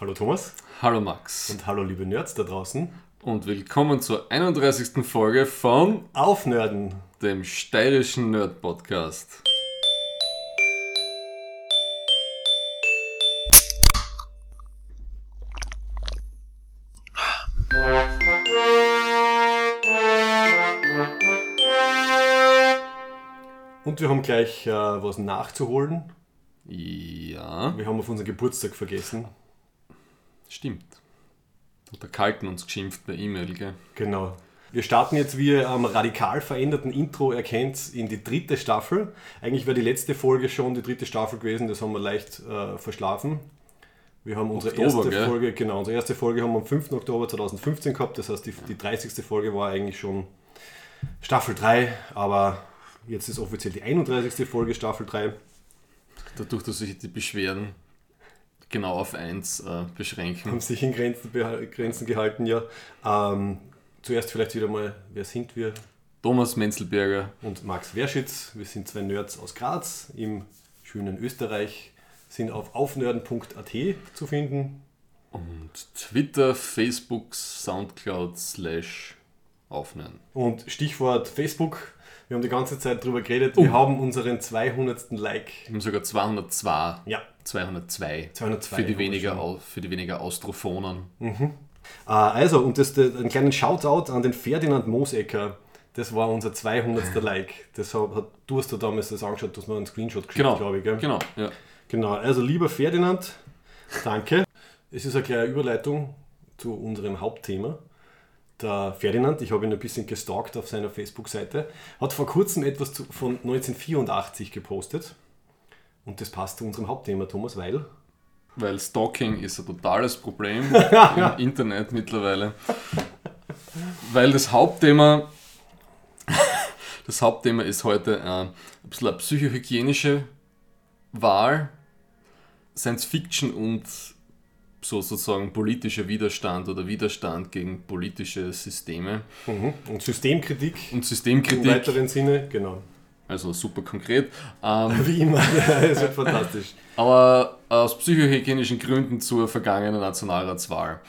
Hallo Thomas Hallo Max und hallo liebe Nerds da draußen. und willkommen zur 31. Folge von Aufnörden. dem steirischen Nerd Podcast. Und wir haben gleich äh, was nachzuholen. Ja, Wir haben auf unseren Geburtstag vergessen. Stimmt. Hat der Kalten uns geschimpft per E-Mail, gell? Genau. Wir starten jetzt, wie ihr am radikal veränderten Intro erkennt, in die dritte Staffel. Eigentlich wäre die letzte Folge schon die dritte Staffel gewesen, das haben wir leicht äh, verschlafen. Wir haben unsere Oktober, erste gell? Folge, genau, unsere erste Folge haben wir am 5. Oktober 2015 gehabt, das heißt die, die 30. Folge war eigentlich schon Staffel 3, aber jetzt ist offiziell die 31. Folge Staffel 3. Dadurch, dass sich die Beschwerden genau auf eins äh, beschränken. haben sich in Grenzen, Grenzen gehalten, ja. Ähm, zuerst vielleicht wieder mal, wer sind wir? Thomas Menzelberger Und Max Werschitz. Wir sind zwei Nerds aus Graz im schönen Österreich, sind auf aufnörden.at zu finden. und Twitter, Facebook, Soundcloud slash aufnehmen. Und Stichwort Facebook. Wir haben die ganze Zeit drüber geredet. Wir haben unseren 200. Like. Wir haben sogar 202. Ja, 202. 202 Für die weniger, für die weniger Austrophonen. Äh, also, und das, der, einen kleinen Shoutout an den Ferdinand Moosecker. Das war unser 200. Like. Das hat, du hast da damals das angeschaut, du hast mir einen Screenshot geschickt, Genau, glaube ich. Gell? genau, ja. Genau, also lieber Ferdinand, danke. Es ist eine kleine Überleitung zu unserem Hauptthema. Der Ferdinand, ich habe ihn ein bisschen gestalkt auf seiner Facebook-Seite, hat vor kurzem etwas zu, von 1984 gepostet. Und das passt zu unserem Hauptthema, Thomas, weil Weil Stalking ist ein totales Problem im Internet mittlerweile. Weil das Hauptthema, das Hauptthema ist heute äh, ein bisschen eine psychohygienische Wahl, Science Fiction und so sozusagen politischer Widerstand oder Widerstand gegen politische Systeme mhm. und Systemkritik und im Systemkritik, weiteren Sinne, genau. also super konkret. Ähm, Wie immer, es wird fantastisch. aber aus psychohygienischen Gründen zur vergangenen Nationalratswahl.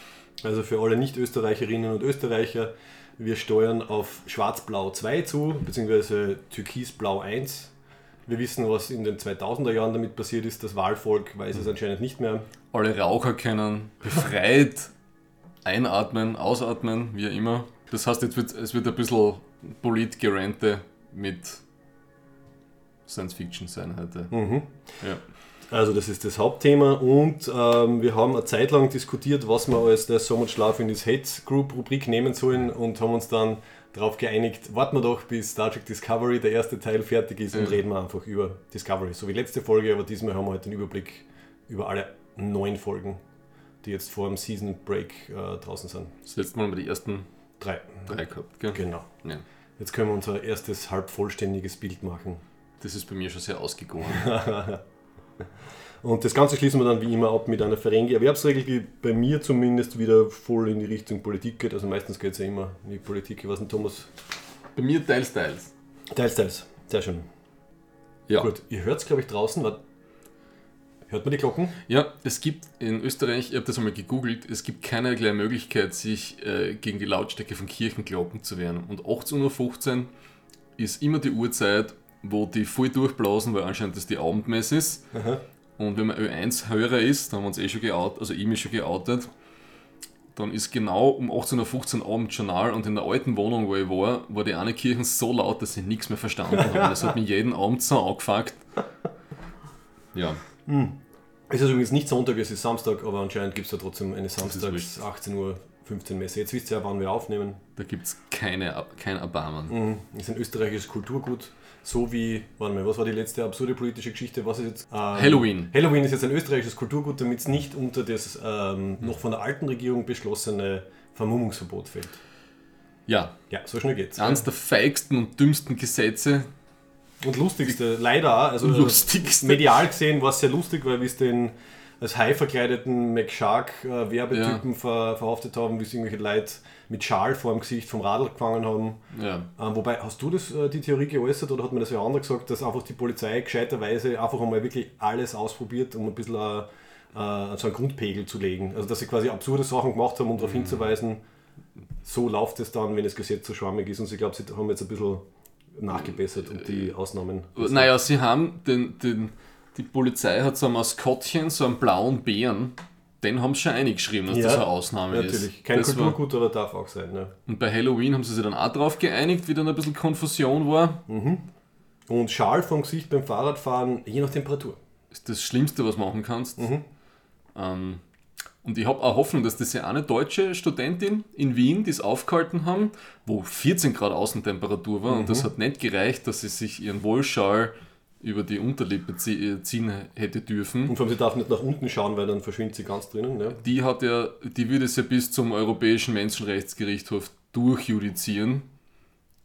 Also für alle Nicht-Österreicherinnen und Österreicher, wir steuern auf Schwarz-Blau 2 zu, beziehungsweise Türkis-Blau 1. Wir wissen, was in den 2000er Jahren damit passiert ist. Das Wahlvolk weiß es anscheinend nicht mehr. Alle Raucher können befreit einatmen, ausatmen, wie immer. Das heißt, jetzt wird, es wird ein bisschen Politgerente mit Science Fiction sein heute. Mhm. Ja. Also das ist das Hauptthema und ähm, wir haben eine Zeit lang diskutiert, was wir als der So Much Love in this Hate Group Rubrik nehmen sollen und haben uns dann darauf geeinigt, warten wir doch bis Star Trek Discovery, der erste Teil, fertig ist und Ja. reden wir einfach über Discovery. So wie letzte Folge, aber diesmal haben wir heute den Überblick über alle neun Folgen, die jetzt vor dem Season Break äh, draußen sind. Das letzte Mal haben wir die ersten Drei. drei gehabt, gell? Genau. Ja. Jetzt können wir unser erstes halb vollständiges Bild machen. Das ist bei mir schon sehr ausgegoren. Und das Ganze schließen wir dann wie immer ab mit einer Ferengi-Erwerbsregel, die bei mir zumindest wieder voll in die Richtung Politik geht. Also meistens geht es ja immer in die Politik. Weiß nicht, Thomas. bei mir teils, teils. Teils, teils. Sehr schön. Ja. Gut, ihr hört es, glaube ich, draußen. Wart- Hört man die Glocken? Ja, es gibt in Österreich, ich habe das einmal gegoogelt, es gibt keinerlei Möglichkeit, sich äh, gegen die Lautstärke von Kirchenglocken zu wehren. Und 18.15 Uhr ist immer die Uhrzeit, wo die voll durchblasen, weil anscheinend das die Abendmesse ist. Aha. Und wenn man Ö1-Hörer ist, da haben wir uns eh schon geoutet, also ich mich schon geoutet, dann ist genau um 18.15 Uhr Abend Journal und in der alten Wohnung, wo ich war, war die eine Kirche so laut, dass ich nichts mehr verstanden habe. Das hat mich jeden Abend so angefuckt. Ja, Es ist übrigens nicht Sonntag, es ist Samstag, aber anscheinend gibt es da trotzdem eine Samstags 18 Uhr 15 Messe. Jetzt wisst ihr ja, wann wir aufnehmen. da gibt es keine, kein Erbarmen. Mhm. Ist ein österreichisches Kulturgut. So wie, warte mal, was war die letzte absurde politische Geschichte? Was ist jetzt? Ähm, Halloween. Halloween ist jetzt ein österreichisches Kulturgut, damit es nicht unter das ähm, noch von der alten Regierung beschlossene Vermummungsverbot fällt. Ja, Ja, so schnell geht's. eines der feigsten und dümmsten Gesetze. Und lustigste, leider auch, also Lustigste. medial gesehen war es sehr lustig, weil wir es den als Hai verkleideten McShark-Werbetypen ver, verhaftet haben, wie es irgendwelche Leute mit Schal vor dem Gesicht vom Radl gefangen haben. Ja. Ähm, wobei, hast du das, äh, die Theorie geäußert oder hat mir das ja andere gesagt, dass einfach die Polizei gescheiterweise einfach einmal wirklich alles ausprobiert, um ein bisschen eine, äh, so einen Grundpegel zu legen. Also dass sie quasi absurde Sachen gemacht haben, um darauf hinzuweisen, so läuft es dann, wenn das Gesetz so schwammig ist. Und ich glaube, sie haben jetzt ein bisschen nachgebessert und die Ausnahmen. Naja, sie haben den, den, die Polizei hat so ein Maskottchen, so einen blauen Bären. Den haben sie schon eingeschrieben, dass Ja, das eine Ausnahme Natürlich. ist. Kein das war, Kulturgut, aber darf auch sein. Ne? und bei Halloween haben sie sich dann auch drauf geeinigt, wie dann ein bisschen Konfusion war. Und Schal vom Gesicht beim Fahrradfahren, je nach Temperatur. ist das Schlimmste, was du machen kannst. Mhm. Ähm, und ich habe auch Hoffnung, dass das ja eine deutsche Studentin in Wien, die es aufgehalten haben, wo 14 Grad Außentemperatur war und Mhm. das hat nicht gereicht, dass sie sich ihren Wollschal über die Unterlippe äh, ziehen hätte dürfen. Und vor allem, sie darf nicht nach unten schauen, weil dann verschwindet sie ganz drinnen. Ne? Die hat ja, die würde es ja bis zum Europäischen Menschenrechtsgerichtshof durchjudizieren.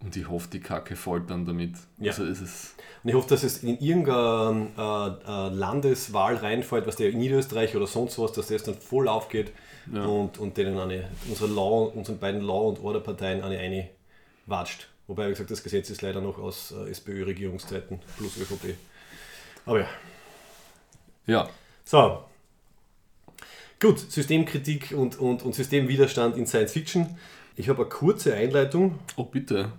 Und ich hoffe, die Kacke fällt dann damit. Ja. Also ist es. Und ich hoffe, dass es in irgendeiner äh, äh, Landeswahl reinfällt, was der in Niederösterreich oder sonst was, dass das dann voll aufgeht Ja. und, und denen eine, unsere Law, unseren beiden Law- und Order-Parteien eine eine watscht. Wobei, wie gesagt, das Gesetz ist leider noch aus äh, SPÖ-Regierungszeiten plus ÖVP. Aber ja. Ja, So. Gut, Systemkritik und, und, und Systemwiderstand in Science Fiction. Ich habe eine kurze Einleitung. oh bitte.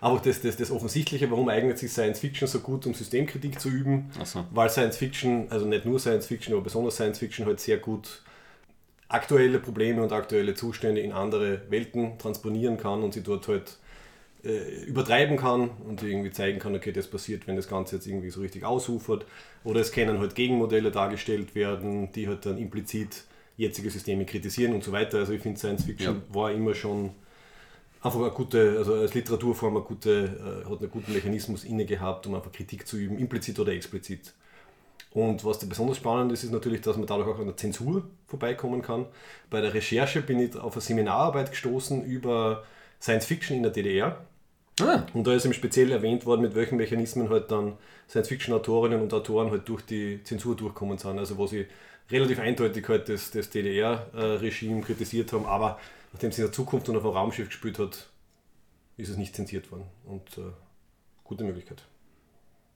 Aber das, das, das Offensichtliche, warum eignet sich Science Fiction so gut, um Systemkritik zu üben? Achso. Weil Science Fiction, also nicht nur Science Fiction, aber besonders Science Fiction halt sehr gut aktuelle Probleme und aktuelle Zustände in andere Welten transponieren kann und sie dort halt äh, übertreiben kann und irgendwie zeigen kann, okay, das passiert, wenn das Ganze jetzt irgendwie so richtig ausufert. Oder es können halt Gegenmodelle dargestellt werden, die halt dann implizit jetzige Systeme kritisieren und so weiter. Also ich finde Science Fiction war immer schon einfach eine gute, also als Literaturform eine gute, äh, hat einen guten Mechanismus inne gehabt, um einfach Kritik zu üben, implizit oder explizit. Und was da besonders spannend ist, ist natürlich, dass man dadurch auch an der Zensur vorbeikommen kann. Bei der Recherche bin ich auf eine Seminararbeit gestoßen über Science Fiction in der DDR. Ah, Und da ist eben speziell erwähnt worden, mit welchen Mechanismen halt dann Science-Fiction-Autorinnen und Autoren halt durch die Zensur durchkommen sind. Also wo sie relativ eindeutig halt das, das DDR-Regime kritisiert haben, aber nachdem es in der Zukunft und auf einem Raumschiff gespielt hat, ist es nicht zensiert worden. Und äh, gute Möglichkeit.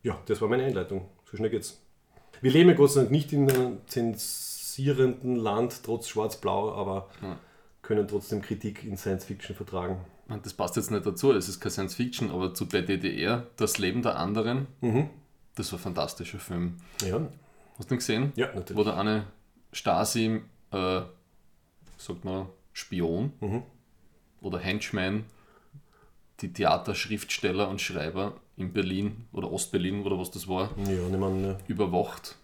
Ja, das war meine Einleitung. So schnell geht's. Wir leben ja Gott sei Dank nicht in einem zensierenden Land, trotz Schwarz-Blau, aber Ja. können trotzdem Kritik in Science-Fiction vertragen. und das passt jetzt nicht dazu, es ist kein Science Fiction, aber zu der DDR, Das Leben der anderen, Mhm. das war ein fantastischer Film. Ja, Hast du ihn gesehen? ja natürlich. Wo der eine Stasi, äh, sagt man, Spion Mhm. oder Henchman, die Theaterschriftsteller und Schreiber in Berlin oder Ostberlin oder was das war, Ja, nicht man, ne. überwacht.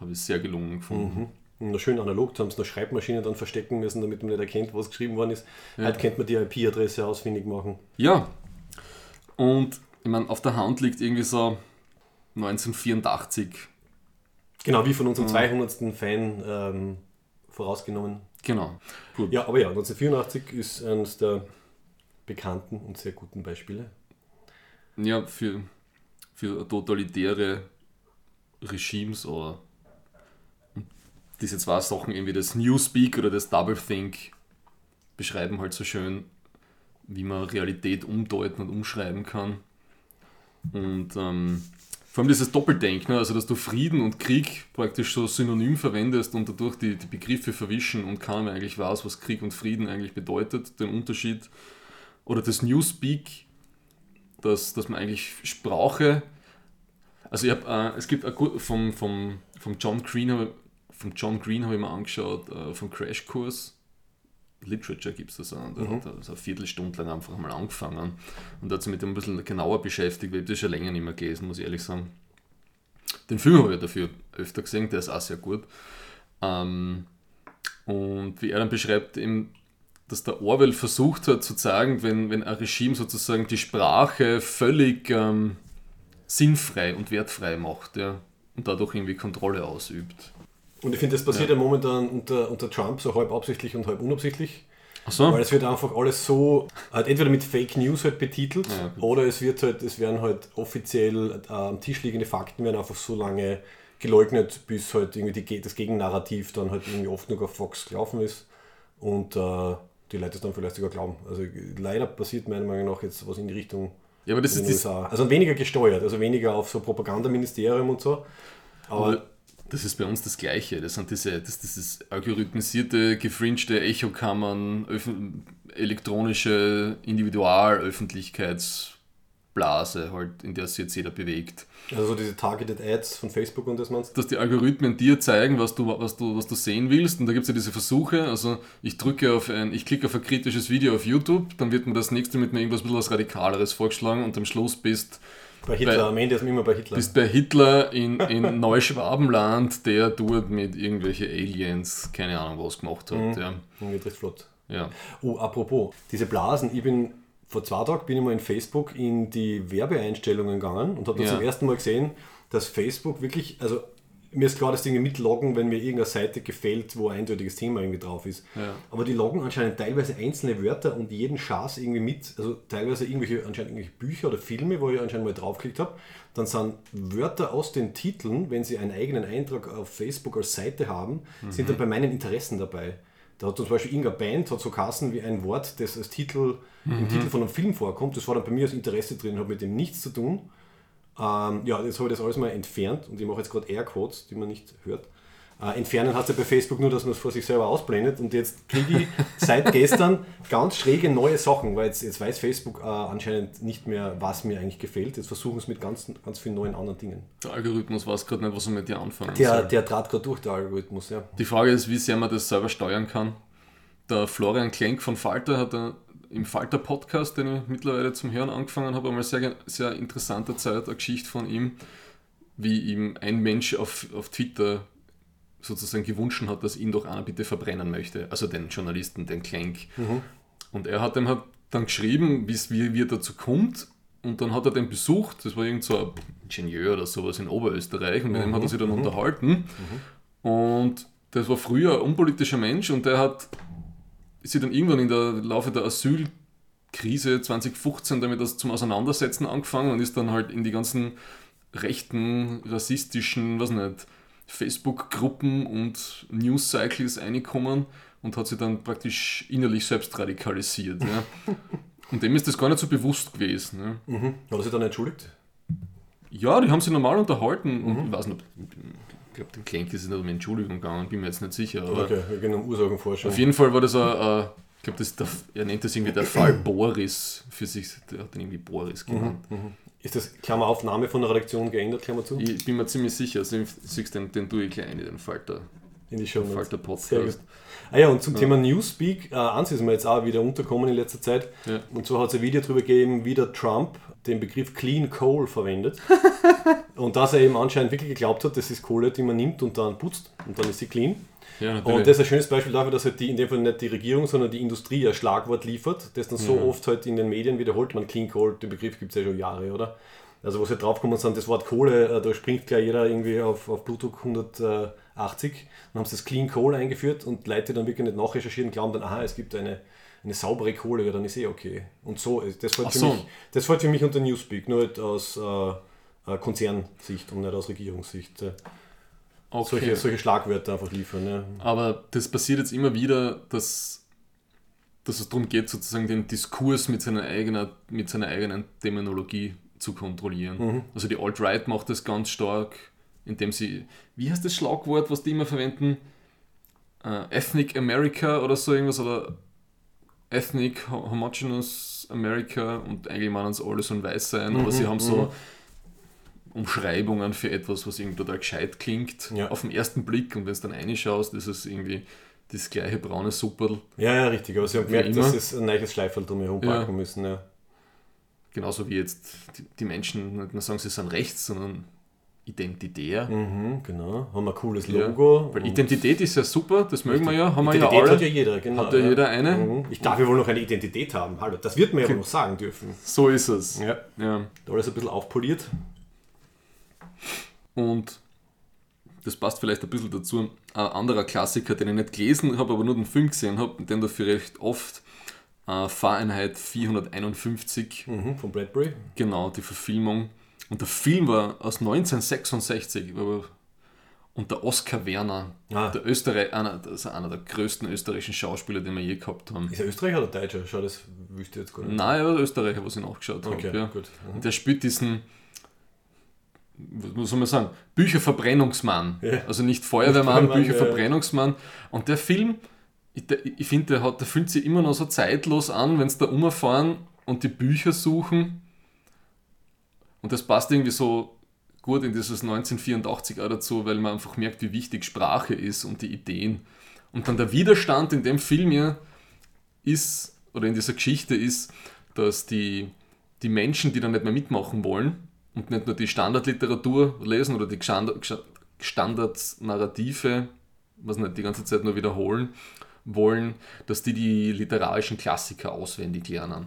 Habe ich sehr gelungen gefunden. Mhm. Noch schön analog, da haben sie eine Schreibmaschine dann verstecken müssen, damit man nicht erkennt, was geschrieben worden ist. Ja. Heute könnte man die IP-Adresse ausfindig machen. Ja, und ich meine, auf der Hand liegt irgendwie so 1984. Genau, wie von unserem Mhm. 200. Fan ähm, vorausgenommen. Genau. Gut. Ja, aber ja, 1984 ist eines der bekannten und sehr guten Beispiele. Ja, für, für totalitäre Regimes oder diese zwei Sachen, irgendwie das Newspeak oder das Doublethink, beschreiben halt so schön, wie man Realität umdeuten und umschreiben kann. Und ähm, vor allem dieses Doppeldenken, ne? also dass du Frieden und Krieg praktisch so synonym verwendest und dadurch die, die Begriffe verwischen und keiner mehr eigentlich weiß, was Krieg und Frieden eigentlich bedeutet, den Unterschied. Oder das Newspeak, dass, dass man eigentlich Sprache. Also ich hab, äh, es gibt gut, vom, vom, vom John Green habe vom John Green habe ich mir angeschaut, äh, vom Crashkurs. Literature gibt es das auch. Der hat also eine Viertelstunde lang einfach mal angefangen und hat sich mit dem ein bisschen genauer beschäftigt, weil ich das schon länger nicht mehr gelesen, muss ich ehrlich sagen. Den Film habe ich dafür öfter gesehen, der ist auch sehr gut. Ähm, und wie er dann beschreibt, eben, dass der Orwell versucht hat zu sagen, wenn, wenn ein Regime sozusagen die Sprache völlig ähm, sinnfrei und wertfrei macht ja, und dadurch irgendwie Kontrolle ausübt. Und ich finde, das passiert ja, momentan unter, unter Trump so halb absichtlich und halb unabsichtlich. Achso? Weil es wird einfach alles so, halt entweder mit Fake News halt betitelt Ja, oder es wird halt, es werden halt offiziell äh, am Tisch liegende Fakten werden einfach so lange geleugnet, bis halt irgendwie die, das Gegennarrativ dann halt irgendwie oft nur auf Fox gelaufen ist und äh, die Leute es dann vielleicht sogar glauben. Also leider passiert meiner Meinung nach jetzt was in die Richtung Ja, aber das ist USA. Also weniger gesteuert, also weniger auf so Propagandaministerium und so. Aber Das ist bei uns das Gleiche. Das sind diese, das, dieses algorithmisierte, gefringte Echokammern, elektronische Individualöffentlichkeitsblase, halt, in der sich jetzt jeder bewegt. Also diese Targeted Ads von Facebook und das meinst Dass die Algorithmen dir zeigen, was du, was du, was du sehen willst. Und da gibt es ja diese Versuche. Also ich drücke auf ein, ich klicke auf ein kritisches Video auf YouTube, dann wird mir das nächste mit mir irgendwas ein bisschen was Radikaleres vorgeschlagen und am Schluss bist bei Hitler, bei, am Ende ist man immer bei Hitler. Bist bei Hitler in, in Neuschwabenland, der dort mit irgendwelche Aliens, keine Ahnung was gemacht hat. Mhm. Ja. Und recht flott. Ja. Oh, apropos, diese Blasen, ich bin vor zwei Tagen bin ich mal in Facebook in die Werbeeinstellungen gegangen und habe ja. zum ersten Mal gesehen, dass Facebook wirklich, also mir ist klar, dass Dinge mitloggen, wenn mir irgendeine Seite gefällt, wo ein eindeutiges Thema irgendwie drauf ist. Ja. Aber die loggen anscheinend teilweise einzelne Wörter und jeden Schaß irgendwie mit. Also teilweise irgendwelche, anscheinend irgendwelche Bücher oder Filme, wo ich anscheinend mal draufklickt habe. Dann sind Wörter aus den Titeln, wenn sie einen eigenen Eintrag auf Facebook als Seite haben, mhm. sind dann bei meinen Interessen dabei. Da hat zum Beispiel irgendeine Band hat so Kassen wie ein Wort, das als Titel mhm. im Titel von einem Film vorkommt. Das war dann bei mir als Interesse drin, hat mit dem nichts zu tun. Ähm, ja, jetzt habe ich das alles mal entfernt und ich mache jetzt gerade Airquotes, die man nicht hört. Äh, entfernen hat ja bei Facebook nur, dass man es vor sich selber ausblendet und jetzt kriege ich seit gestern ganz schräge neue Sachen, weil jetzt, jetzt weiß Facebook äh, anscheinend nicht mehr, was mir eigentlich gefällt. Jetzt versuchen es mit ganz, ganz vielen neuen anderen Dingen. Der Algorithmus weiß gerade nicht, was er mit dir anfangen der, soll. Der trat gerade durch, der Algorithmus, ja. Die Frage ist, wie sehr man das selber steuern kann. Der Florian Klenk von Falter hat im Falter-Podcast, den ich mittlerweile zum Hören angefangen habe, einmal sehr, sehr interessante Zeit, eine Geschichte von ihm, wie ihm ein Mensch auf, auf Twitter sozusagen gewünscht hat, dass ihn doch einer bitte verbrennen möchte, also den Journalisten, den Klenk. Mhm. Und er hat ihm halt dann geschrieben, bis wie, wie er dazu kommt. Und dann hat er den besucht, das war irgend so ein Ingenieur oder sowas in Oberösterreich, und mit mhm. dem hat er sich dann mhm. unterhalten. Mhm. Und das war früher ein unpolitischer Mensch und der hat sich dann irgendwann in der Laufe der Asylkrise 2015 damit das zum Auseinandersetzen angefangen und ist dann halt in die ganzen rechten, rassistischen, was nicht, Facebook-Gruppen und News-Cycles reingekommen und hat sich dann praktisch innerlich selbst radikalisiert. Ja. Und dem ist das gar nicht so bewusst gewesen. Ja. Mhm. Hat er sich dann entschuldigt? Ja, die haben sich normal unterhalten und mhm. ich weiß nicht, ich glaube, dem Klenk ist es nicht um Entschuldigung gegangen, bin mir jetzt nicht sicher. Aber okay, wir gehen um. Auf jeden Fall war das ein, ich glaube, er nennt das irgendwie der Fall Boris für sich, der hat den irgendwie Boris genannt. Mhm. Mhm. Ist das, Klammer auf, Name von der Redaktion geändert, Klammer zu? Ich bin mir ziemlich sicher, also siehst den, den tue ich gleich in den Falter. In die Show Falter Podcast. Ah ja, und zum ja. Thema Newspeak, äh, eins ist mir jetzt auch wieder unterkommen in letzter Zeit. Ja. Und zwar hat es ein Video darüber gegeben, wie der Trump den Begriff Clean Coal verwendet. und dass er eben anscheinend wirklich geglaubt hat, das ist Kohle, die man nimmt und dann putzt und dann ist sie clean. Ja, und das ist ein schönes Beispiel dafür, dass halt die, in dem Fall nicht die Regierung, sondern die Industrie ein Schlagwort liefert, das dann so ja. oft halt in den Medien wiederholt. Man Clean Coal, den Begriff gibt es ja schon Jahre, oder? Also wo sie draufgekommen sind, das Wort Kohle, äh, da springt gleich jeder irgendwie auf, auf Blutdruck 180. Dann haben sie das Clean Coal eingeführt und Leute dann wirklich nicht nachrecherchieren, glauben dann, aha, es gibt eine, eine saubere Kohle, ja, dann ist eh okay. Und so, äh, das fällt, für, so. mich, das fällt für mich unter Newspeak, nur halt aus äh, äh, Konzernsicht und nicht aus Regierungssicht. Äh, okay. solche, solche Schlagwörter einfach liefern. Ja. Aber das passiert jetzt immer wieder, dass, dass es darum geht, sozusagen den Diskurs mit seiner eigenen, mit seiner eigenen Terminologie zu kontrollieren. Mhm. Also die Alt-Right macht das ganz stark, indem sie, wie heißt das Schlagwort, was die immer verwenden? Uh, Ethnic America oder so irgendwas oder Ethnic Homogeneous America und eigentlich meinen es alle sollen weiß sein, mhm, aber sie haben so mhm. Umschreibungen für etwas, was irgendwie total gescheit klingt ja. auf den ersten Blick und wenn es dann reinschaust, ist es irgendwie das gleiche braune Superl. Ja, ja, richtig, aber sie haben gemerkt, dass sie ein neues Schleiferl drumherum ja. packen müssen. Ja. Genauso wie jetzt die, die Menschen nicht mehr sagen, sie sind rechts, sondern identitär. Mhm, genau. Haben wir ein cooles Logo. Ja, Identität ist ja super, das mögen wir ja. Haben Identität wir ja alle. hat ja jeder, genau. Hat ja, ja. jeder eine. Mhm. Ich darf ja wohl noch eine Identität haben. Hallo, das wird mir ja wohl noch sagen dürfen. So ist es. Ja. ja. Da alles ein bisschen aufpoliert. Und das passt vielleicht ein bisschen dazu. Ein anderer Klassiker, den ich nicht gelesen habe, aber nur den Film gesehen habe, den dafür recht oft äh, Fahrenheit 451. Mhm, von Bradbury. Genau, die Verfilmung. Und der Film war aus 1966. Und der Oskar Werner, ah. der Österreich, einer, ist einer der größten österreichischen Schauspieler, den wir je gehabt haben. Ist er Österreicher oder Deutscher? Schau, das wüsste ich jetzt gar nicht. Nein, er war Österreicher, was ich nachgeschaut okay, habe. Ja. Gut. Mhm. Und der spielt diesen, was soll man sagen, Bücherverbrennungsmann. Ja. Also nicht Feuerwehrmann, ja. Bücherverbrennungsmann. Und der Film, ich, ich finde, der, hat- der fühlt sich immer noch so zeitlos an, wenn sie da umfahren und die Bücher suchen. Und das passt irgendwie so gut in dieses 1984 auch dazu, weil man einfach merkt, wie wichtig Sprache ist und die Ideen. Und dann der Widerstand in dem Film ja ist, oder in dieser Geschichte ist, dass die, die Menschen, die da nicht mehr mitmachen wollen und nicht nur die Standardliteratur lesen oder die Standardsnarrative, was nicht die ganze Zeit nur wiederholen wollen, dass die die literarischen Klassiker auswendig lernen.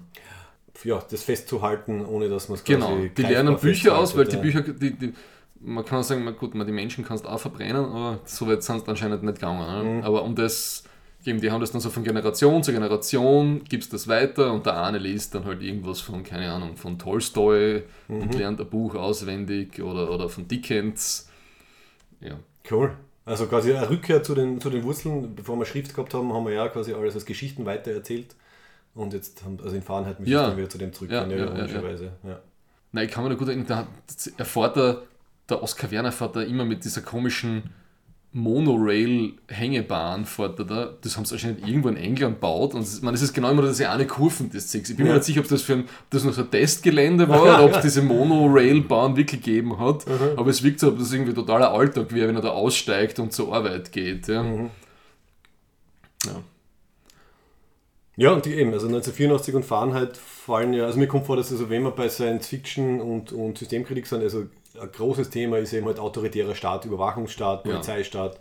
Ja, das festzuhalten, ohne dass man es Genau, quasi die lernen Bücher aus, weil die. Bücher, die, die, man kann sagen, gut, man, die Menschen kannst auch verbrennen, aber so weit sind es anscheinend nicht gegangen. Ne? Mhm. Aber um das, eben, die haben das dann so von Generation zu Generation, gibt es das weiter und der eine liest dann halt irgendwas von, keine Ahnung, von Tolstoi Mhm. und lernt ein Buch auswendig oder, oder von Dickens. Ja, Cool. Also quasi eine Rückkehr zu den, zu den Wurzeln. Bevor wir Schrift gehabt haben, haben wir ja quasi alles als Geschichten weitererzählt. Und jetzt haben, also in Fahrenheit müssen Ja. wir wieder zu dem zurückkehren, Ja, ja, ja, ja. Ja. Nein, ich kann mir noch gut erinnern, da hat- er der Oskar Werner fährt da immer mit dieser komischen Monorail-Hängebahn fährt er da. Das haben sie anscheinend irgendwo in England gebaut. Und man, es ist genau immer diese eine Kurven, das Zeugs. Ich bin mir nicht sicher, ob das, für ein, das noch so ein Testgelände war oder ob es diese Monorail-Bahn wirklich gegeben hat. Aber es wirkt so, ob das irgendwie totaler Alltag wäre, wenn er da aussteigt und zur Arbeit geht. Ja. Mhm. Ja. Ja, und die eben, also 1984 und Fahrenheit fallen ja, also mir kommt vor, dass also wenn wir bei Science Fiction und, und Systemkritik sind, also ein großes Thema ist eben halt autoritärer Staat, Überwachungsstaat, Ja. Polizeistaat,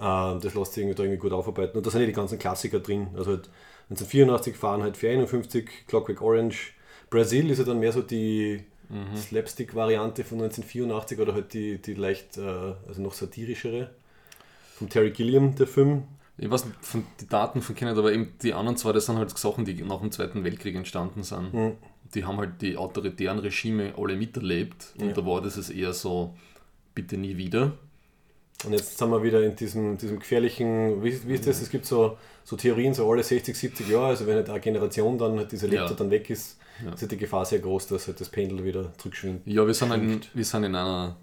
ähm, das lässt sich irgendwie da irgendwie gut aufarbeiten. Und da sind ja die ganzen Klassiker drin, also halt 1984 Fahrenheit 451, Clockwork Orange, Brasil ist ja dann mehr so die Mhm. Slapstick-Variante von 1984 oder halt die, die leicht, äh, also noch satirischere, von Terry Gilliam, der Film. Ich weiß nicht, von die Daten von Kenneth, aber eben die anderen zwei, das sind halt Sachen, die nach dem Zweiten Weltkrieg entstanden sind. Mhm. Die haben halt die autoritären Regime alle miterlebt und Ja. da war das eher so, bitte nie wieder. Und jetzt sind wir wieder in diesem, diesem gefährlichen, wie, wie ist das? Es gibt so, so Theorien, so alle 60, 70 Jahre, also wenn halt eine Generation dann, halt diese Lebte Ja. dann weg ist, Ja. ist halt die Gefahr sehr groß, dass halt das Pendel wieder zurückschwingt. Ja, wir sind, in, Schwingt. wir sind in einer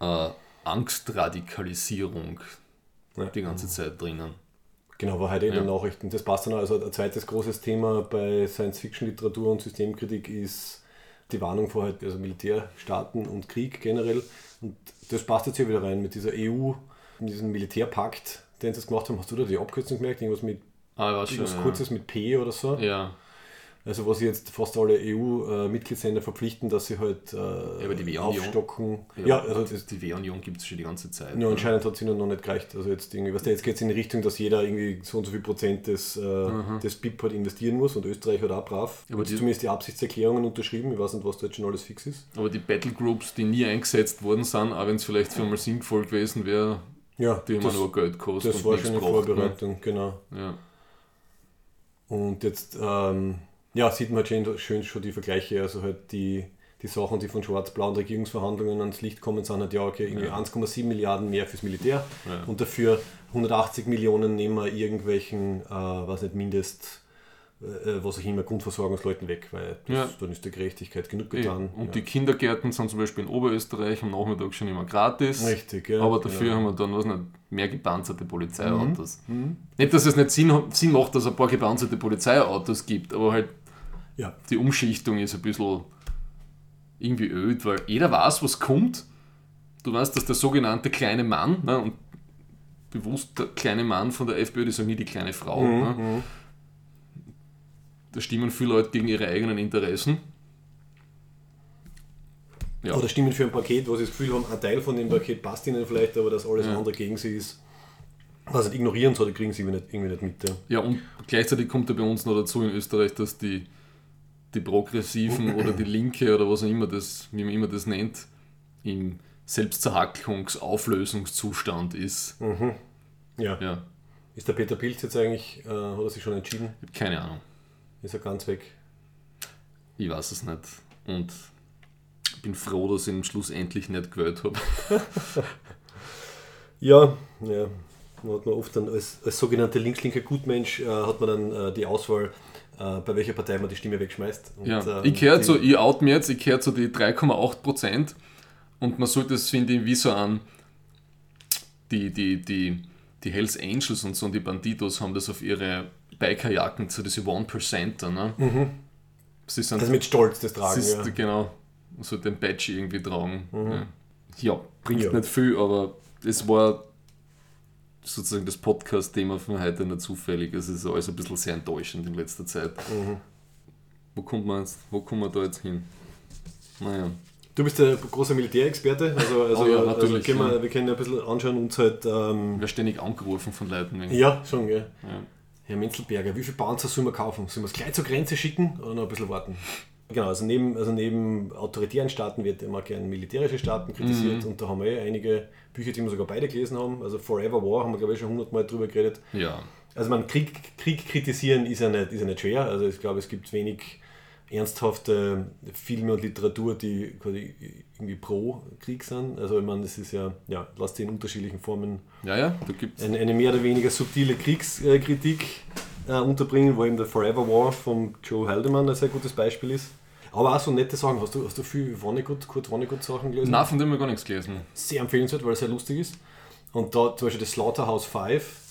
äh, Angstradikalisierung Ja. die ganze Zeit drinnen. Genau, war heute in Ja. den Nachrichten. Das passt dann auch. Also ein zweites großes Thema bei Science-Fiction-Literatur und Systemkritik ist die Warnung vor halt, also Militärstaaten und Krieg generell. Und das passt jetzt hier wieder rein mit dieser EU, mit diesem Militärpakt, den sie jetzt gemacht haben. Hast du da die Abkürzung gemerkt? Irgendwas mit Ah, weiß schon. irgendwas Kurzes mit P oder so? Ja. Ja. Also was jetzt fast alle EU-Mitgliedsländer verpflichten, dass sie halt äh, aber die aufstocken. Ja, also das, die Währunion gibt es schon die ganze Zeit. ja, anscheinend hat es ihnen noch nicht gereicht. Also jetzt irgendwie, was jetzt geht es in die Richtung, dass jeder irgendwie so und so viel Prozent des, äh, des BIP halt investieren muss und Österreich hat auch brav. Aber die- zumindest die Absichtserklärungen unterschrieben. Ich weiß nicht, was da jetzt schon alles fix ist. Aber die Battlegroups, die nie eingesetzt worden sind, auch wenn es vielleicht für mal sinnvoll gewesen wäre, Ja, die haben das, nur Geld gekostet das war schon in gebracht, Vorbereitung, genau. Ne? Ja. Und jetzt ähm, ja, sieht man halt schön, schön schon die Vergleiche, also halt die, die Sachen, die von schwarz-blauen Regierungsverhandlungen ans Licht kommen, sind halt ja, okay, irgendwie Ja. 1,7 Milliarden mehr fürs Militär Ja. und dafür 180 Millionen nehmen wir irgendwelchen, äh, was nicht, Mindest, äh, was auch immer, Grundversorgungsleuten weg, weil das, Ja. dann ist der Gerechtigkeit genug getan. Und die Kindergärten sind zum Beispiel in Oberösterreich am Nachmittag schon immer gratis. Richtig, ja. aber dafür haben wir dann was nicht, mehr gepanzerte Polizeiautos. Nicht, dass es nicht Sinn, Sinn macht, dass es ein paar gepanzerte Polizeiautos gibt, aber halt Ja. die Umschichtung ist ein bisschen irgendwie öd, weil jeder weiß, was kommt. Du weißt, dass der sogenannte kleine Mann, ne, und bewusst der kleine Mann von der FPÖ, die sagen nie die kleine Frau. Mhm, Ne, da stimmen viele Leute gegen ihre eigenen Interessen. Ja. Oder stimmen für ein Paket, wo sie das Gefühl haben, ein Teil von dem Paket passt ihnen vielleicht, aber dass alles Ja. andere gegen sie ist. Also ignorieren so, die kriegen sie irgendwie nicht, irgendwie nicht mit. Ja. Ja, und gleichzeitig kommt ja bei uns noch dazu in Österreich, dass die, die Progressiven oder die Linke oder was auch immer das, wie man immer das nennt, im Selbstzerhacklungs-Auflösungszustand ist. Ja. Ja, Ist der Peter Pilz jetzt eigentlich, äh, hat er sich schon entschieden? keine Ahnung. Ist er ganz weg? Ich weiß es nicht. Und bin froh, dass ich ihn schlussendlich nicht gewählt habe. Ja, ja. Man hat man oft dann als, als sogenannter linkslinker Gutmensch äh, hat man dann äh, die Auswahl, äh, bei welcher Partei man die Stimme wegschmeißt. Und, Ja, äh, ich die- zu, ich out mir jetzt, ich gehöre zu die 3,8 Prozent, und man sollte es, finde ich, wie so an die, die, die, die Hells Angels und so und die Banditos haben das auf ihre Bikerjacken zu diese One-Percenter. Ne? Mhm. Sie sind, Also mit Stolz das Tragen, ist, ja. Genau, so den Badge irgendwie tragen. Ja. ja, bringt Ja. nicht viel, aber es war sozusagen das Podcast-Thema von heute nicht zufällig. Es ist alles ein bisschen sehr enttäuschend in letzter Zeit. Mhm. Wo kommt man jetzt, wo kommen wir da jetzt hin? Naja. Du bist der große Militärexperte, also, also, Oh ja, also wir, ja. wir können ja ein bisschen anschauen uns halt. Ähm, Wir ständig angerufen von Leuten. wegen- ja, schon, gell. Ja. Herr Menzelberger, wie viele Panzer sollen wir kaufen? Sollen wir es gleich zur Grenze schicken oder noch ein bisschen warten? Genau, also neben, also neben autoritären Staaten wird immer gern militärische Staaten kritisiert Mhm. und da haben wir eh einige Bücher, die wir sogar beide gelesen haben. Also Forever War haben wir glaube ich schon hundertmal drüber geredet. ja. Also man Krieg, Krieg kritisieren ist ja, nicht, ist ja nicht schwer. Also ich glaube, es gibt wenig ernsthafte Filme und Literatur, die quasi irgendwie pro Krieg sind. Also ich meine, das ist ja, ja, lass die in unterschiedlichen Formen Ja, ja, eine, eine mehr oder weniger subtile Kriegskritik äh, unterbringen, wo eben der Forever War von Joe Haldeman ein sehr gutes Beispiel ist. Aber auch so nette Sachen. Hast du, hast du viel Vonnegut, Kurt Vonnegut Sachen gelesen? Na, von dem habe ich gar nichts gelesen. Sehr empfehlenswert, weil er sehr lustig ist. Und da zum Beispiel das Slaughterhouse 5,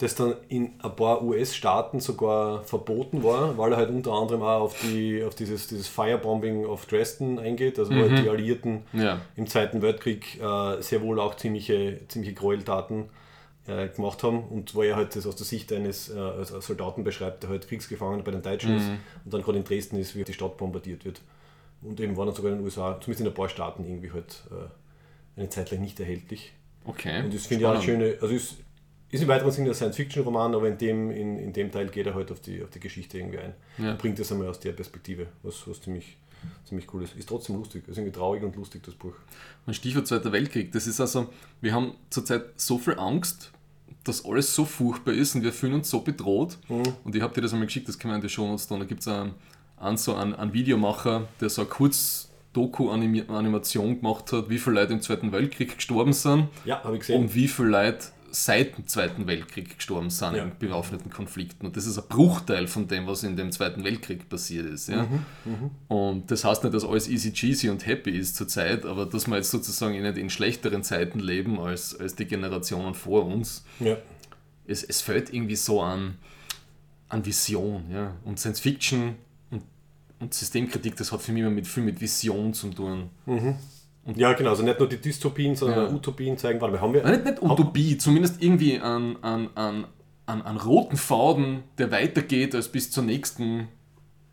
das dann in ein paar US-Staaten sogar verboten war, weil er halt unter anderem auch auf, die, auf dieses, dieses Firebombing of Dresden eingeht, also wo halt die Alliierten Ja. im Zweiten Weltkrieg äh, sehr wohl auch ziemliche, ziemliche Gräueltaten äh, gemacht haben und wo er halt das aus der Sicht eines äh, Soldaten beschreibt, der halt Kriegsgefangener bei den Deutschen ist und dann gerade in Dresden ist, wie die Stadt bombardiert wird. Und eben waren dann sogar in den USA, zumindest in ein paar Staaten, irgendwie halt äh, eine Zeit lang nicht erhältlich. Okay. Und das finde ich auch eine schöne, also ist, ist im weiteren Sinne ein Science-Fiction-Roman, aber in dem, in, in dem Teil geht er halt auf die, auf die Geschichte irgendwie ein. Ja. Und bringt das einmal aus der Perspektive, was, was ziemlich, ziemlich cool ist. Ist trotzdem lustig, ist irgendwie traurig und lustig, das Buch. Mein Stichwort Zweiter Weltkrieg, das ist also, wir haben zurzeit so viel Angst, dass alles so furchtbar ist und wir fühlen uns so bedroht. Mhm. Und ich habe dir das einmal geschickt, das können wir in die Show Notes tun. Da gibt es einen, einen, so einen, einen Videomacher, der so eine Kurz-Doku-Animation gemacht hat, wie viele Leute im Zweiten Weltkrieg gestorben sind Ja, habe ich gesehen. und wie viele Leute seit dem Zweiten Weltkrieg gestorben sind Ja. in bewaffneten Konflikten. Und das ist ein Bruchteil von dem, was in dem Zweiten Weltkrieg passiert ist. Ja? Mhm, Und das heißt nicht, dass alles easy cheesy und happy ist zurzeit, aber dass wir jetzt sozusagen nicht in schlechteren Zeiten leben als, als die Generationen vor uns. ja. Es, es fällt irgendwie so an, an Vision. Ja? Und Science Fiction und, und Systemkritik, das hat für mich immer mit, viel mit Vision zu tun. Ja, genau, also nicht nur die Dystopien, sondern Ja. Utopien zeigen, wir haben ja, Nein, nicht, nicht Utopie, zumindest irgendwie an, an, an, an, an roten Faden, der weitergeht als bis zur nächsten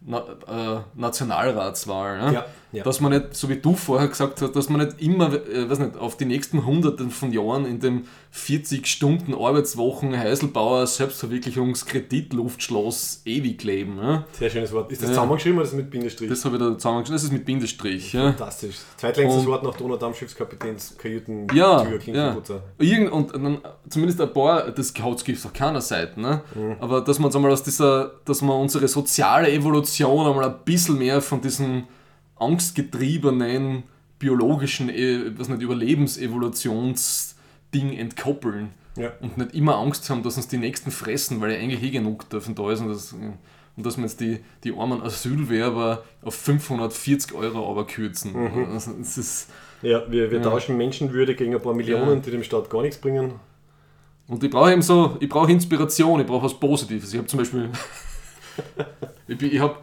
Na, äh, Nationalratswahl. Ja? Ja, ja. Dass man nicht, so wie du vorher gesagt hast, dass man nicht immer, äh, weiß nicht, auf die nächsten Hunderten von Jahren in dem 40 Stunden Arbeitswochen Heiselbauer Selbstverwirklichungskredit Luftschloss ewig leben. Ja? sehr schönes Wort. Ist das Ja. zusammengeschrieben oder ist das mit Bindestrich? Das habe ich da zusammengeschrieben. Das ist mit Bindestrich. Ja? Fantastisch. Zweitlängstes Wort nach Donaudampfschiffskapitäns Kajüten Ja, Tür, ja. Irgend, und dann zumindest ein paar, das gibt es auf keiner Seite, ne? aber dass man uns einmal aus dieser, dass man unsere soziale Evolution einmal ein bisschen mehr von diesem angstgetriebenen biologischen, eh, was nicht, Überlebensevolutionsding entkoppeln Ja. und nicht immer Angst haben, dass uns die Nächsten fressen, weil ja eigentlich eh genug davon da ist und, das, und dass wir jetzt die, die armen Asylwerber auf 540 Euro aber kürzen. Also, das ist, Ja, wir, wir Ja. tauschen Menschenwürde gegen ein paar Millionen, die dem Staat gar nichts bringen. Und ich brauche eben so, ich brauche Inspiration, ich brauche was Positives. Ich habe zum Beispiel, ich, ich habe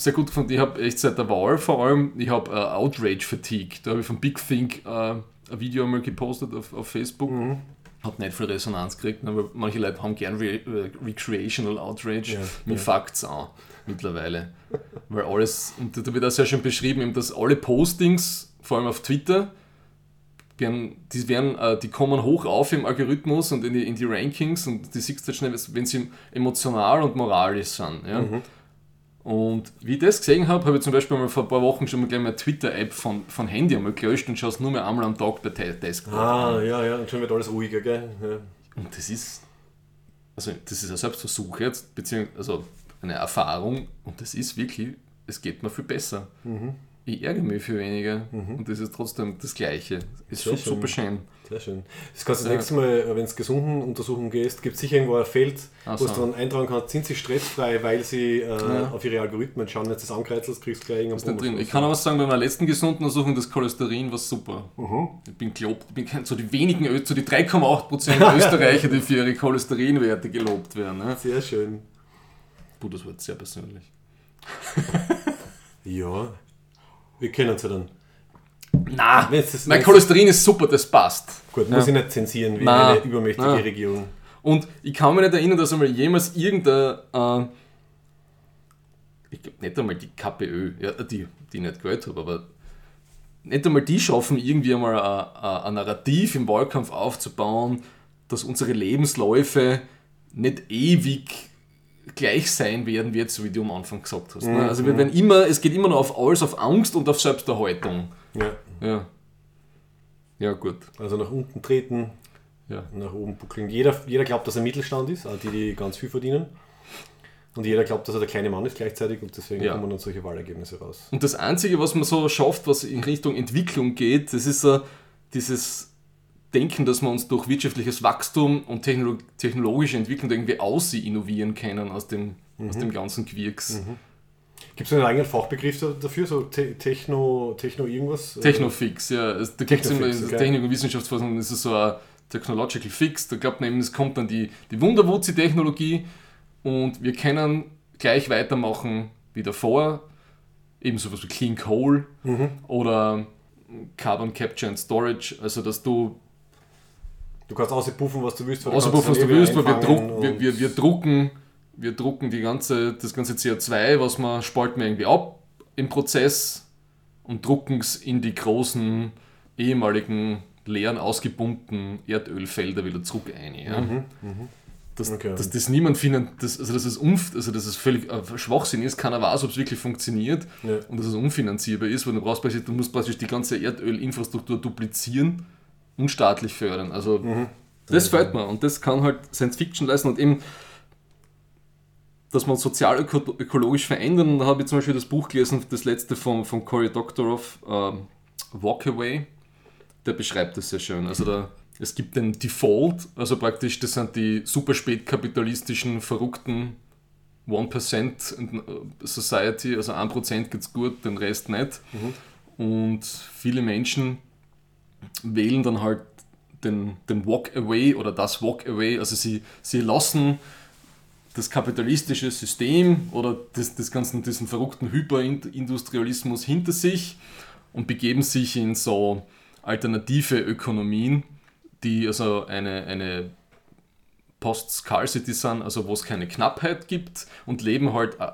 sehr gut gefunden, ich habe echt seit der Wahl vor allem, ich habe äh, Outrage Fatigue. Da habe ich von Big Think äh, ein Video einmal gepostet auf, auf Facebook. Hat nicht viel Resonanz gekriegt, aber manche Leute haben gern Re äh, Recreational Outrage. Ja, Mir ja. fuckt's an mittlerweile. Weil alles, und da wird auch sehr schön beschrieben, eben, dass alle Postings, vor allem auf Twitter, werden, die, werden, die kommen hoch auf im Algorithmus und in die, in die Rankings und die siehst du schnell, wenn sie emotional und moralisch sind. Ja? Und wie ich das gesehen habe, habe ich zum Beispiel mal vor ein paar Wochen schon mal gleich meine Twitter-App von, von Handy einmal gelöscht und schaue es nur mehr einmal am Tag bei Desktop an. Ah, ja, ja, und schon wird alles ruhiger, gell? Ja. Und das ist, also das ist ein Selbstversuch jetzt, beziehungsweise also eine Erfahrung und das ist wirklich, es geht mir viel besser. Mhm. ich ärgere mich für weniger. Und das ist trotzdem das Gleiche. Ist super schön. Sehr schön. Das kannst du das Ja. nächste Mal, wenn du gesunden Untersuchungen gehst, gibt es sicher irgendwo ein Feld, Ach wo du so. dann eintragen kannst, sind sie stressfrei, weil sie äh, Ja. auf ihre Algorithmen schauen. Wenn du das ankreuzelst, kriegst du gleich irgendeinen nicht drin. Ich kann aber sagen, bei meiner letzten gesunden Untersuchung, das Cholesterin war super. Mhm. Ich bin gelobt. Ich bin kein- so die wenigen, so die 3,8% Österreicher, die für ihre Cholesterinwerte gelobt werden. Ne? Sehr schön. Puh, das wird sehr persönlich. Ja, wir kennen es ja dann. Na, mein Cholesterin ist super, das passt. Gut, Ja. muss ich nicht zensieren wie Nein. eine übermächtige Nein. Regierung. Und ich kann mich nicht erinnern, dass einmal jemals irgendein, äh, ich glaube nicht einmal die KPÖ, ja, die, die ich nicht gehört habe, aber nicht einmal die schaffen, irgendwie einmal ein, Narrativ im Wahlkampf aufzubauen, dass unsere Lebensläufe nicht ewig gleich sein werden, wie jetzt, so wie du am Anfang gesagt hast. Ne? Also wir werden immer, es geht immer noch auf alles, auf Angst und auf Selbsterhaltung. Ja. Ja. Ja, gut. Also nach unten treten, Ja. nach oben buckeln. Jeder, jeder glaubt, dass er Mittelstand ist, auch die, die ganz viel verdienen. Und jeder glaubt, dass er der kleine Mann ist gleichzeitig und deswegen Ja. kommen dann solche Wahlergebnisse raus. Und das Einzige, was man so schafft, was in Richtung Entwicklung geht, das ist so dieses Denken, dass wir uns durch wirtschaftliches Wachstum und technolo technologische Entwicklung irgendwie aus innovieren können aus dem, aus dem ganzen Quirks. Gibt es einen eigenen Fachbegriff da- dafür, so Te Techno, Techno irgendwas? Technofix, ja. Da gibt es in der okay. Technik- und Wissenschaftsforschung ist es so ein Technological Fix. Da glaubt man eben, es kommt dann die, die Wunderwurzi-Technologie und wir können gleich weitermachen wie davor. Eben sowas wie Clean Coal Mhm. oder Carbon Capture and Storage, also dass du Du kannst auspuffen, was du willst. kannst was du willst, weil wir, druck, wir, wir, wir drucken, wir drucken die ganze, das ganze CO2, was wir spalten wir irgendwie ab im Prozess und drucken es in die großen ehemaligen leeren, ausgepumpten Erdölfelder wieder zurück ein. Ja? Dass, Mhm, Okay. dass das niemand findet, dass, also dass es umf, also dass es völlig äh, Schwachsinn ist, keiner weiß, ob es wirklich funktioniert Ja. und dass es unfinanzierbar ist, weil du brauchst praktisch, du musst praktisch die ganze Erdölinfrastruktur duplizieren und staatlich fördern. Also Mhm. das fällt mir und das kann halt Science Fiction leisten und eben, dass man sozial-ökologisch verändern. Da habe ich zum Beispiel das Buch gelesen, das letzte von, von Cory Doctorow, ähm, Walk Away. Der beschreibt das sehr schön. Also da, es gibt den Default, also praktisch das sind die super spätkapitalistischen, verrückten 1% in, äh, Society, also 1% geht's gut, den Rest nicht. Und viele Menschen wählen dann halt den, den Walk Away oder das Walk Away, also sie, sie lassen das kapitalistische System oder das, das ganzen, diesen verrückten Hyperindustrialismus hinter sich und begeben sich in so alternative Ökonomien, die also eine, eine Post-Scarcity sind, also wo es keine Knappheit gibt und leben halt äh,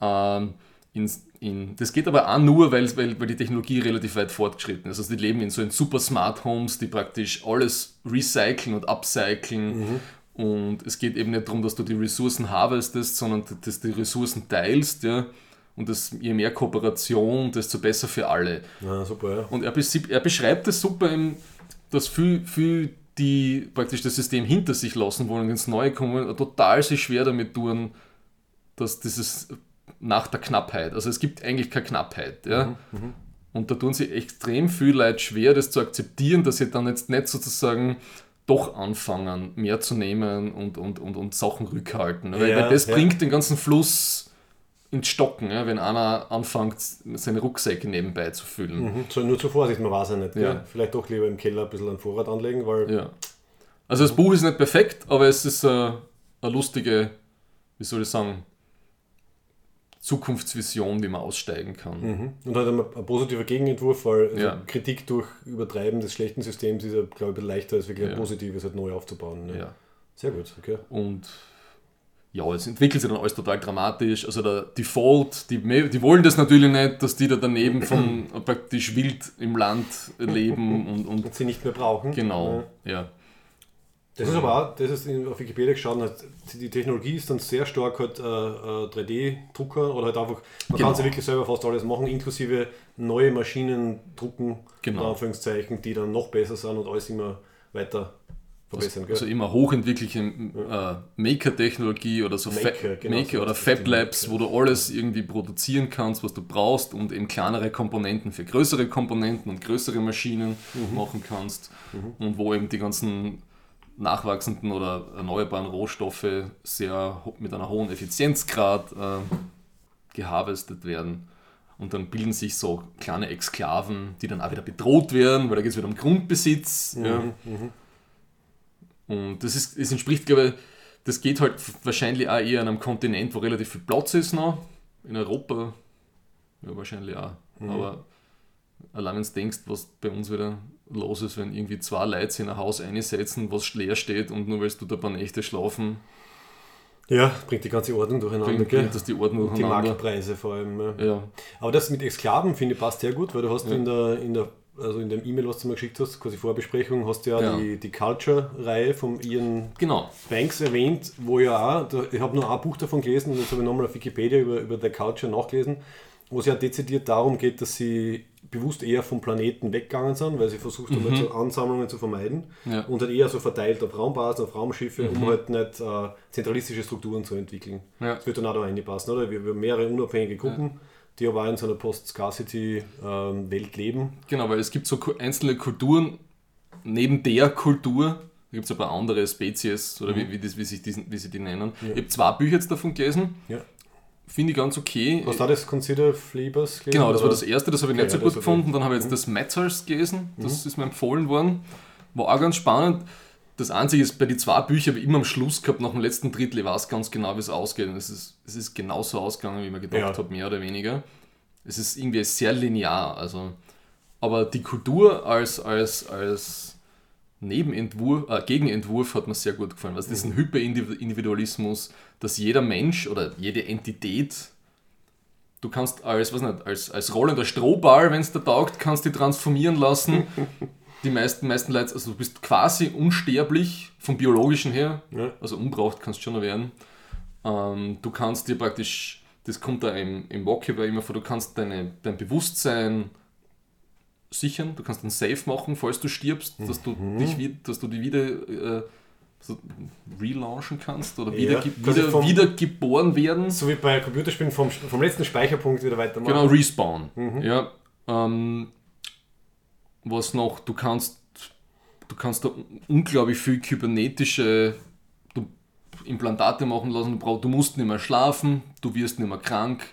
ähm, in, in, das geht aber auch nur, weil, weil, weil die Technologie relativ weit fortgeschritten ist. Also die leben in so in super Smart Homes, die praktisch alles recyceln und upcyclen. Und es geht eben nicht darum, dass du die Ressourcen harvestest, sondern dass du die Ressourcen teilst. Ja? Und das, je mehr Kooperation, desto besser für alle. Ja, super, ja. Und er, beschreibt- er beschreibt es super, im, dass viel, viel die praktisch das System hinter sich lassen wollen und ins Neue kommen, total sich schwer damit tun, dass dieses nach der Knappheit, also es gibt eigentlich keine Knappheit. Ja? Und da tun sie extrem viel Leute schwer, das zu akzeptieren, dass sie dann jetzt nicht sozusagen doch anfangen, mehr zu nehmen und, und, und, und Sachen rückhalten. weil, Ja, weil das ja. bringt den ganzen Fluss ins Stocken, ja? wenn einer anfängt, seine Rucksäcke nebenbei zu füllen. Mhm. So, nur zur Vorsicht, man weiß ja nicht. Ja. Vielleicht doch lieber im Keller ein bisschen an Vorrat anlegen, weil Ja. Also das Buch ist nicht perfekt, aber es ist äh, eine lustige, wie soll ich sagen, Zukunftsvision, wie man aussteigen kann. Mhm. Und halt ein, ein positiver Gegenentwurf, weil also Ja. Kritik durch Übertreiben des schlechten Systems ist ja, glaube ich, leichter als wirklich Ja. ein positives halt neu aufzubauen. Ne? Ja. Sehr gut, okay. Und ja, es entwickelt sich dann alles total dramatisch. Also der Default, die, die wollen das natürlich nicht, dass die da daneben von praktisch wild im Land leben und, und Und sie nicht mehr brauchen. genau, Ja. ja. Das ist aber auch, das ist in, auf Wikipedia geschaut, die Technologie ist dann sehr stark halt äh, äh, 3D-Drucker oder halt einfach, man Genau. kann sie wirklich selber fast alles machen, inklusive neue Maschinen drucken, Genau. unter Anführungszeichen, die dann noch besser sind und alles immer weiter verbessern. Also, also immer hochentwickelte äh, Maker-Technologie oder so Maker, Fa genau, Maker so oder Fab Labs, wo du alles irgendwie produzieren kannst, was du brauchst und eben kleinere Komponenten für größere Komponenten und größere Maschinen Mhm. machen kannst und wo eben die ganzen nachwachsenden oder erneuerbaren Rohstoffe sehr mit einer hohen Effizienzgrad äh, geharvestet werden. Und dann bilden sich so kleine Exklaven, die dann auch wieder bedroht werden, weil da geht es wieder um Grundbesitz. Mhm. Ja. Und das, ist, das entspricht, glaube ich, das geht halt wahrscheinlich auch eher an einem Kontinent, wo relativ viel Platz ist noch. In Europa ja, wahrscheinlich auch. Mhm. Aber allein wenn du denkst, was bei uns wieder los ist, wenn irgendwie zwei Leute sich in ein Haus einsetzen, was leer steht und nur weil du da ein paar Nächte schlafen, Ja, bringt die ganze Ordnung durcheinander. bringt, bringt das die Ordnung Und die durcheinander. Marktpreise vor allem. Ja. Ja, Aber das mit Exklaven finde ich passt sehr gut, weil du hast Ja. in der, in der also in dem E-Mail, was du mir geschickt hast, quasi Vorbesprechung, hast du ja, Ja. die, die Culture-Reihe von Ian genau. Banks erwähnt, wo ja auch, da, ich habe nur ein Buch davon gelesen und jetzt habe ich nochmal auf Wikipedia über, über The Culture nachgelesen, wo es ja dezidiert darum geht, dass sie bewusst eher vom Planeten weggegangen sind, weil sie versucht haben, halt so Ansammlungen zu vermeiden Mhm. Ja. Mhm. und halt eher so verteilt auf Raumbasen, auf Raumschiffe, um halt nicht äh, zentralistische Strukturen zu entwickeln. Ja. Das wird dann auch da reinpassen, oder? Wir, wir haben mehrere unabhängige Gruppen, die aber auch in so einer Post-Scarcity-Welt leben. Genau, weil es gibt so einzelne Kulturen, neben der Kultur, da gibt es ein paar andere Spezies, oder wie, wie, das, wie, sich diesen, wie sie die nennen. Ich habe zwei Bücher jetzt davon gelesen, Ja. Finde ich ganz okay. Du auch das Consider Flavors gelesen? Genau, das war das erste, das habe ich Okay, nicht so gut habe ich- gefunden. Dann habe ich jetzt das Matters gelesen, das ist mir empfohlen worden. War auch ganz spannend. Das Einzige ist, bei den zwei Büchern habe ich immer am Schluss gehabt, nach dem letzten Drittel, ich weiß ganz genau, wie es ausgeht. Und es ist, es ist genauso ausgegangen, wie mir gedacht Ja. habe, mehr oder weniger. Es ist irgendwie sehr linear. Also. Aber die Kultur als, als, als Nebenentwurf, äh, Gegenentwurf hat mir sehr gut gefallen. Also diesen Hyperindividualismus, dass jeder Mensch oder jede Entität du kannst als, was nicht, als, als rollender Strohball, wenn es dir taugt, kannst dich transformieren lassen. Die meisten, meisten Leute, also du bist quasi unsterblich vom biologischen her, Ja. also unbraucht kannst du schon noch werden. Ähm, du kannst dir praktisch, das kommt da im, im Walkie immer vor, du kannst deine, dein Bewusstsein sichern, du kannst ein Safe machen, falls du stirbst, dass du dich wi- dass du die wieder äh, so relaunchen kannst oder Ja, wieder, quasi wieder, vom- wieder geboren werden. So wie bei Computerspielen vom, vom letzten Speicherpunkt wieder weitermachen. Genau, Respawn. Ja, ähm, was noch? Du kannst, du kannst da unglaublich viel kybernetische Implantate machen lassen. Du, musst nicht mehr schlafen, du wirst nicht mehr krank.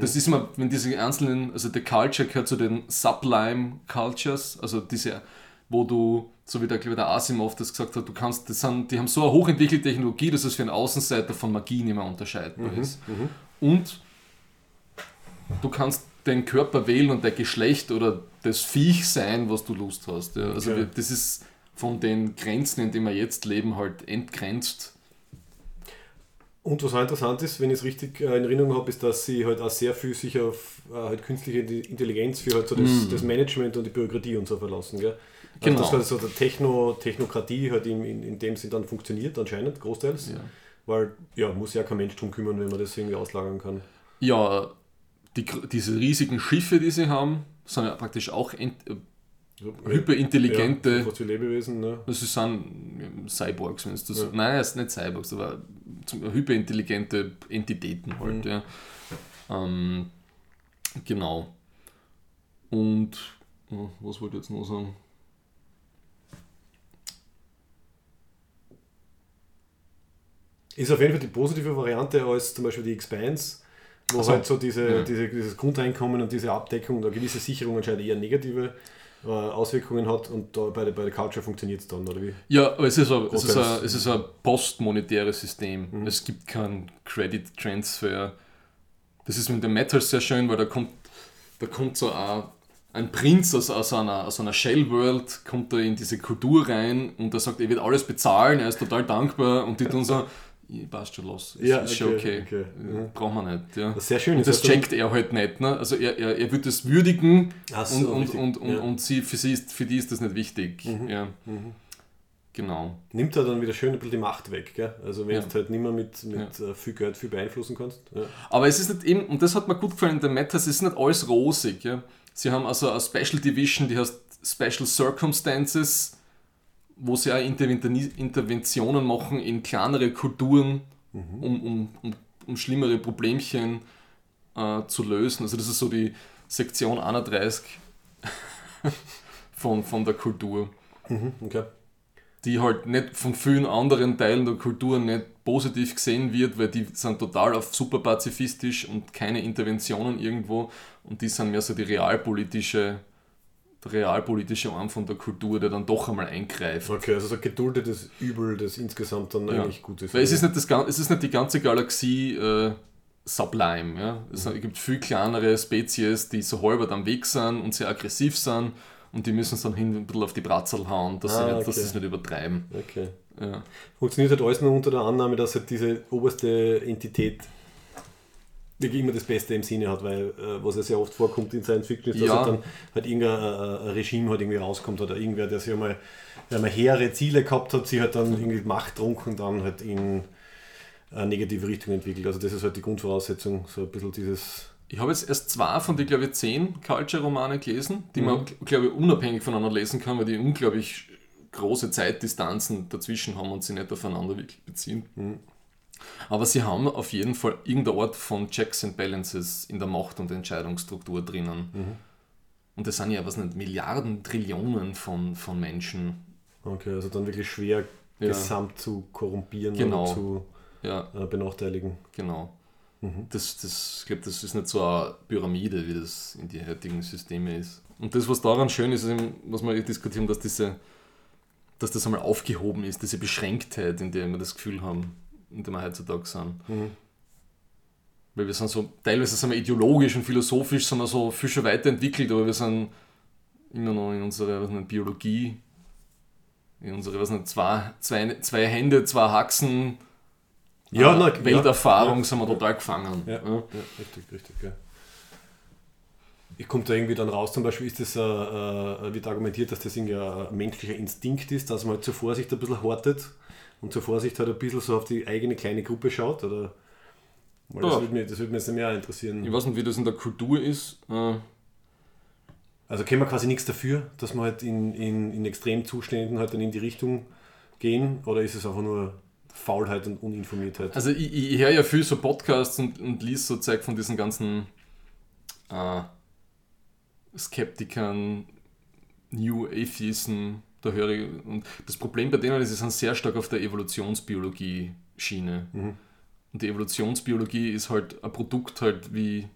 Das ist immer, wenn diese einzelnen, also der Culture gehört zu den Sublime Cultures, also diese, wo du, so wie der, glaube der Asimov das gesagt hat, du kannst, das sind, die haben so eine hochentwickelte Technologie, dass es für einen Außenseiter von Magie nicht mehr unterscheidbar ist. Und du kannst den Körper wählen und dein Geschlecht oder das Viech sein, was du Lust hast. Ja. Also Okay. das ist von den Grenzen, in denen wir jetzt leben, halt entgrenzt. Und was auch interessant ist, wenn ich es richtig äh, in Erinnerung habe, ist, dass sie halt auch sehr viel sich auf äh, halt künstliche Intelligenz für halt so das, das Management und die Bürokratie und so verlassen. Gell? Genau. Also dass halt so der Techno, Technokratie halt in, in, in dem Sinn dann funktioniert, anscheinend, großteils. Ja. Weil ja, muss ja kein Mensch drum kümmern, wenn man das irgendwie auslagern kann. Ja, die, diese riesigen Schiffe, die sie haben, sind ja praktisch auch ent, äh, hyperintelligente. Ja, wie Lebewesen, ne? Das sind Cyborgs, wenn es das. Ja. Nein, es sind nicht Cyborgs, aber hyperintelligente Entitäten halt. Mhm. Ja. Ähm, genau. Und was wollte ich jetzt noch sagen? Ist auf jeden Fall die positive Variante als zum Beispiel die Expanse, wo Ach so. halt so diese, Ja. diese, dieses Grundeinkommen und diese Abdeckung oder gewisse Sicherung anscheinend eher negative äh, Auswirkungen hat und da bei der, bei der Culture funktioniert es dann, oder wie? Ja, aber es ist ein, es ist ein, es ist ein postmonetäres System. Mhm. Es gibt keinen Credit Transfer. Das ist mit dem Metals sehr schön, weil da kommt, da kommt so ein, ein Prinz aus, aus einer, aus einer Shell-World, kommt da in diese Kultur rein und er sagt, er wird alles bezahlen, er ist total dankbar und die tun so, "Ja, passt schon los, ist, Ja, ist schon okay, okay, okay. Mhm. brauchen wir nicht. Ja. Das ist sehr schön. Und das dann- checkt er halt nicht. Ne? Also er, er, er wird das würdigen so, und, und, richtig. und, und, Ja. und sie, für, sie ist, für die ist das nicht wichtig. Mhm. Ja. Genau. nimmt er dann wieder schön ein bisschen die Macht weg, gell? Also wenn Ja. du halt nicht mehr mit, mit äh, viel Geld viel beeinflussen kannst. Ja. Aber es ist nicht eben, und das hat mir gut gefallen in den Matters, es ist nicht alles rosig. Ja? Sie haben also eine Special Division, die heißt Special Circumstances, wo sie auch Interventionen machen in kleinere Kulturen, um, um, um, um schlimmere Problemchen äh, zu lösen. Also das ist so die Sektion 31 von, von der Kultur, Mhm, okay. die halt nicht von vielen anderen Teilen der Kultur nicht positiv gesehen wird, weil die sind total auf super pazifistisch und keine Interventionen irgendwo und die sind mehr so die realpolitische der realpolitische Arm von der Kultur, der dann doch einmal eingreift. Okay, also so geduldetes Übel, das insgesamt dann Ja. eigentlich gut ist. Weil es ist nicht, das, es ist nicht die ganze Galaxie äh, sublime. Ja? Es gibt viel kleinere Spezies, die so halber am Weg sind und sehr aggressiv sind und die müssen es dann hin ein bisschen auf die Bratzel hauen, dass, sie, Ah, nicht, dass okay. sie es nicht übertreiben. Okay. Ja. Funktioniert halt alles nur unter der Annahme, dass halt diese oberste Entität wirklich immer das Beste im Sinne hat, weil äh, was ja sehr oft vorkommt in Science Fiction ist, dass Ja. halt dann halt irgendein äh, ein Regime halt irgendwie rauskommt oder irgendwer, der sich einmal, der einmal hehre Ziele gehabt hat, sich halt dann irgendwie machttrunken dann halt in eine negative Richtung entwickelt. Also das ist halt die Grundvoraussetzung, so ein bisschen dieses Ich habe jetzt erst zwei von den, glaube ich, zehn Culture-Romane gelesen, die Mhm. man, glaube ich, unabhängig voneinander lesen kann, weil die unglaublich große Zeitdistanzen dazwischen haben und sie nicht aufeinander wirklich beziehen. Mhm. Aber sie haben auf jeden Fall irgendeine Art von Checks and Balances in der Macht- und Entscheidungsstruktur drinnen. Mhm. Und das sind ja, was nicht, Milliarden, Trillionen von, von Menschen. Okay, also dann wirklich schwer Ja. gesamt zu korrumpieren Genau. oder zu Ja, äh, benachteiligen. genau. Mhm. Das, das, ich glaube, das ist nicht so eine Pyramide, wie das in die heutigen Systeme ist. Und das, was daran schön ist, ist eben, was wir diskutieren, dass, diese, dass das einmal aufgehoben ist, diese Beschränktheit, in der wir das Gefühl haben, in der wir heutzutage sind. Mhm. Weil wir sind so, teilweise sind wir ideologisch und philosophisch sind wir so viel schon weiterentwickelt, aber wir sind immer noch in unserer was nicht, Biologie, in unserer, was nicht, zwei, zwei, zwei Hände, zwei Haxen, Ja, äh, na, Welterfahrung ja. sind wir total gefangen. Ja, ja. richtig, richtig, ja. Ich kommt da irgendwie dann raus, zum Beispiel ist das, äh, äh, wird argumentiert, dass das irgendwie ein ein menschlicher Instinkt ist, dass man halt zur Vorsicht ein bisschen hortet und zur Vorsicht halt ein bisschen so auf die eigene kleine Gruppe schaut, oder? Weil das Ja. würde mich, das würde mich jetzt mehr interessieren. Ich weiß nicht, wie das in der Kultur ist. Äh, Also können wir quasi nichts dafür, dass wir halt in, in, in Extremzuständen halt dann in die Richtung gehen, oder ist es einfach nur Faulheit und Uninformiertheit? Also ich, ich höre ja viel so Podcasts und, und lies so Zeug von diesen ganzen äh, Skeptikern, New Atheisten, da höre ich. Und das Problem bei denen ist, sie sind sehr stark auf der Evolutionsbiologie-Schiene. Mhm. Und die Evolutionsbiologie ist halt ein Produkt halt wie.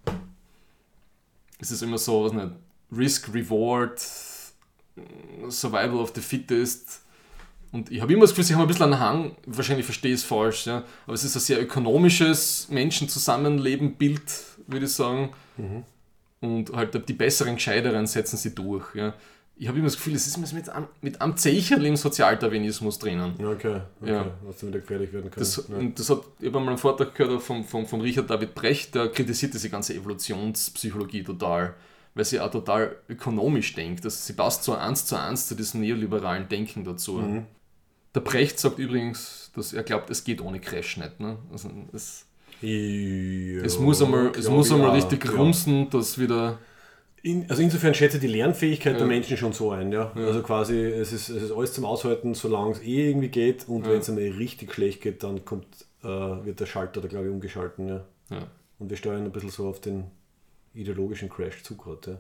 Es ist immer so, was nicht, Risk, Reward, Survival of the Fittest. Und ich habe immer das Gefühl, sie haben ein bisschen einen Hang, wahrscheinlich verstehe ich es falsch, ja, aber es ist ein sehr ökonomisches Menschenzusammenleben-Bild, würde ich sagen. Mhm. Und halt die besseren, gescheiteren setzen sie durch. Ja. Ich habe immer das Gefühl, es ist mit einem, mit einem Zecherl im Sozialdarwinismus drinnen. Ja, okay, okay. Ja. was dann wieder gefährlich werden kann. Das, ja. und das hat, ich habe einmal einen Vortrag gehört von, von, von Richard David Brecht, der kritisiert diese ganze Evolutionspsychologie total, weil sie auch total ökonomisch denkt. Also sie passt so eins zu eins zu diesem neoliberalen Denken dazu. Mhm. Der Brecht sagt übrigens, dass er glaubt, es geht ohne Crash nicht. Ne? Also es, Ja, es muss einmal, es muss einmal auch, richtig ja. rumsen, dass wieder. In, also insofern schätze ich die Lernfähigkeit Ja. der Menschen schon so ein, ja. Ja. Also quasi, es ist, es ist alles zum Aushalten, solange es eh irgendwie geht und Ja. wenn es einmal richtig schlecht geht, dann kommt, äh, wird der Schalter da glaube ich umgeschalten, ja. Und wir steuern ein bisschen so auf den ideologischen Crash zu gerade, ja.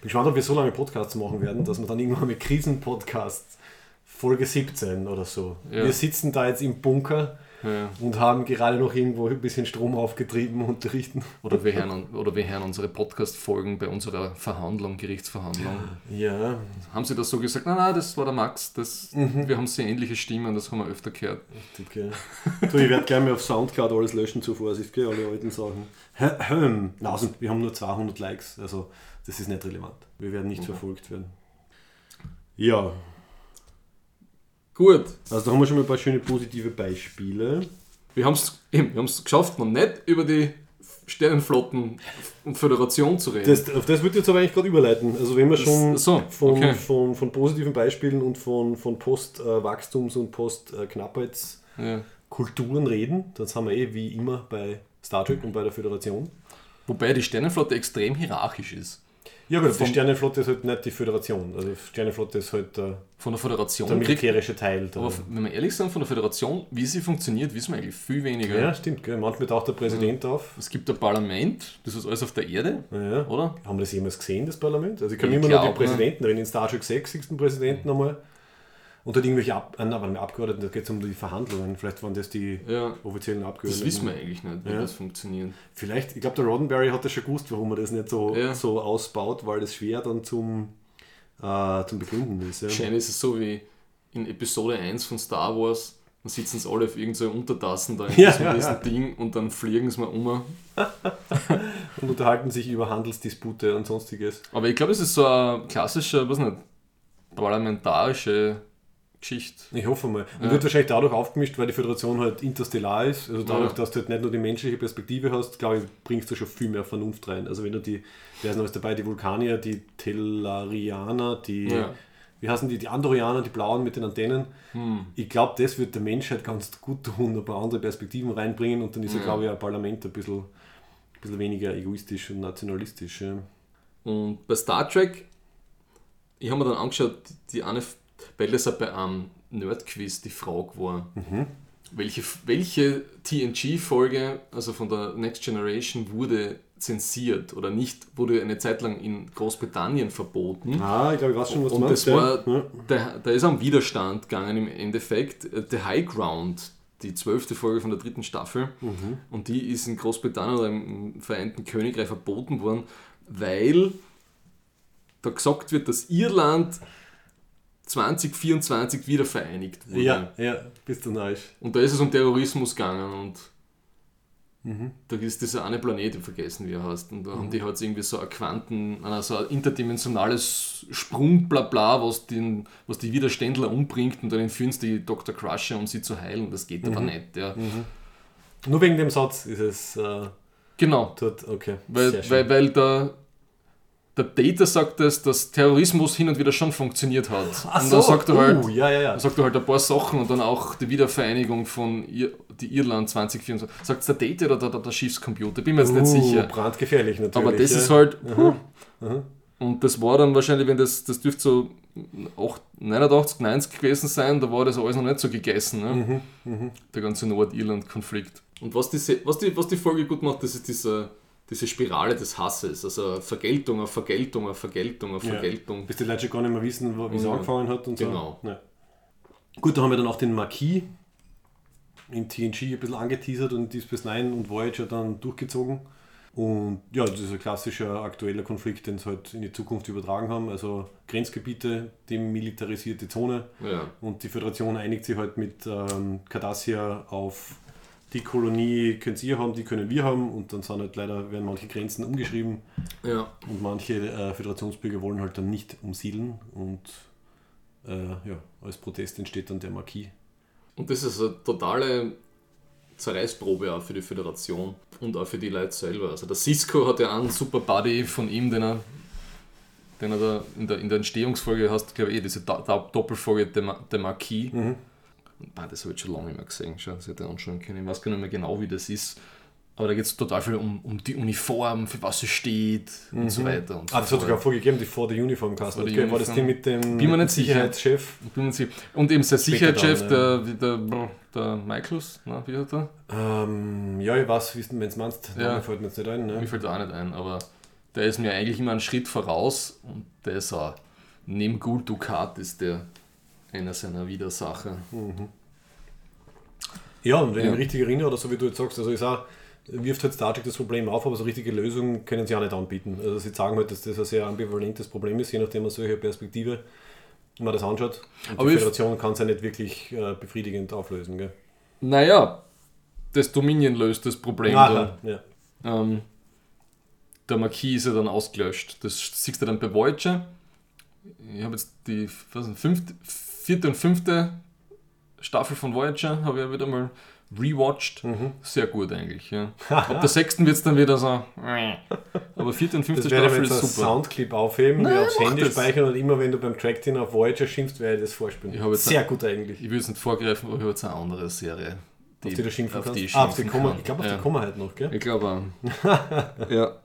Bin gespannt, ob wir so lange Podcasts machen werden, dass wir dann irgendwann mit Krisenpodcasts Folge 17 oder so. Wir sitzen da jetzt im Bunker Ja. und haben gerade noch irgendwo ein bisschen Strom aufgetrieben und unterrichten. Oder, wir hören, oder wir hören unsere Podcast-Folgen bei unserer Verhandlung, Gerichtsverhandlung. Ja, Haben sie das so gesagt? Nein, nein, das war der Max. Das, Mhm. Wir haben sehr ähnliche Stimmen, das haben wir öfter gehört. richtig, ja. Du, ich werde gleich mal auf Soundcloud alles löschen, zur Vorsicht, gell, alle alten Sachen. Hä- Hm, na, also, wir haben nur 200 Likes, also das ist nicht relevant. Wir werden nicht verfolgt werden. Ja, Gut, also da haben wir schon mal ein paar schöne positive Beispiele. wir haben es geschafft, noch nicht über die Sternenflotten und Föderation zu reden. Das, auf das würde ich jetzt aber eigentlich gerade überleiten. Also wenn wir schon Das- so, von, okay. von, von positiven Beispielen und von, von Post-Wachstums- und Post-Knappheitskulturen reden, dann sind wir eh wie immer bei Star Trek und bei der Föderation. Wobei die Sternenflotte extrem hierarchisch ist. Ja gut, die Sternenflotte ist halt nicht die Föderation. Also die Sternenflotte ist halt der, Von der Föderation der militärische Teil. Der, aber wenn wir ehrlich sind, von der Föderation, wie sie funktioniert, wissen wir eigentlich viel weniger. ja, stimmt. Gell? Manchmal taucht der Präsident auf. Es gibt ein Parlament, das ist alles auf der Erde, Ja. oder? Haben wir das jemals gesehen, das Parlament? Also ich kann Ich immer noch glaub, den Präsidenten, wenn in Star Trek 6 siehst du den Präsidenten einmal. Und dort irgendwelche Ab äh, nein, Abgeordneten, da geht es um die Verhandlungen. Vielleicht waren das die Ja. offiziellen Abgeordneten. Das wissen wir eigentlich nicht, wie Ja. das funktioniert. Vielleicht, ich glaube, der Roddenberry hat das schon gewusst, warum er das nicht so, Ja. so ausbaut, weil das schwer dann zum, äh, zum Begründen ist. Ja. Wahrscheinlich ist es so wie in Episode 1 von Star Wars, dann sitzen sie alle auf irgendeiner Untertassen da in Ja, diesem ja. Ding und dann fliegen sie mal um. Und unterhalten sich über Handelsdispute und sonstiges. Aber ich glaube, es ist so eine klassische, was nicht, parlamentarische Geschichte. Ich hoffe mal. Und Ja. wird wahrscheinlich dadurch aufgemischt, weil die Föderation halt interstellar ist. Also dadurch, Ja. dass du halt nicht nur die menschliche Perspektive hast, glaube ich, bringst du schon viel mehr Vernunft rein. Also wenn du die, wer ist noch alles dabei, die Vulkanier, die Tellarianer, die, Ja. wie heißen die, die Andorianer, die Blauen mit den Antennen. Hm. Ich glaube, das wird der Menschheit ganz gut tun, ein paar andere Perspektiven reinbringen und dann ist ja, glaube ich, ein Parlament ein bisschen, ein bisschen weniger egoistisch und nationalistisch. Und bei Star Trek, ich habe mir dann angeschaut, die eine, weil das auch bei einem Nerdquiz die Frage war, welche, welche TNG-Folge, also von der Next Generation, wurde zensiert oder nicht, wurde eine Zeit lang in Großbritannien verboten. Ah, ich glaube, ich weiß schon, was du Und meinst. das war, ja. da, da ist am Widerstand gegangen im Endeffekt. Äh, The High Ground, die zwölfte Folge von der dritten Staffel, Mhm. und die ist in Großbritannien oder im Vereinten Königreich verboten worden, weil da gesagt wird, dass Irland 2024 wieder vereinigt wurde. ja, ja, bist du neisch. Und da ist es um Terrorismus gegangen und Mhm. da ist dieser eine Planet, ich vergessen, wie er heißt. Und da haben die halt irgendwie so ein Quanten, äh, so ein interdimensionales Sprung-Blabla, was, den, was die Widerständler umbringt und dann entführen sie die Dr. Crusher, um sie zu heilen. Das geht aber nicht. Ja. Nur wegen dem Satz ist es äh, Genau, dort, okay. weil, weil, weil der, der Data sagt, dass, dass Terrorismus hin und wieder schon funktioniert hat. Ach und so, dann sagt er halt, uh, ja, ja, ja. Dann sagt er halt ein paar Sachen und dann auch die Wiedervereinigung von Ir die Irland 2024. Sagt es der Date oder der, der, der Schiffscomputer? Bin mir jetzt nicht Uh, sicher. Brandgefährlich natürlich. Aber das ist halt. puh. Mhm. Und das war dann wahrscheinlich, wenn das, das dürfte so 8, 89, 90 gewesen sein, da war das alles noch nicht so gegessen, ne? Mhm, der ganze Nordirland-Konflikt. Und was die, was, die, was die Folge gut macht, das ist diese, diese Spirale des Hasses. Also Vergeltung auf Vergeltung auf Vergeltung auf Ja. Vergeltung. Bis die Leute schon gar nicht mehr wissen, wie es Ja. angefangen hat und so. Genau. Ja. Gut, da haben wir dann auch den Marquis in TNG ein bisschen angeteasert und Deep Space Nine und Voyager dann durchgezogen. Und ja, das ist ein klassischer aktueller Konflikt, den sie halt in die Zukunft übertragen haben. Also Grenzgebiete, demilitarisierte Zone. Ja. Und die Föderation einigt sich halt mit ähm, Cardassia auf die Kolonie könnt ihr haben, die können wir haben. Und dann sind halt leider, werden manche Grenzen umgeschrieben. ja. Und manche äh, Föderationsbürger wollen halt dann nicht umsiedeln und äh, ja, als Protest entsteht dann der Marquis. Und das ist eine totale Zerreißprobe auch für die Föderation und auch für die Leute selber. Also der Cisco hat ja einen super Buddy von ihm, den er, den er da in der, in der Entstehungsfolge hast, glaube ich, eh diese Do Do Doppelfolge der, Ma- der Marquis. Mhm. Man, das habe ich schon lange nicht mehr gesehen, schon, das hätte ich anschauen können. Ich weiß gar nicht mehr genau, wie das ist. Aber da geht es total viel um, um die Uniform, für was sie steht und so weiter. Und so Ah, das hat sogar vorgegeben, die vor der Uniform Kasten. Okay, war das die mit dem Bin mir nicht sicher. Sicherheitschef? Ich bin mir sicher. Und eben sein Sicherheitschef, dann, der, der, der Michaels, na, wie hat er? Ähm, ja, ich weiß, wenn du es meinst, Ja. ja. fällt mir jetzt nicht ein. Mir Ne? fällt da auch nicht ein, aber der ist mir eigentlich immer einen Schritt voraus und der ist auch, neben Gul Dukat ist der einer seiner Widersacher. Ja, und wenn Ja. ich mich richtig erinnere, oder so wie du jetzt sagst, also ich sag, wirft halt Star Trek das Problem auf, aber so richtige Lösungen können sie auch nicht anbieten. Also sie sagen halt, dass das ein sehr ambivalentes Problem ist, je nachdem aus welcher Perspektive man das anschaut. Und Aber die Föderation kann es ja nicht wirklich äh, befriedigend auflösen. Gell? Naja, das Dominion löst das Problem Aha, ja. da. Ähm, der Marquis ist ja dann ausgelöscht. Das siehst du dann bei Voyager. Ich habe jetzt die was fünfte, vierte und fünfte Staffel von Voyager, habe ich ja wieder mal rewatcht. Mhm. Sehr gut eigentlich. Ja. Ab der sechsten wird es dann wieder so. Aber vierte und fünfte ich Staffel ist super. Soundclip aufheben, Nein, aufs Handy das. speichern und immer wenn du beim Track-Tin auf Voyager schimpfst, werde ich das vorspielen. Ich Sehr gut eigentlich. Ich will jetzt nicht vorgreifen, aber ich habe jetzt eine andere Serie. auf die du schimpfen auf kannst. die ich ah, auf die kann. ich glaube, auf ja. die kommen halt noch, gell? Ich glaube auch. ja.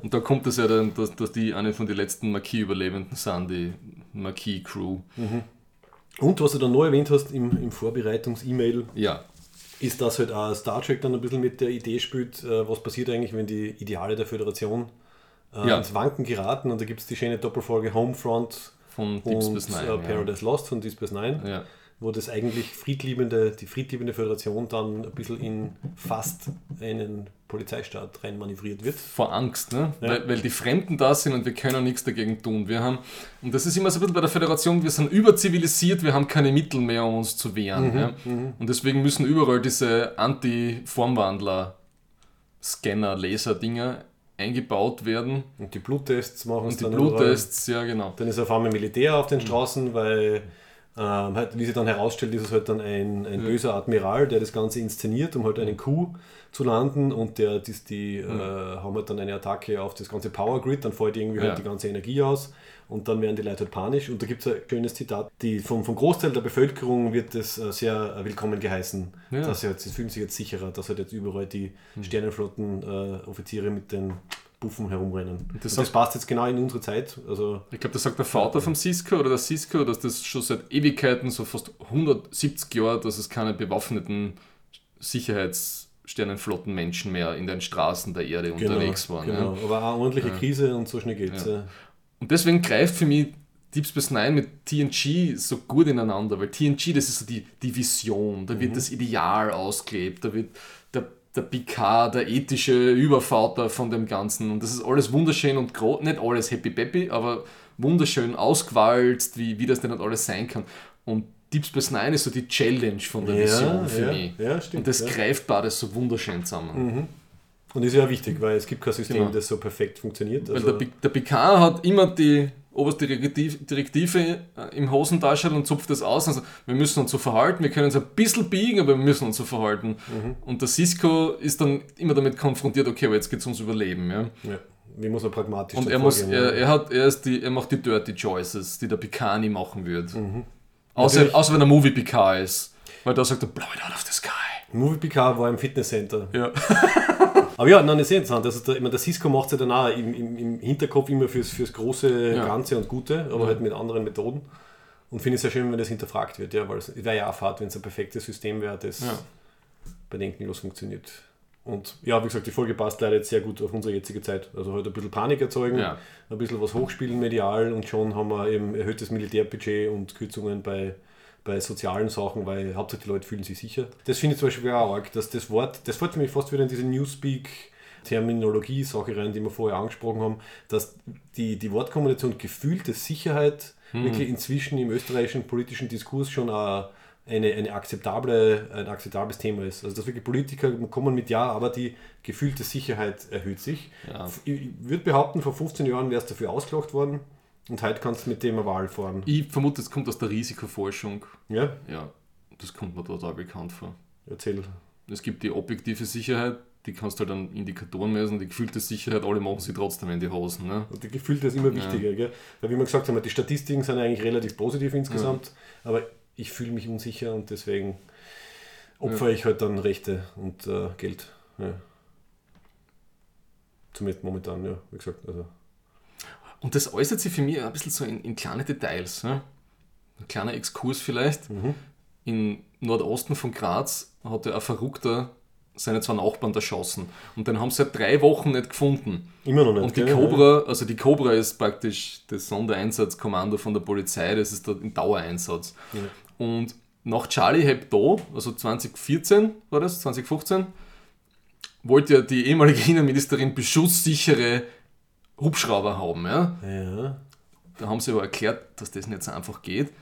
Und da kommt es ja dann, dass, dass die eine von den letzten Marquis-Überlebenden sind, die Marquis-Crew. Mhm. Und was du dann noch erwähnt hast im, im Vorbereitungs-E-Mail, Ja, ist, dass halt auch Star Trek dann ein bisschen mit der Idee spielt, äh, was passiert eigentlich, wenn die Ideale der Föderation äh, Ja. ins Wanken geraten. Und da gibt es die schöne Doppelfolge Homefront von Deep und Space Nine. äh, Paradise Lost von Deep Space Nine, ja. Wo das eigentlich friedliebende, die friedliebende Föderation dann ein bisschen in fast einen Polizeistaat reinmanövriert wird. vor Angst, ne? Ja. weil, weil die Fremden da sind und wir können nichts dagegen tun. Wir haben, und das ist immer so ein bisschen bei der Föderation, wir sind überzivilisiert, wir haben keine Mittel mehr, um uns zu wehren. ja? Und deswegen müssen überall diese Anti-Formwandler, Scanner, Laser-Dinger eingebaut werden. Und die Bluttests machen es Und die dann überall. Bluttests, ja genau. Dann ist auf einmal Militär auf Mhm. den Straßen, weil, ähm, halt, wie sich dann herausstellt, ist es halt dann ein, ein böser Admiral, der das Ganze inszeniert, um halt einen Coup zu landen und der, die, die äh, haben halt dann eine Attacke auf das ganze Power Grid, dann fällt irgendwie Ja. halt die ganze Energie aus und dann werden die Leute halt panisch und da gibt es ein schönes Zitat, die vom, vom Großteil der Bevölkerung wird das äh, sehr äh, willkommen geheißen, Ja. dass sie, halt, sie fühlen sich jetzt sicherer, dass halt jetzt überall die Mhm. Sternenflotten-Offiziere mit den Buffen herumrennen. Das das, passt jetzt genau in unsere Zeit, also Ich glaube, das sagt der Vater vom Cisco oder der Cisco, dass das schon seit Ewigkeiten, so fast 170 Jahre, dass es keine bewaffneten Sicherheitssternenflottenmenschen mehr in den Straßen der Erde unterwegs waren. Genau, Ja. aber auch eine ordentliche Krise und so schnell geht's. Ja. Ja. Und deswegen greift für mich Deep Space Nine mit TNG so gut ineinander, weil TNG, das ist so die, die Vision, da Mhm. wird das Ideal ausgelebt, da wird der, der Picard, der ethische Übervater von dem Ganzen und das ist alles wunderschön und groß, nicht alles happy peppy, aber wunderschön ausgewalzt, wie, wie das denn nicht alles sein kann. Und Deep Space Nine ist so die Challenge von der Vision für ja, mich. ja, stimmt. und das ja. greift beides so wunderschön zusammen. Und ist ja wichtig, weil es gibt kein System, Genau. das so perfekt funktioniert. Weil Also, der, Pi- der Picard hat immer die oberste Direktiv- Direktive äh, im Hosentaschel und zupft das aus. Also wir müssen uns so verhalten, wir können uns ein bisschen biegen, aber wir müssen uns so verhalten. Mhm. Und der Cisco ist dann immer damit konfrontiert, okay, aber jetzt geht es ums Überleben. Ja? ja, wie muss man pragmatisch Und er, muss, er, er, hat, er, ist die, er macht die Dirty Choices, die der Picard nie machen wird. Mhm. Außer, Natürlich. außer wenn er Movie Picard ist. Weil da sagt er, blow it out of the sky. Movie PK war im Fitnesscenter. Ja. Aber ja, nein, ist sehr interessant. Also der, ich meine, der Cisco macht es ja dann auch im, im, im Hinterkopf immer fürs, fürs große Ja. Ganze und Gute, aber Ja. halt mit anderen Methoden. Und finde es sehr schön, wenn das hinterfragt wird, ja, weil es wäre ja auch fad, wenn es ein perfektes System wäre, das Ja. bedenkenlos funktioniert. Und ja, wie gesagt, die Folge passt leider jetzt sehr gut auf unsere jetzige Zeit. Also halt ein bisschen Panik erzeugen, Ja. ein bisschen was hochspielen medial und schon haben wir eben erhöhtes Militärbudget und Kürzungen bei, bei sozialen Sachen, weil hauptsächlich die Leute fühlen sich sicher. Das finde ich zum Beispiel auch arg, dass das Wort, das fällt für mich fast wieder in diese Newspeak Terminologie-Sache rein, die wir vorher angesprochen haben, dass die, die Wortkombination gefühlte Sicherheit wirklich inzwischen im österreichischen politischen Diskurs schon eine, eine, eine akzeptable, ein akzeptables Thema ist. Also dass wirklich Politiker kommen mit Ja, aber die gefühlte Sicherheit erhöht sich. Ja. Ich würde behaupten, vor 15 Jahren wäre es dafür ausgelacht worden und heute kannst du mit dem eine Wahl fahren. Ich vermute, es kommt aus der Risikoforschung. Ja, Ja, das kommt mir total bekannt vor. erzähl. Es gibt die objektive Sicherheit, die kannst du halt an Indikatoren messen, die gefühlte Sicherheit, alle machen sie trotzdem in die Hosen. Ne? Und die Gefühlte ist immer wichtiger. Gell? Weil wie wir gesagt haben, die Statistiken sind eigentlich relativ positiv insgesamt, aber ich fühle mich unsicher und deswegen opfere ich halt dann Rechte und äh, Geld. Ja. Zumindest momentan, ja, wie gesagt. Also. Und das äußert sich für mich ein bisschen so in, in kleine Details. Ne? Ein kleiner Exkurs vielleicht. Mhm. Im Nordosten von Graz hat ja ein Verrückter seine zwei Nachbarn erschossen. Und den haben sie seit drei Wochen nicht gefunden. Immer noch nicht. Und die gell? Cobra, also die Cobra ist praktisch das Sondereinsatzkommando von der Polizei, das ist dort im Dauereinsatz. Ja. Und nach Charlie Hebdo, also 2014 war das, 2015, wollte ja die ehemalige Innenministerin beschusssichere Hubschrauber haben. Ja? Ja. Da haben sie aber erklärt, dass das nicht so einfach geht.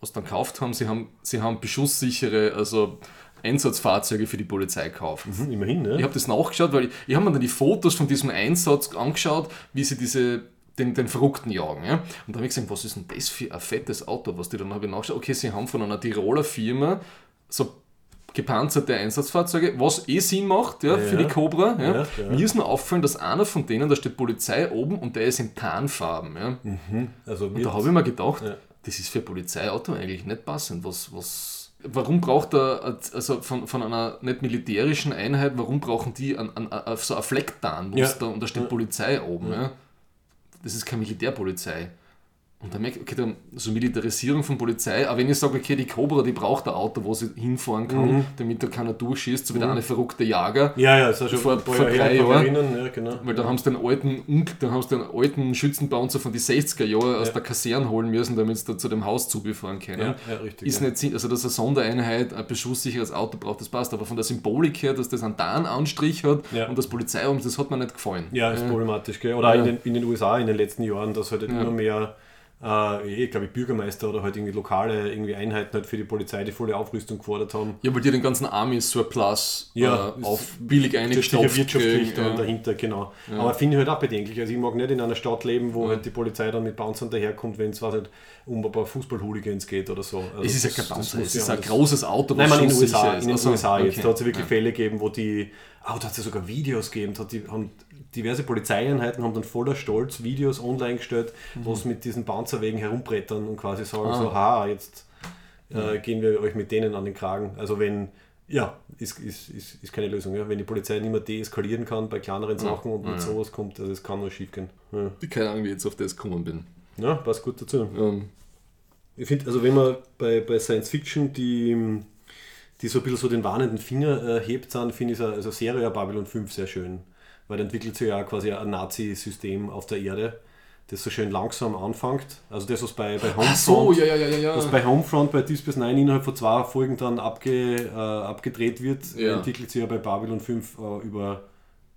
Was dann gekauft haben, sie haben, sie haben beschusssichere, also Einsatzfahrzeuge für die Polizei gekauft. Mhm, immerhin, ne? Ich habe das nachgeschaut, weil ich, ich habe mir dann die Fotos von diesem Einsatz angeschaut, wie sie diese, den, den Verrückten jagen. Ja? Und da habe ich gesagt, was ist denn das für ein fettes Auto, was die dann habe ich nachgeschaut. Okay, sie haben von einer Tiroler Firma so gepanzerte Einsatzfahrzeuge, was eh Sinn macht ja, für Ja. die Cobra. Ja. Ja. Mir ist nur auffallen, dass einer von denen, da steht Polizei oben und der ist in Tarnfarben. Ja. Also Und da habe ich mir gedacht, das ist für Polizeiauto eigentlich nicht passend. Was, was warum braucht er, also von, von einer nicht militärischen Einheit, warum brauchen die an, an, an so ein Flecktarnmuster und da steht. Polizei oben? Ja. Das ist keine Militärpolizei. Und da merke ich, okay, dann so Militarisierung von Polizei, aber wenn ich sage, okay, die Cobra, die braucht ein Auto, wo sie hinfahren kann, Mhm. damit da keiner durchschießt, so wie der eine verrückte Jager, Ja, ja, das ist schon Vor- vor drei Jahren. ja, genau. weil da haben sie den alten, Unk- da haben sie den alten Schützenpanzer von den 60er Jahren aus Ja. der Kaserne holen müssen, damit sie da zu dem Haus zubefahren können. Ja, ja, richtig. Ist nicht also dass eine Sondereinheit ein beschusssicheres Auto braucht, das passt, aber von der Symbolik her, dass das einen Tarnanstrich hat Ja. und das Polizeiamt, das hat mir nicht gefallen. Ja, ist problematisch. Gell? Oder in, den, in den USA in den letzten Jahren, dass halt immer mehr, äh, ich glaube, Bürgermeister oder halt irgendwie lokale irgendwie Einheiten halt für die Polizei die volle Aufrüstung gefordert haben. Ja, weil die den ganzen Army-Surplus Ja, äh, auf billig eingestopft Wirtschaftlich ja. dahinter, genau. Aber finde ich halt auch bedenklich. Also ich mag nicht in einer Stadt leben, wo halt die Polizei dann mit Bouncern daherkommt, wenn es was halt um ein paar Fußball-Hooligans geht oder so. Also Es ist ja kein das Bouncer, es ja ist ein großes Auto, Nein, man in den USA, ist. in den Also, USA jetzt. okay. Da hat es wirklich Ja. Fälle gegeben, wo die, oh, da hat es ja sogar Videos gegeben, da hat die, haben diverse Polizeieinheiten haben dann voller Stolz Videos online gestellt, wo sie mit diesen Panzerwegen herumbrettern und quasi sagen Mhm. Ah. so, ha, jetzt äh, gehen wir euch mit denen an den Kragen. Also wenn, ja, ist, ist, ist, ist keine Lösung. Ja? Wenn die Polizei nicht mehr deeskalieren kann bei kleineren Sachen und mit ja. sowas kommt, also es kann nur schief gehen. Ja. Keine Ahnung, wie ich jetzt auf das gekommen bin. ja, passt gut dazu. Ähm, Ich finde, also wenn man bei, bei Science Fiction die, die so ein bisschen so den warnenden Finger äh, hebt, dann finde ich so- also Serie Babylon 5 sehr schön. Weil da entwickelt sich ja quasi ein Nazi-System auf der Erde, das so schön langsam anfängt. Also das, was bei, bei Homefront, so, ja, ja, ja, ja. was ja. bei Homefront bei Deep Space Nine innerhalb von zwei Folgen dann abge, äh, abgedreht wird, Ja. entwickelt sich ja bei Babylon 5 äh, über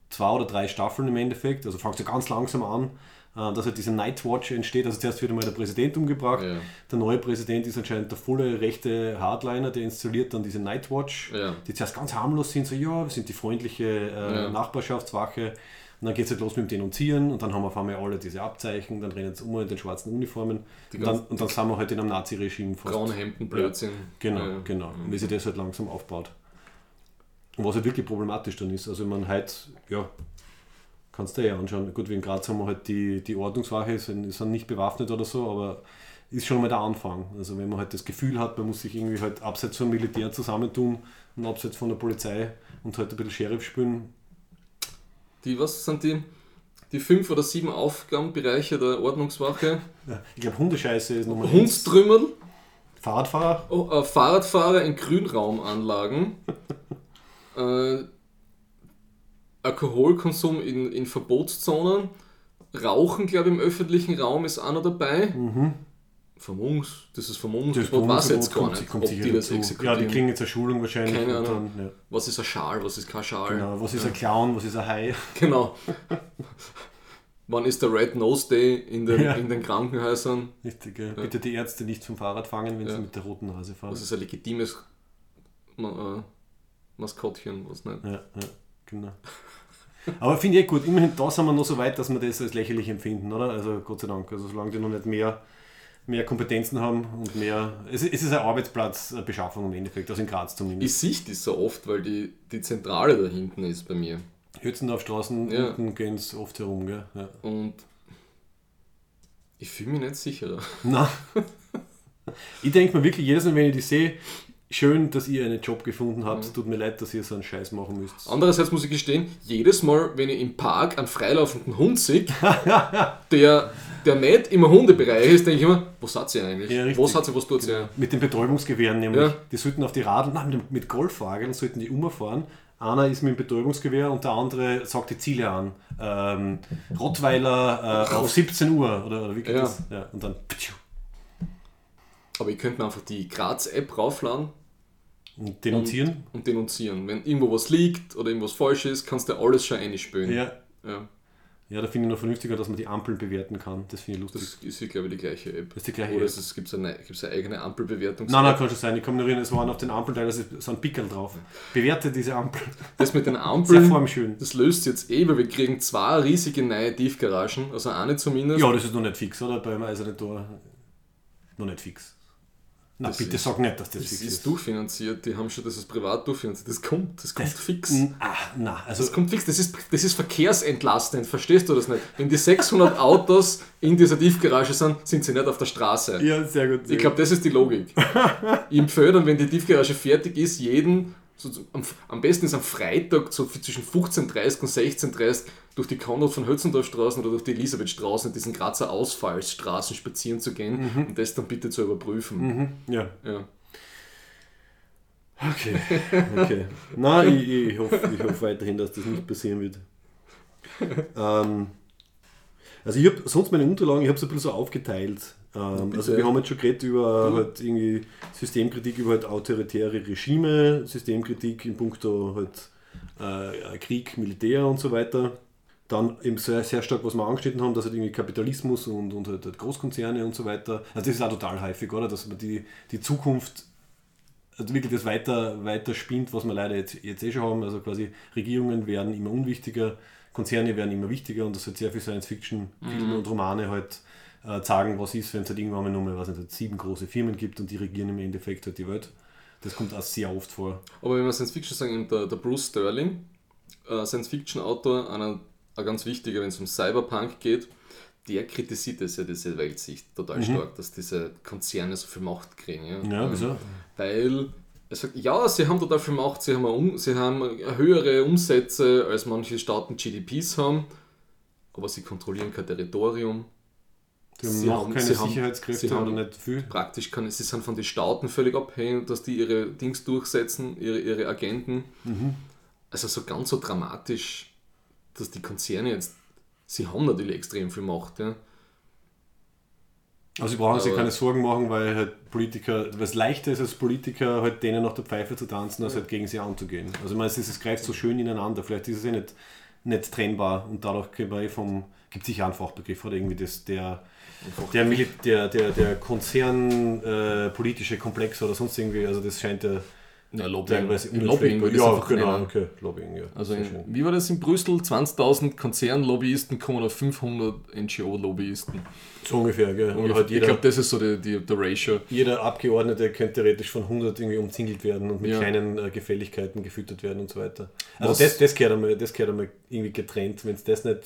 zwei oder drei Staffeln im Endeffekt. Also fängt so ganz langsam an, dass halt diese Nightwatch entsteht. Also zuerst wird einmal der Präsident umgebracht. Ja. Der neue Präsident ist anscheinend der volle rechte Hardliner, der installiert dann diese Nightwatch, Ja. die zuerst ganz harmlos sind, so ja, wir sind die freundliche äh, Ja. Nachbarschaftswache. Und dann geht es halt los mit dem Denunzieren und dann haben wir auf einmal alle diese Abzeichen, dann rennen sie um in den schwarzen Uniformen Die und dann, und dann sind wir halt in einem Nazi-Regime fast. Braune Hemden, Blödsinn. Genau, genau. Und wie sich das halt langsam aufbaut. Und was halt wirklich problematisch dann ist, also man halt, ja, kannst du dir ja anschauen. Gut, wie in Graz haben wir halt die, die Ordnungswache, sind, sind nicht bewaffnet oder so, aber ist schon mal der Anfang. Also wenn man halt das Gefühl hat, man muss sich irgendwie halt abseits vom Militär zusammentun und abseits von der Polizei und halt ein bisschen Sheriff spielen. Die, was sind die? Die fünf oder sieben Aufgabenbereiche der Ordnungswache. Ja, ich glaube, Hundescheiße ist eins. Hundstrümmel, Fahrradfahrer. oh, äh, Fahrradfahrer in Grünraumanlagen, äh, Alkoholkonsum in, in Verbotszonen, Rauchen, glaube ich, im öffentlichen Raum ist auch noch dabei. Vermummungs, das ist Vermummungsverbot, weiß jetzt gar nicht, ob die das Ja, die kriegen jetzt eine Schulung wahrscheinlich. Keine Ahnung. Dann, ja. Was ist ein Schal, was ist kein Schal? Genau, was ist ein Clown, was ist ein Hai? Genau. Wann ist der Red Nose Day in den, Ja. in den Krankenhäusern? Richtig, ja. Bitte die Ärzte nicht vom Fahrrad fangen, wenn Ja. sie mit der roten Nase fahren. Was ist ein legitimes Ma äh, Maskottchen, was nicht? Ja, ja, genau. Aber finde ich eh gut, immerhin da sind wir noch so weit, dass wir das als lächerlich empfinden, oder? Also Gott sei Dank, also solange die noch nicht mehr, mehr Kompetenzen haben und mehr. Es, es ist eine Arbeitsplatzbeschaffung im Endeffekt, also in Graz Ich zumindest. sehe das so oft, weil die, die Zentrale da hinten ist bei mir. Hötzendorf Straßen, Ja. unten gehen es oft herum, gell? Ja. Und ich fühle mich nicht sicherer. Na. Ich denke mir wirklich jedes Mal, wenn ich die sehe, schön, dass ihr einen Job gefunden habt. Tut mir leid, dass ihr so einen Scheiß machen müsst. Andererseits muss ich gestehen, jedes Mal, wenn ich im Park einen freilaufenden Hund sehe, der, der nicht im Hundebereich ist, denke ich immer, wo seid ihr eigentlich? Ja, wo seid ihr, was tut ihr? Mit den Betäubungsgewehren nämlich. Ja. Die sollten auf die Radl, nein, mit Golfwagen sollten die umfahren. Einer ist mit dem Betäubungsgewehr und der andere sagt die Ziele an. Ähm, Rottweiler äh, auf 17 Uhr oder, oder wie geht Ja. das? Ja, und dann ptschuh, Aber ich könnte mir einfach die Graz-App raufladen und denunzieren. und denunzieren. Wenn irgendwo was liegt oder irgendwas falsch ist, kannst du alles schon einspülen. Ja. Ja, ja, da finde ich noch vernünftiger, dass man die Ampeln bewerten kann. Das finde ich lustig. das ist glaube ich, die gleiche App. Das ist die gleiche Oder App. es gibt eine, gibt's eine eigene Ampelbewertung. Nein, nein, kann schon sein. Ich kann mich erinnern, es waren auf den Ampeln also so ein Pickel drauf. Bewerte diese Ampel. Das mit den Sehr Ampeln, formschön. das löst jetzt eh, weil wir kriegen zwei riesige neue Tiefgaragen, also eine zumindest. Ja, das ist noch nicht fix, oder? Beim Eisernen Tor. Noch nicht fix. Na, Das bitte ist- sag nicht, dass das, Das fix ist ist. durchfinanziert, die haben schon das ist privat durchfinanziert. Das kommt, das kommt fix. Ah, na, also Das kommt fix, das ist, das ist verkehrsentlastend, verstehst du das nicht? Wenn die 600 Autos in dieser Tiefgarage sind, sind sie nicht auf der Straße. ja, sehr gut. Ich glaube, das ist die Logik. empfehle dann, wenn die Tiefgarage fertig ist, jeden, so, am, am besten ist am Freitag so zwischen 15.30 und 16.30 durch die Konrad von Hötzendorfstraßen oder durch die Elisabethstraßen, diesen Grazer Ausfallsstraßen spazieren zu gehen und das dann bitte zu überprüfen. Mhm, ja. Ja. Okay, okay. Nein, ich, ich, hoffe, ich hoffe weiterhin, dass das nicht passieren wird. ähm, also ich habe sonst meine Unterlagen, ich habe es ein bisschen so aufgeteilt. Ähm, also wir haben jetzt schon geredet über Du. halt irgendwie Systemkritik über halt autoritäre Regime, Systemkritik in puncto halt äh, Krieg, Militär und so weiter. Dann eben sehr, sehr stark, was wir angeschnitten haben, dass halt irgendwie Kapitalismus und, und halt, halt Großkonzerne und so weiter. Also das ist auch total häufig, oder? Dass man die, die Zukunft also wirklich das weiter, weiter spinnt, was wir leider jetzt, jetzt eh schon haben. Also quasi Regierungen werden immer unwichtiger, Konzerne werden immer wichtiger und das hat sehr viel Science-Fiction-Filme und Romane halt äh, sagen, was ist, wenn es halt irgendwann mal nur mal, was nicht, sieben große Firmen gibt und die regieren im Endeffekt halt die Welt. Das kommt auch sehr oft vor. Aber wenn wir Science Fiction sagen, der, der Bruce Sterling, äh, Science Fiction Autor, einer, ein ganz wichtiger, wenn es um Cyberpunk geht, der kritisiert das ja, diese Weltsicht total stark, dass diese Konzerne so viel Macht kriegen. Ja, Ja, Ähm, wieso? Weil er sagt, ja, sie haben total viel Macht, sie haben, um, sie haben höhere Umsätze, als manche Staaten GDPs haben, aber sie kontrollieren kein Territorium. Die haben Sie noch haben- keine Sicherheitskräfte haben- oder nicht viel. Praktisch kann sie sind von den Staaten völlig abhängig, dass die ihre Dings durchsetzen, ihre, ihre Agenten. Also so ganz so dramatisch, dass die Konzerne jetzt, sie haben natürlich extrem viel Macht. Ja. Also sie brauchen sich keine Sorgen machen, weil halt Politiker, es leichter ist als Politiker, halt denen nach der Pfeife zu tanzen, als halt gegen sie anzugehen. Also ich meine, es, ist- es greift so schön ineinander. Vielleicht ist es eh nicht, nicht trennbar und dadurch können wir eh vom, gibt sicher einen Fachbegriff oder irgendwie das, der, der, der, der, der Konzern äh, Komplex oder sonst irgendwie, also das scheint ja Ja, Lobbying. teilweise Lobbying würde ich ja, genau, nennen. okay, Lobbying, ja. Also in, wie war das in Brüssel? 20.000 Konzernlobbyisten kommen auf 500 NGO-Lobbyisten. So ungefähr, gell. Und halt ich jeder, glaube, das ist so die, die, der Ratio. jeder Abgeordnete könnte theoretisch von 100 irgendwie umzingelt werden und mit Ja. kleinen äh, Gefälligkeiten gefüttert werden und so weiter. Also Was- das, das, gehört einmal, das gehört einmal irgendwie getrennt. Wenn du das nicht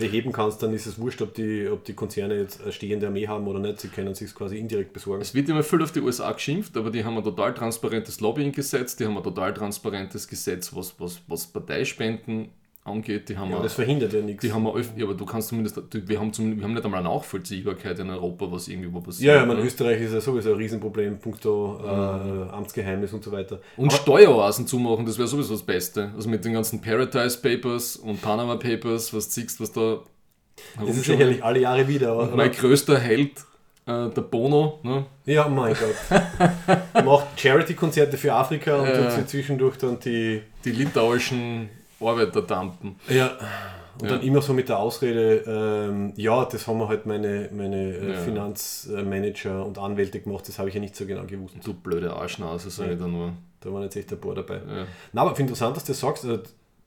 beheben kannst, dann ist es wurscht, ob die, ob die Konzerne jetzt eine stehende Armee haben oder nicht. Sie können sich quasi indirekt besorgen. Es wird immer viel auf die USA geschimpft, aber die haben ein total transparentes Lobbying-Gesetz, die haben ein total transparentes Gesetz, was, was, was Parteispenden angeht. Die haben Ja, das verhindert ja nichts. Die haben wir, ja, aber du kannst zumindest, wir haben, zumindest, wir haben nicht einmal eine Nachvollziehbarkeit in Europa, was irgendwie wo passiert. ja, ja, meine, ne? Österreich ist ja sowieso ein Riesenproblem, puncto äh, Amtsgeheimnis und so weiter. Und Steueroasen zumachen, das wäre sowieso das Beste. Also mit den ganzen Paradise Papers und Panama Papers, was du siehst, was da Das ist sicherlich alle Jahre wieder. Aber, mein größter Held, äh, der Bono, ne? ja, mein Gott. Macht Charity-Konzerte für Afrika und Ja. tut sie zwischendurch dann die die litauischen Arbeiterdampen. Ja. Und Ja. dann immer so mit der Ausrede, ähm, ja, das haben wir halt meine, meine äh, Ja. Finanzmanager und Anwälte gemacht, das habe ich ja nicht so genau gewusst. Du blöde Arschnase, sage ich da nur. Da waren jetzt echt ein paar dabei. Ja. Na, aber interessant, dass du das sagst. Also,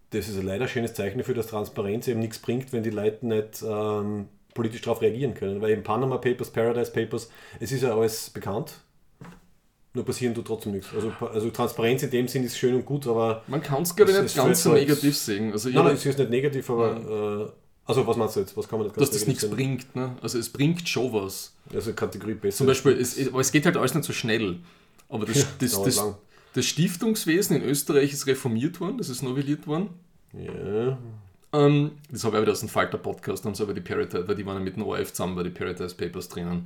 das ist ein leider schönes Zeichen dafür, dass Transparenz eben nichts bringt, wenn die Leute nicht ähm, politisch darauf reagieren können. Weil im Panama Papers, Paradise Papers, es ist ja alles bekannt. Nur passieren tut trotzdem nichts. Also, also Transparenz in dem Sinn ist schön und gut, aber Man kann es, glaube ich, nicht ganz so negativ sehen. Also nein, nein, es ist nicht negativ, aber äh, also was meinst du jetzt? Was kann man nicht dass das nichts sehen? bringt. Ne? Also es bringt schon was. Also Kategorie besser. Zum Beispiel, es, es- geht halt alles nicht so schnell. Aber das, das, das, lang. das Stiftungswesen in Österreich ist reformiert worden, das ist novelliert worden. Ja. Ähm, das habe ich wieder aus dem Falter-Podcast, da haben sie aber die Paradise, weil die waren ja mit dem ORF zusammen bei den Paradise Papers drinnen.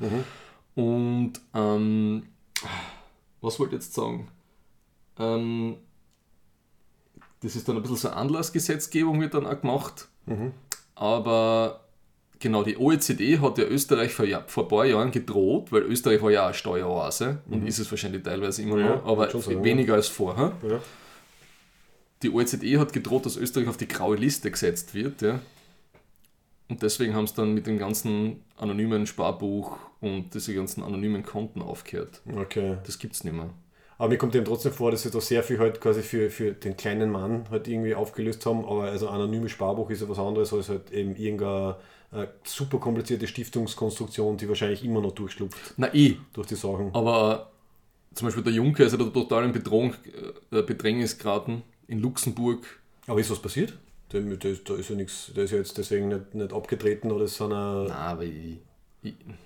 Und ähm, was wollte ich jetzt sagen? Ähm, das ist dann ein bisschen so eine Anlassgesetzgebung wird dann auch gemacht. Aber genau, die OECD hat ja Österreich vor, vor ein paar Jahren gedroht, weil Österreich war ja auch eine Steueroase und ist es wahrscheinlich teilweise immer Ja, noch, aber würd schon sagen, weniger als vorher. Ja. Die OECD hat gedroht, dass Österreich auf die graue Liste gesetzt wird. Ja. Und deswegen haben sie dann mit dem ganzen anonymen Sparbuch und diese ganzen anonymen Konten aufgehört. Okay. Das gibt es nicht mehr. Aber mir kommt eben trotzdem vor, dass sie da sehr viel halt quasi für, für den kleinen Mann halt irgendwie aufgelöst haben. Aber also anonymes Sparbuch ist ja was anderes als halt eben irgendeine äh, super komplizierte Stiftungskonstruktion, die wahrscheinlich immer noch durchschlupft Na eh, durch die Sachen. aber zum Beispiel der Juncker ist ja da total in Bedrohung, äh, Bedrängnis geraten in Luxemburg. Aber ist was passiert? Da, da, ist, da ist ja nichts, der ist ja jetzt deswegen nicht, nicht abgetreten oder so einer. Nein, aber ich, ich,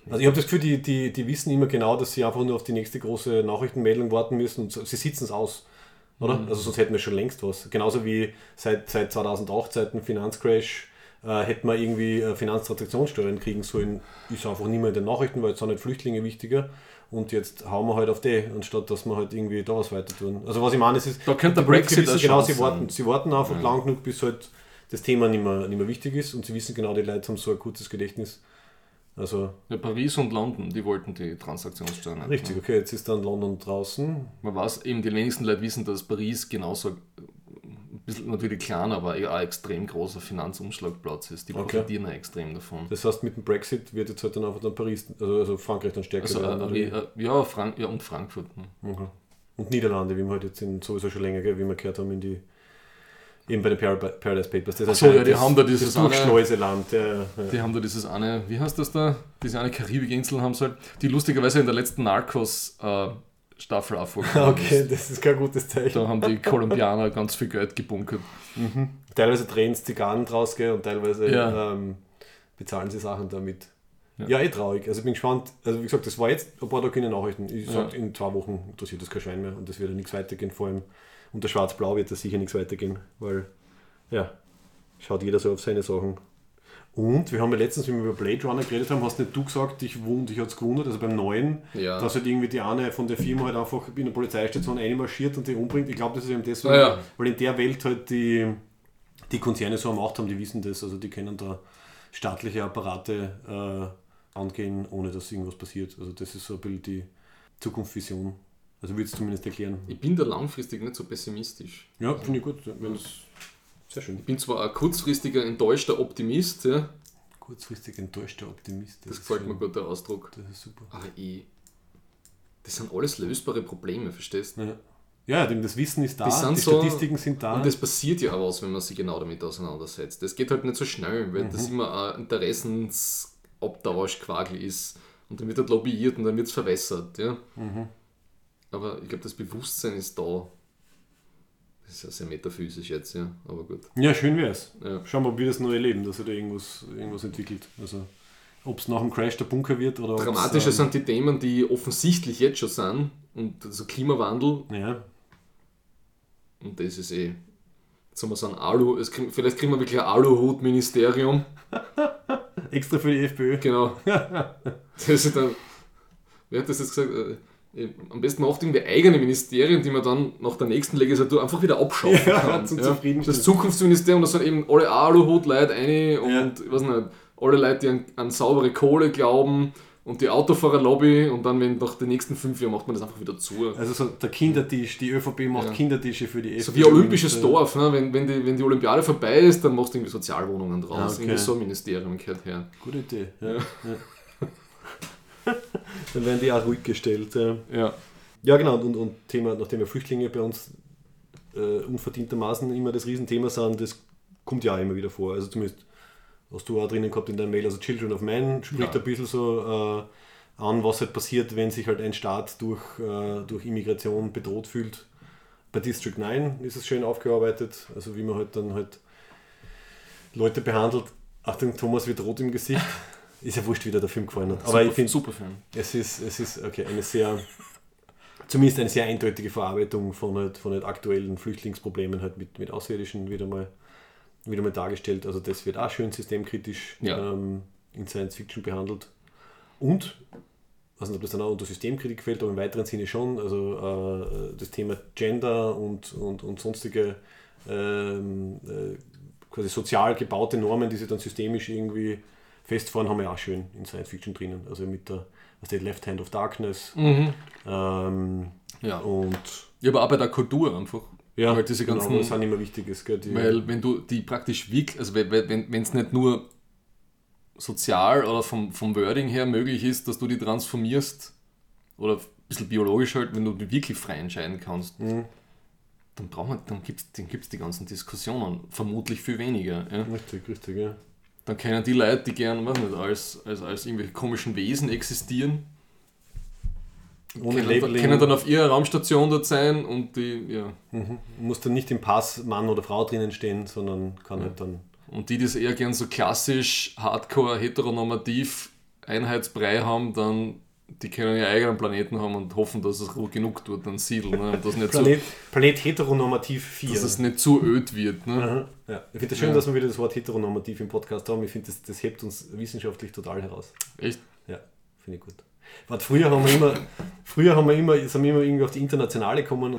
Also ich habe das Gefühl, die, die, die wissen immer genau, dass sie einfach nur auf die nächste große Nachrichtenmeldung warten müssen und sie sitzen es aus. Oder? Mhm. Also sonst hätten wir schon längst was. Genauso wie seit, seit 2008, seit dem Finanzcrash, äh, hätten wir irgendwie äh, Finanztransaktionssteuern kriegen sollen. Ist einfach nicht mehr in den Nachrichten, weil jetzt sind halt Flüchtlinge wichtiger. Und jetzt hauen wir halt auf die, anstatt dass wir halt irgendwie da was weiter tun. Also was ich meine, es ist... Da könnte der Brexit wissen genau, sie warten, sie warten einfach Ja. lang genug, bis halt das Thema nicht mehr, nicht mehr wichtig ist und sie wissen genau, die Leute haben so ein kurzes Gedächtnis. Also ja, Paris und London, die wollten die Transaktionssteuer nicht. richtig, okay, jetzt ist dann London draußen. Man weiß eben, die wenigsten Leute wissen, dass Paris genauso ein bisschen natürlich kleiner, aber eher ein extrem großer Finanzumschlagplatz ist. Die Okay. profitieren ja extrem davon. Das heißt, mit dem Brexit wird jetzt halt dann einfach dann Paris, also, also Frankreich dann stärker Also, werden. äh, äh, ja, Frank ja, und Frankfurt. ne. Mhm. Und Niederlande, wie wir halt jetzt in, sowieso schon länger, wie wir gehört haben, in die eben bei den Par Paradise Papers. Das so, ja, die das, haben da dieses das eine- Durchschleuseland. Ja, ja. Die haben da dieses eine, wie heißt das da? Diese eine Karibikinsel haben sie halt, die lustigerweise in der letzten Narcos-Staffel auch vorgekommen Okay, ist. das ist kein gutes Zeichen. Da haben die Kolumbianer ganz viel Geld gebunkert. Teilweise drehen sie Zigarren draus gell, und teilweise Ja. ähm, bezahlen sie Sachen damit. Ja. Ja. eh traurig. Also ich bin gespannt. Also wie gesagt, das war jetzt ein paar Tage in den Nachrichten. Ich Ja. sag, in zwei Wochen interessiert das kein Schwein mehr und das wird ja nichts weitergehen. Vor allem unter Schwarz-Blau wird das sicher nichts weitergehen, weil ja, schaut jeder so auf seine Sachen. Und wir haben ja letztens, wenn wir über Blade Runner geredet haben, hast nicht du gesagt, dich wund, dich hat es gewundert, also beim neuen, Ja. dass halt irgendwie die eine von der Firma halt einfach in der Polizeistation einmarschiert und die umbringt. Ich glaube, das ist eben deswegen, Ah, ja. weil in der Welt halt die, die Konzerne so am Macht haben, die wissen das, also die können da staatliche Apparate äh, angehen, ohne dass irgendwas passiert. Also das ist so ein bisschen die Zukunftsvision. Also würde es zumindest erklären. Ich bin da langfristig nicht so pessimistisch. Ja, finde ich gut. Wenn sehr schön. Ich bin zwar ein kurzfristiger enttäuschter Optimist, ja, Kurzfristig enttäuschter Optimist. das ist gefällt mir gut, der Ausdruck. Das ist super. Aber ich, das sind alles lösbare Probleme, verstehst du? Ja, ja dem- das Wissen ist da, Die so- Statistiken sind da. Und es passiert ja auch was, wenn man sich genau damit auseinandersetzt. Das geht halt nicht so schnell, weil das Mhm. immer ein Interessensabtausch quasi ist. Und dann wird halt lobbyiert und dann wird es verwässert. Ja? Mhm. Aber ich glaube, das Bewusstsein ist da. Das ist ja sehr metaphysisch jetzt, ja. Aber gut. Ja, schön wär's. Ja. Schauen wir, ob wir das neu erleben, dass sich da irgendwas, irgendwas entwickelt. Also, ob es nach dem Crash der Bunker wird oder Dramatischer ähm, sind die Themen, die offensichtlich jetzt schon sind. Und also Klimawandel, Ja, und das ist eh. Jetzt haben wir so ein Alu, es vielleicht kriegen wir wirklich ein Aluhut-Ministerium. extra für die FPÖ. Genau. das ist dann, wer hat das jetzt gesagt? Äh, Am besten macht irgendwie eigene Ministerien, die man dann nach der nächsten Legislatur einfach wieder abschaffen Ja, kann. zum Zufriedenstellen. Das Zukunftsministerium, da sind eben alle Aluhut-Leute eine und Ja. ich weiß nicht, alle Leute, die an, an saubere Kohle glauben und die Autofahrerlobby und dann, wenn nach den nächsten fünf Jahren macht man das einfach wieder zu. Also so der Kindertisch, die ÖVP macht Ja. Kindertische für die So FPÖ. wie olympisches und, äh, Dorf, ne? wenn, wenn, die, wenn die Olympiade vorbei ist, dann machst du irgendwie Sozialwohnungen draus. Ah, okay. Irgendwie so ein Ministerium gehört her. Gute Idee. Ja. Ja. Dann werden die auch ruhig gestellt. Ja, Ja. ja genau. Und, und Thema, nachdem ja Flüchtlinge bei uns äh, unverdientermaßen immer das Riesenthema sind, das kommt ja auch immer wieder vor. Also zumindest hast du auch drinnen gehabt in deiner Mail. Also Children of Man spricht Ja. ein bisschen so äh, an, was halt passiert, wenn sich halt ein Staat durch, äh, durch Immigration bedroht fühlt. Bei District 9 ist es schön aufgearbeitet, also wie man halt dann halt Leute behandelt. Achtung, Thomas wird rot im Gesicht. Ist ja wurscht, wie dir der Film gefallen hat. Aber super, ich finde, super Film. es ist, es ist okay, eine sehr, zumindest eine sehr eindeutige Verarbeitung von, halt, von halt aktuellen Flüchtlingsproblemen halt mit, mit Außerirdischen wieder mal, wieder mal dargestellt. Also das wird auch schön systemkritisch Ja. ähm, in Science Fiction behandelt. Und, weiß nicht, ob das dann auch unter Systemkritik fällt, aber im weiteren Sinne schon, also äh, das Thema Gender und, und, und sonstige ähm, äh, quasi sozial gebaute Normen, die sich dann systemisch irgendwie festfahren, haben wir auch schön in Science Fiction drinnen. Also mit der, was der Left Hand of Darkness ähm, Ja. und ja, aber auch bei der Kultur einfach. ja, Weil diese genau, ganzen- das sind immer Wichtiges. Gell, Weil wenn du die praktisch wirklich, also wenn es nicht nur sozial oder vom, vom Wording her möglich ist, dass du die transformierst, oder ein bisschen biologisch halt, wenn du die wirklich frei entscheiden kannst, Mhm. dann braucht man, dann gibt es dann gibt's die ganzen Diskussionen vermutlich viel weniger. Ja? Richtig, richtig, ja. Dann können die Leute, die gern, weiß nicht, als, als, als irgendwelche komischen Wesen existieren, Ohne können, Labeling. können dann auf ihrer Raumstation dort sein und die, ja. Mhm. Muss dann nicht im Pass Mann oder Frau drinnen stehen, sondern kann halt dann. Und die, die das eher gern so klassisch, hardcore, heteronormativ Einheitsbrei haben, dann die können ihren eigenen Planeten haben und hoffen, dass es genug dort dann siedeln. Ne? Und dass, nicht Planet, Planet heteronormativ 4. so, dass es nicht zu öd wird. Ne? Aha. Ja. Ich finde es schön, Ja. dass wir wieder das Wort heteronormativ im Podcast haben. Ich finde, das, das hebt uns wissenschaftlich total heraus. Echt? Ja, finde ich gut. Warte, früher haben wir immer, früher haben wir immer, sind wir immer irgendwie auf die internationale gekommen.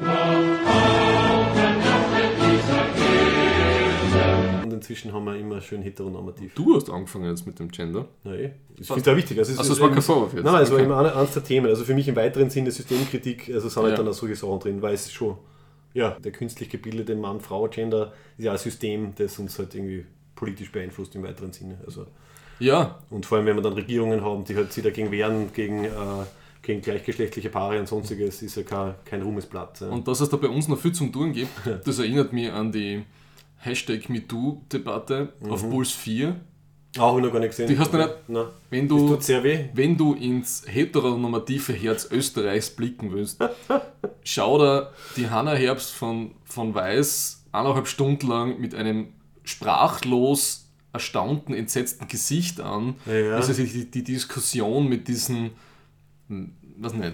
Und inzwischen haben wir immer schön heteronormativ. Du hast angefangen jetzt mit dem Gender. Nein, ich finde es auch wichtig. Also, es Also ist es war kein Vorwurf jetzt. Nein, es war Okay. immer eine- eines der Themen. Also für mich im weiteren Sinne Systemkritik, also sind halt Ja. dann auch solche Sachen drin, weil es schon, ja, der künstlich gebildete Mann-Frau-Gender ist ja ein System, das uns halt irgendwie politisch beeinflusst im weiteren Sinne. Also, Ja, und vor allem, wenn wir dann Regierungen haben, die halt sich dagegen wehren, gegen, äh, gegen gleichgeschlechtliche Paare und sonstiges, ist ja kein, kein Ruhmesblatt. Ja. und dass es da bei uns noch viel zum Tun gibt, das erinnert mich an die Hashtag MeToo-Debatte auf Puls 4. Auch ich noch gar nicht gesehen. Die hast du nicht- Nein. Wenn Das du, tut sehr weh. wenn du ins heteronormative Herz Österreichs blicken willst, schau dir die Hanna Herbst von, von Weiß eineinhalb Stunden lang mit einem sprachlos erstaunten, entsetzten Gesicht an, Ja. wie sie sich die, die Diskussion mit diesen, hm, was nicht,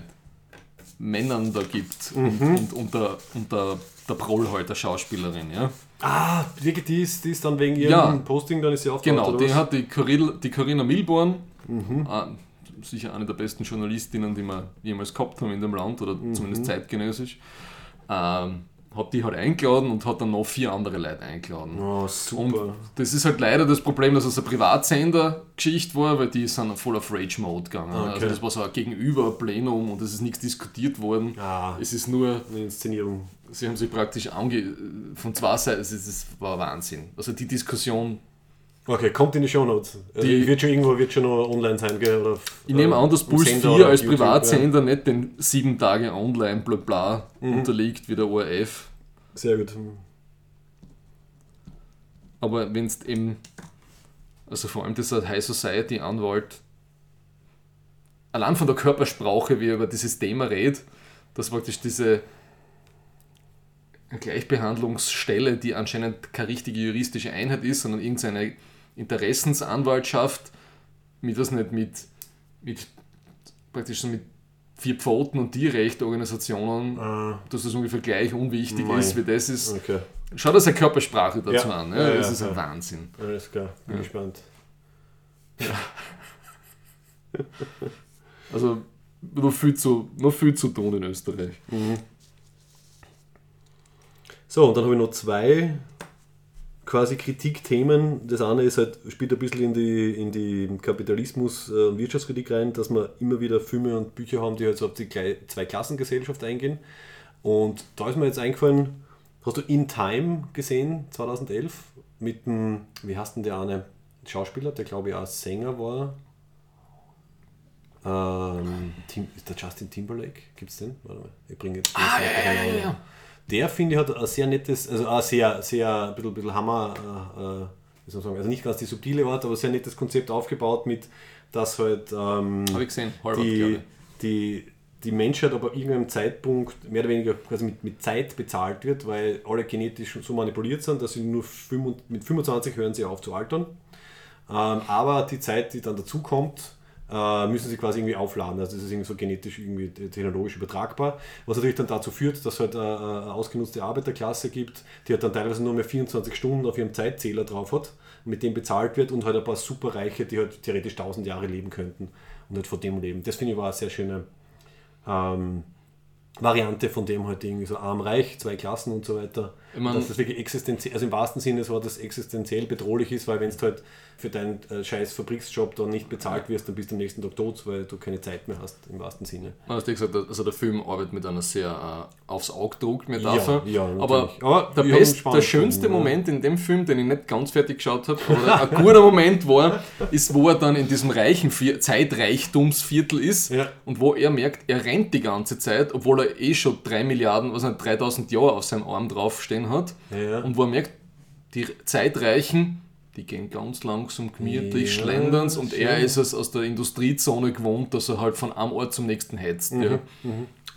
Männern da gibt und, und, und, der, und der, der Proll halt, der Schauspielerin, ja. Ah, die ist, die ist dann wegen ihrem Ja. Posting, dann ist sie aufgetaucht, Genau, die hat die, Coril, die Corinna Milborn, äh, sicher eine der besten Journalistinnen, die wir jemals gehabt haben in dem Land oder zumindest zeitgenössisch, ähm, hat die halt eingeladen und hat dann noch vier andere Leute eingeladen. Oh, Und super. das ist halt leider das Problem, dass es eine Privatsender-Geschichte war, weil die sind voll auf Rage-Mode gegangen. Okay. Also das war so ein Gegenüber-Plenum und es ist nichts diskutiert worden. Ah, Es ist nur, eine Inszenierung. Sie haben sich praktisch ange von zwei Seiten, ist- es war Wahnsinn. Also die Diskussion Okay, kommt in die Shownotes. Also Die- wird schon irgendwo wird schon noch online sein, gell? Oder, Ich nehme an, dass Puls Sender 4 oder als YouTube, Privatsender nicht den 7 Tage online bla bla Mhm. unterliegt wie der ORF. Ja. Sehr gut. Aber wenn es eben, also vor allem dieser High Society Anwalt, allein von der Körpersprache, wie er über dieses Thema redet, dass praktisch diese Gleichbehandlungsstelle, die anscheinend keine richtige juristische Einheit ist, sondern irgendeine Interessensanwaltschaft, mit was nicht mit, mit praktisch so mit vier Pfoten und Tierrechtorganisationen, Ah, dass das ungefähr gleich unwichtig Mei. ist, wie das ist. okay, Schau dir seine Körpersprache dazu Ja. an. Ja, Ja, ja, das ist ein ja. Wahnsinn. alles klar. Bin Ja. gespannt. Also noch viel zu, noch viel zu tun in Österreich. So, und dann habe ich noch zwei quasi Kritikthemen. Das eine ist halt, spielt ein bisschen in die, in die Kapitalismus- äh, und Wirtschaftskritik rein, dass wir immer wieder Filme und Bücher haben, die halt so auf die Zweiklassengesellschaft eingehen. Und da ist mir jetzt eingefallen, hast du In Time gesehen, 2011, mit dem, wie heißt denn der eine Schauspieler, der glaube ich auch Sänger war? Ähm, Tim, ist der Justin Timberlake? Gibt es den? Warte mal, ich bringe jetzt. Ah, ja, ja, ja, ja. Der finde ich hat ein sehr nettes, also ein sehr, sehr, ein bisschen, bisschen Hammer, äh, äh, wie soll man sagen, also nicht ganz die subtile Art, aber sehr nettes Konzept aufgebaut mit, dass halt ähm, gesehen, Harvard, die, die, die Menschheit aber irgendeinem Zeitpunkt mehr oder weniger quasi mit, mit Zeit bezahlt wird, weil alle genetisch so manipuliert sind, dass sie nur 25, mit 25 hören sie auf zu altern. Ähm, aber die Zeit, die dann dazukommt, äh, müssen sie quasi irgendwie aufladen. Also das ist irgendwie so genetisch, irgendwie technologisch übertragbar. Was natürlich dann dazu führt, dass es halt äh, eine ausgenutzte Arbeiterklasse gibt, die halt dann teilweise nur mehr 24 Stunden auf ihrem Zeitzähler drauf hat, mit dem bezahlt wird und halt ein paar Superreiche, die halt theoretisch 1000 Jahre leben könnten und halt von dem leben. Das finde ich war eine sehr schöne ähm, Variante von dem halt irgendwie so arm-reich, zwei Klassen und so weiter. Ich mein- dass das wirklich existenziell, also im wahrsten Sinne so, dass existenziell bedrohlich ist, weil wenn du halt für deinen äh, scheiß Fabriksjob dann nicht bezahlt wirst, dann bist du am nächsten Tag tot, weil du keine Zeit mehr hast, im wahrsten Sinne. Du hast ja gesagt, also der Film arbeitet mit einer sehr äh, aufs Auge druckt mir Ja, dafür. ja, aber. Aber der, best, der schönste ja. Moment in dem Film, den ich nicht ganz fertig geschaut habe, aber ein guter Moment war, ist, wo er dann in diesem reichen Vier Zeitreichtumsviertel ist Ja. und wo er merkt, er rennt die ganze Zeit, obwohl er eh schon 3 Milliarden, was nicht, 3000 Jahre auf seinem Arm draufstehen hat. Ja. Und wo er merkt, die Zeitreichen, die gehen ganz langsam gemütlich, Ja, schlenderns und er schön. ist es aus der Industriezone gewohnt, dass er halt von einem Ort zum nächsten hetzt. Mhm, Ja.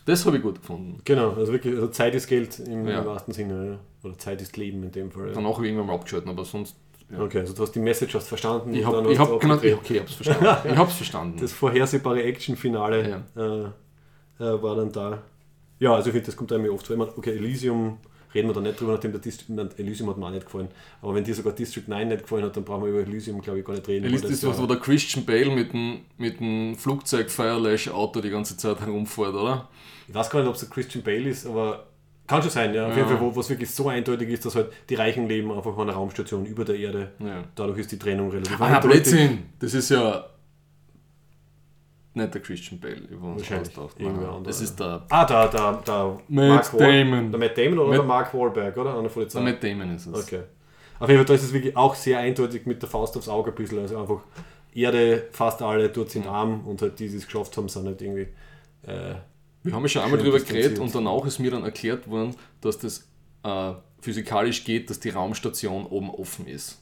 Das habe ich gut gefunden. Genau, also wirklich, also Zeit ist Geld im, Ja. im wahrsten Sinne. Oder Zeit ist Leben in dem Fall. Ja. Danach habe ich irgendwann mal abgeschalten, aber sonst. Ja. Okay, also du hast die Message hast verstanden. Ich habe ich du hab, genau, okay, ich hab's verstanden. Ich hab's verstanden. das vorhersehbare Action-Finale äh, äh, war dann da. Ja, also ich finde, das kommt einem oft vor. Ich meine, okay, Elysium reden wir da nicht drüber, nachdem der Dist nein, Elysium hat mir auch nicht gefallen. Aber wenn dir sogar District 9 nicht gefallen hat, dann brauchen wir über Elysium, glaube ich, gar nicht reden. Weil ist was, wo der Christian Bale mit dem, mit dem Flugzeug Firelash Auto die ganze Zeit herumfährt, oder? Ich weiß gar nicht, ob es der Christian Bale ist, aber kann schon sein, ja. Auf jeden Fall, wo es wirklich so eindeutig ist, dass halt die Reichen leben einfach auf einer Raumstation über der Erde. Ja. Dadurch ist die Trennung relativ Ah. Blödsinn! Das ist ja nicht der Christian Bale, über uns anderer, Das ist der, Ah, da, da, da. Matt Wahl- Damon. Der Matt Damon oder Matt- der Mark Wahlberg, oder? Einer von den der. Matt Damon ist es. Okay. Auf jeden Fall, da ist es wirklich auch sehr eindeutig mit der Faust aufs Auge ein bisschen. Also einfach Erde, fast alle dort sind arm und halt die, die es geschafft haben, sind halt irgendwie. Äh, Wir haben ja schon einmal drüber geredet und danach ist mir dann erklärt worden, dass das äh, physikalisch geht, dass die Raumstation oben offen ist.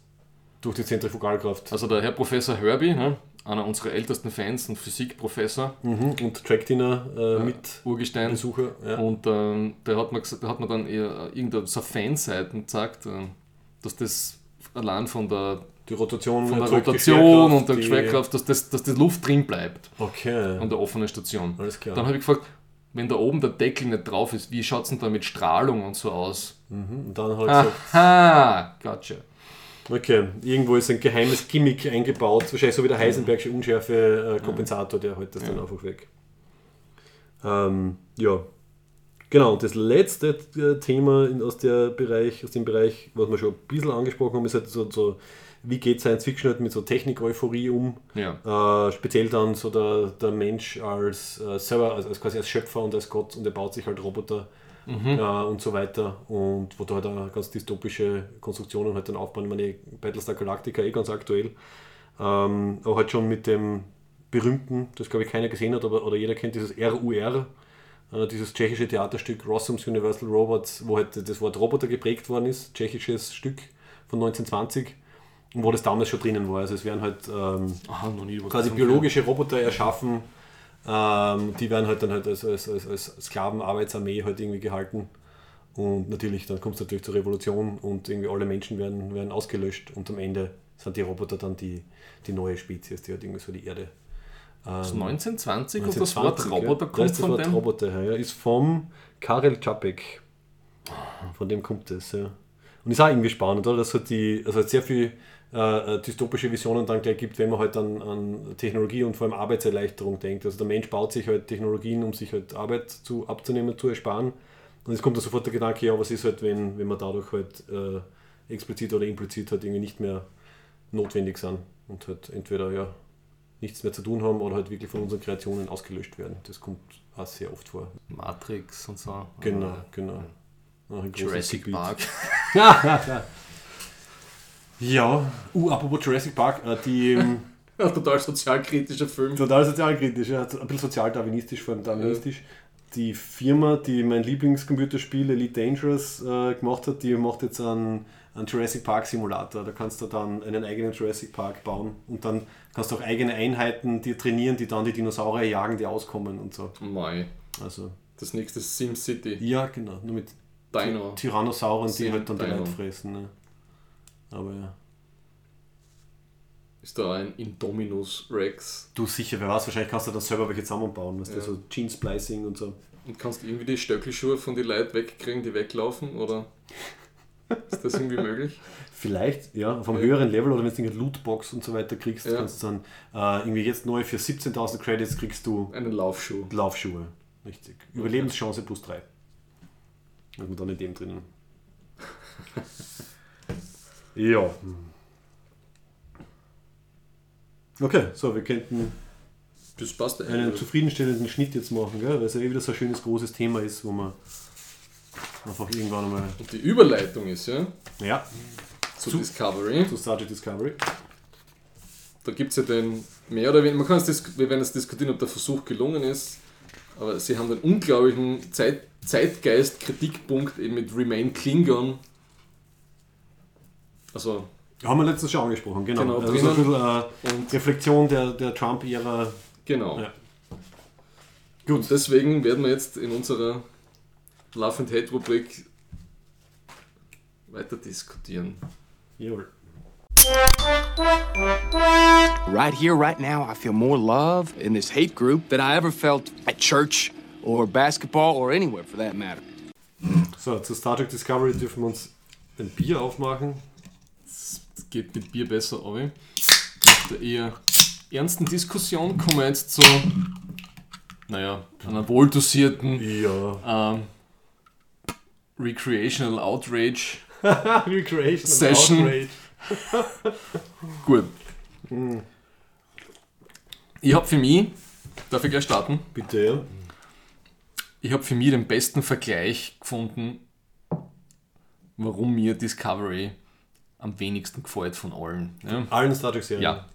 durch die Zentrifugalkraft. Also der Herr Professor Herbie, ne, einer unserer ältesten Fans, ein Physikprofessor, Mhm. Und Track-Dinner äh, mit Urgestein, Besucher. Ja. Und ähm, der, hat mir, gesagt- der hat mir dann eher irgendeine so Fanseiten gezeigt, äh, dass das allein von der, Die Rotation, von der Rotation und der Schwerkraft, dass, das, dass die Luft drin bleibt Okay. an der offenen Station. Alles klar. Dann habe ich gefragt, wenn da oben der Deckel nicht drauf ist, wie schaut es denn da mit Strahlung und so aus? Mhm. Und dann halt gesagt, Aha, gotcha. Okay, irgendwo ist ein geheimes Gimmick eingebaut, wahrscheinlich so wie der Heisenbergsche Unschärfe-Kompensator, der hält das dann Ja. einfach weg. Ähm, ja. Genau, und das letzte äh, Thema in, aus, der Bereich, aus dem Bereich, was wir schon ein bisschen angesprochen haben, ist halt so, so wie geht Science Fiction halt mit so Technik-Euphorie um? Ja. Äh, speziell dann so der, der Mensch als äh, selber, als, als quasi als Schöpfer und als Gott und er baut sich halt Roboter äh, und so weiter. Und wo da halt auch ganz dystopische Konstruktionen halt dann aufbauen. Ich meine, Battlestar Galactica eh ganz aktuell. Ähm, aber halt schon mit dem berühmten, das glaube ich keiner gesehen hat, aber oder jeder kennt dieses RUR, äh, dieses tschechische Theaterstück Rossum's Universal Robots, wo halt das Wort Roboter geprägt worden ist, tschechisches Stück von 1920 und wo das damals schon drinnen war. Also es werden halt ähm, Aha, quasi biologische Roboter erschaffen. Ähm, die werden halt dann halt als, als, als, als Sklavenarbeitsarmee halt irgendwie gehalten. Und natürlich, dann kommt es natürlich zur Revolution und irgendwie alle Menschen werden, werden ausgelöscht und am Ende sind die Roboter dann die, die neue Spezies, die halt irgendwie so die Erde. Ähm, 1920 und das Wort 1920, Roboter ja. Kommt das von Wort dem. Roboter her, ja. Ist vom Karel Čapek. Von dem kommt es, ja. Und ist auch irgendwie spannend, oder? Dass halt die, also halt sehr viel äh, dystopische Visionen dann gleich gibt, wenn man halt an, an Technologie und vor allem Arbeitserleichterung denkt. Also der Mensch baut sich halt Technologien, um sich halt Arbeit zu, abzunehmen, zu ersparen. Und es kommt da sofort der Gedanke, ja, was ist halt, wenn, wenn man dadurch halt äh, explizit oder implizit halt irgendwie nicht mehr notwendig sind und halt entweder ja nichts mehr zu tun haben oder halt wirklich von unseren Kreationen ausgelöscht werden. Das kommt auch sehr oft vor. Matrix und so. Genau, Aber genau. Großes Jurassic. Park. Ja, uh, apropos Jurassic Park, äh, die ähm, total sozialkritischer Film. total sozialkritisch, ja, ein bisschen sozial-darwinistisch, vor allem darwinistisch. Die Firma, die mein Lieblingscomputerspiel Elite Dangerous äh, gemacht hat, die macht jetzt einen, einen Jurassic Park Simulator. Da kannst du dann einen eigenen Jurassic Park bauen und dann kannst du auch eigene Einheiten die trainieren, die dann die Dinosaurier jagen, die auskommen und so. Mei. Also, Das nächste SimCity. ja, genau, nur mit Dino. Tyrannosauren, die Sim halt dann die Dino. Leute fressen. Ne? Aber ja. Ist da ein Indominus Rex. Du sicher, wer weiß, wahrscheinlich kannst du dann selber welche zusammenbauen, weißt du, Ja. so Gene Splicing und so. Und kannst du irgendwie die Stöckelschuhe von den Leuten wegkriegen, die weglaufen? Oder ist das irgendwie möglich? Vielleicht, ja, vom Ja. höheren Level oder wenn du eine Lootbox und so weiter kriegst, Ja. kannst du dann äh, irgendwie jetzt neu für 17.000 Credits kriegst du Einen Laufschuh. Laufschuhe. Richtig. Überlebenschance plus 3. Und dann in dem drinnen. ja. Okay, so, wir könnten Das passt einen eigentlich. zufriedenstellenden Schnitt jetzt machen, gell? weil es ja eh wieder so ein schönes großes Thema ist, wo man einfach irgendwann einmal. Und die Überleitung ist ja Ja, zu Zu- Discovery. zu Star Trek Discovery. Da gibt es ja den mehr oder weniger, man kann es wir werden es diskutieren, ob der Versuch gelungen ist, aber sie haben den unglaublichen Zeit, Zeitgeist-Kritikpunkt eben mit Remain Klingon. Also Haben wir letztens schon angesprochen, genau. Genau, also so ein drinnen. bisschen äh, Und Reflexion der, der Trump-Ära. genau. Ja. Gut. Und deswegen werden wir jetzt in unserer Love and Hate Rubrik weiter diskutieren. Jawohl. Right here, right now, I feel more love in this hate group than I ever felt at church or basketball or anywhere for that matter. So, zu Star Trek Discovery dürfen wir uns ein Bier aufmachen. Es geht mit Bier besser, aber nach der eher ernsten Diskussion kommen wir jetzt zu, naja, einer wohldosierten Ja. ähm, Recreational Outrage. Recreation Session. Outrage. Gut. Ich habe für mich, darf ich gleich starten? Bitte, ja. Ich habe für mich den besten Vergleich gefunden, warum mir Discovery am wenigsten gefällt von allen. Ja? Allen Star Trek Serien. Ja,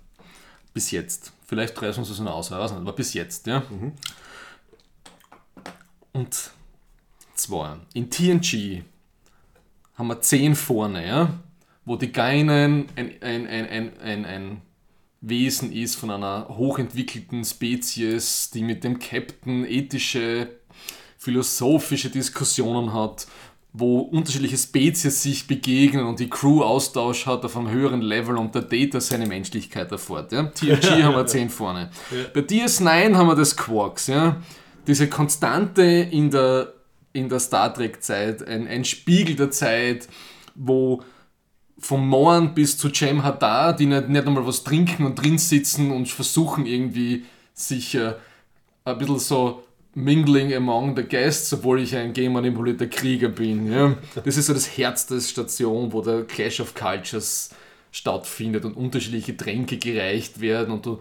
bis jetzt. Vielleicht reißen wir es noch aus, ich weiß nicht, aber bis jetzt, ja. Und zwar, in TNG haben wir 10 vorne, ja, wo die Geinen ein, ein, ein, ein, ein, ein Wesen ist von einer hochentwickelten Spezies, die mit dem Captain ethische, philosophische Diskussionen hat, wo unterschiedliche Spezies sich begegnen und die Crew Austausch hat auf einem höheren Level und der Data seine Menschlichkeit erfährt. Ja? TNG haben wir 10 vorne. Bei DS9 haben wir das Quarks. Ja? Diese Konstante in der, in der Star Trek-Zeit, ein, ein Spiegel der Zeit, wo vom Morn bis zu Cem Hadar, die nicht, nicht einmal was trinken und drin sitzen und versuchen irgendwie sich äh, ein bisschen so mingling among the guests, obwohl ich ein genmanipulierter Krieger bin. Ja. Das ist so das Herz der Station, wo der Clash of Cultures stattfindet und unterschiedliche Tränke gereicht werden und du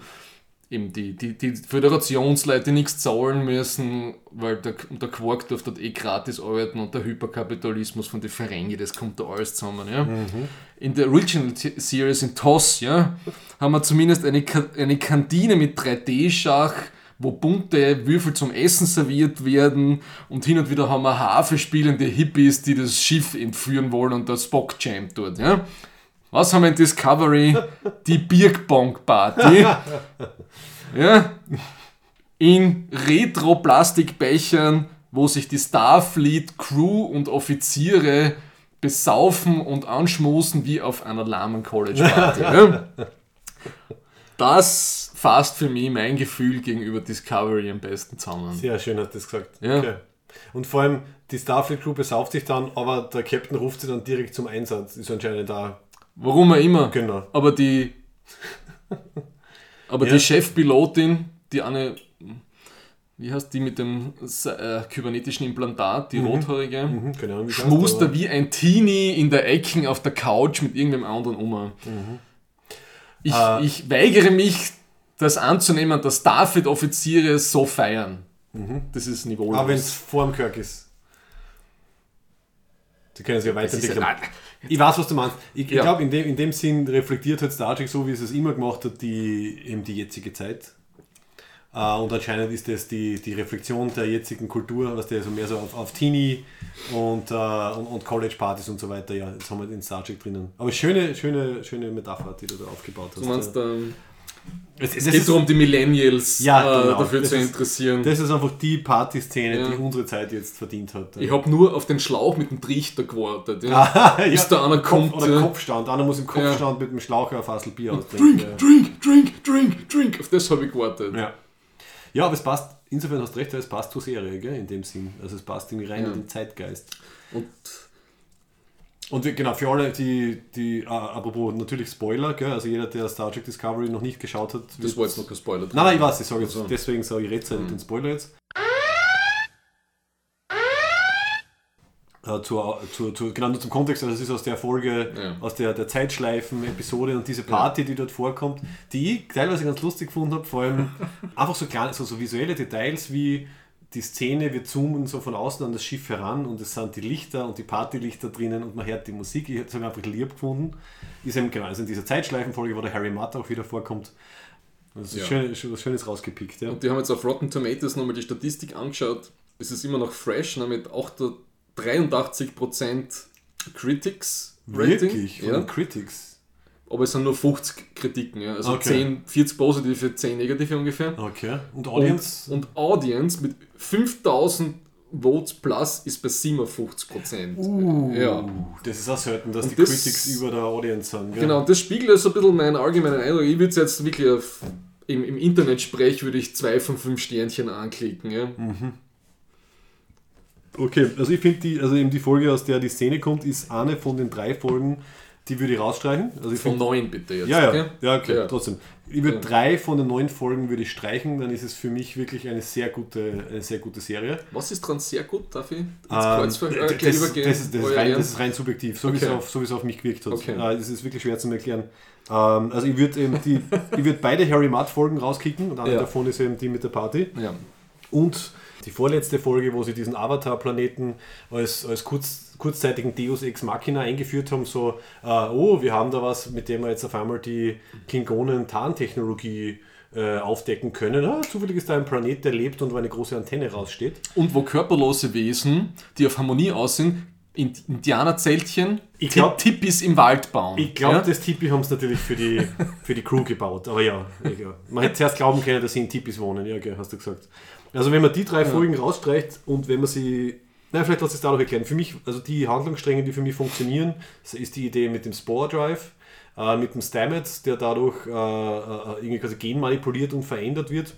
eben die, die, die Föderationsleute nichts zahlen müssen, weil der, der Quark darf dort eh gratis arbeiten und der Hyperkapitalismus von den Ferengi, das kommt da alles zusammen. Ja. In der Original Series in TOS ja, haben wir zumindest eine, eine Kantine mit 3D-Schach, wo bunte Würfel zum Essen serviert werden und hin und wieder haben wir Harfe spielende Hippies, die das Schiff entführen wollen und der Spock jammt dort. Ja. Was haben wir in Discovery? Die Birkbong-Party. Ja? In Retro-Plastikbechern, wo sich die Starfleet-Crew und Offiziere besaufen und anschmusen wie auf einer lahmen College-Party. ja? Das fasst für mich mein Gefühl gegenüber Discovery am besten zusammen. Sehr schön hat das gesagt. Ja. Okay. Und vor allem, die Starfleet Crew besauft sich dann, aber der Captain ruft sie dann direkt zum Einsatz. Ist anscheinend da. Warum auch immer. Genau. Aber die. Aber Ja. die Chefpilotin, die eine. Wie heißt die mit dem äh, kybernetischen Implantat, die rothaarige? Mhm, Ahnung, wie Schmust da wie ein Teenie in der Ecke auf der Couch mit irgendeinem anderen um. Ich, Äh. ich weigere mich, das anzunehmen, dass Starfleet-Offiziere so feiern. Das ist niveaulos. Aber wenn es vor dem Kirk ist. Sie können sich ja weiterentwickeln. Ich weiß, was du meinst. Ich, ich Ja. glaube, in dem, in dem Sinn reflektiert halt Star Trek so, wie es es immer gemacht hat, die, eben die jetzige Zeit. Äh, und anscheinend ist das die, die Reflexion der jetzigen Kultur, was der so mehr so auf, auf Teenie und, äh, und, und College-Partys und so weiter. Ja, jetzt haben wir den Star Trek drinnen. Aber schöne, schöne, schöne Metapher, die du da aufgebaut hast. Du meinst, ähm, es, es geht darum, die Millennials Ja, äh, genau. dafür Das zu ist- interessieren. das ist einfach die Partyszene, Ja. die unsere Zeit jetzt verdient hat. Ich habe nur auf den Schlauch mit dem Trichter gewartet. Ja. ja. Bis da einer Kopf, kommt. oder ja. Kopfstand. Einer muss im. Kopfstand mit dem Schlauch ein Fassel Bier austrinken. Drink, drink, drink, drink, drink. Auf das habe ich gewartet. Ja. Ja. aber es passt, insofern hast du recht, es passt zur Serie, gell, in dem Sinn. Also es passt irgendwie rein Ja. in den Zeitgeist. Und Und genau, für alle, die, die äh, apropos natürlich Spoiler, gell, also jeder, der Star Trek Discovery noch nicht geschaut hat. das war jetzt noch kein Spoiler. Nein, nein, ich weiß, ich sage jetzt, Also. deswegen sage ich rechtzeitig den Spoiler jetzt. Äh, zur, zur, zur, genau, nur zum Kontext, also das ist aus der Folge, Ja. aus der, der Zeitschleifen-Episode und diese Party, die dort vorkommt, die ich teilweise ganz lustig gefunden habe, vor allem einfach so kleine, so, so visuelle Details wie die Szene, wir zoomen so von außen an das Schiff heran und es sind die Lichter und die Partylichter drinnen und man hört die Musik. Ich habe es einfach lieb gefunden. Ist eben genau, also in dieser Zeitschleifenfolge, wo der Harry Mutter auch wieder vorkommt. Das ist Ja. schön, schön- was Schönes rausgepickt. Ja. Und die haben jetzt auf Rotten Tomatoes nochmal die Statistik angeschaut. Es ist immer noch fresh, ne, mit 8 83% Critics Rating. Wirklich, von Ja. Critics. aber es sind nur 50 Kritiken. Ja. Also Okay. 10, 40 positive, 10 negative ungefähr. Okay. Und Audience? Und, und Audience mit 5000 Votes plus ist bei 57 Prozent. Ja. Uh, das ist auch selten, dass Und die das- Critics über der Audience sind. gell? Genau, das spiegelt ja so ein bisschen meinen allgemeinen Eindruck. Ich würde jetzt wirklich auf, im, im Internet-Sprech würde ich zwei von fünf Sternchen anklicken. Ja. Okay, also ich finde die, also eben die Folge, aus der die Szene kommt, ist eine von den drei Folgen, die würde ich rausstreichen. Also ich Von find- neun bitte jetzt. Ja, ja, okay? ja, okay, Ja. trotzdem. Ich würde Ja. drei von den neun Folgen würde ich streichen, dann ist es für mich wirklich eine sehr gute, eine sehr gute Serie. Was ist dran sehr gut, darf ich jetzt Ähm, kurz ver- äh, das, übergehen? das, ist, das, ist Euer rein, das ist rein subjektiv, so wie Okay. es auf, so wie es auf mich gewirkt hat. Okay. Äh, das ist wirklich schwer zu erklären. Ähm, also ich würde eben die, ich würde beide Harry Mudd Folgen rauskicken und eine Ja. davon ist eben die mit der Party. ja. Und die vorletzte Folge, wo sie diesen Avatar-Planeten als, als kurz, kurzzeitigen Deus Ex Machina eingeführt haben, so, äh, oh, wir haben da was, mit dem wir jetzt auf einmal die Klingonen-Tarntechnologie äh, aufdecken können. Ah, zufällig ist da ein Planet, der lebt und wo eine große Antenne raussteht. Und wo körperlose Wesen, die auf Harmonie aussehen, in Indianerzeltchen, Ich glaub- Tipp- Tippis im Wald bauen. Ich glaube, ja? das Tipi haben sie natürlich für die, für die Crew gebaut. Aber ja, ja, man hätte zuerst glauben können, dass sie in Tipis wohnen. Ja, okay, hast du gesagt. Also wenn man die drei Folgen rausstreicht und wenn man sie... Nein, vielleicht lass ich es dadurch erklären. Für mich, also die Handlungsstränge, die für mich funktionieren, ist die Idee mit dem Spore Drive, äh, mit dem Stamets, der dadurch äh, äh, irgendwie quasi genmanipuliert und verändert wird.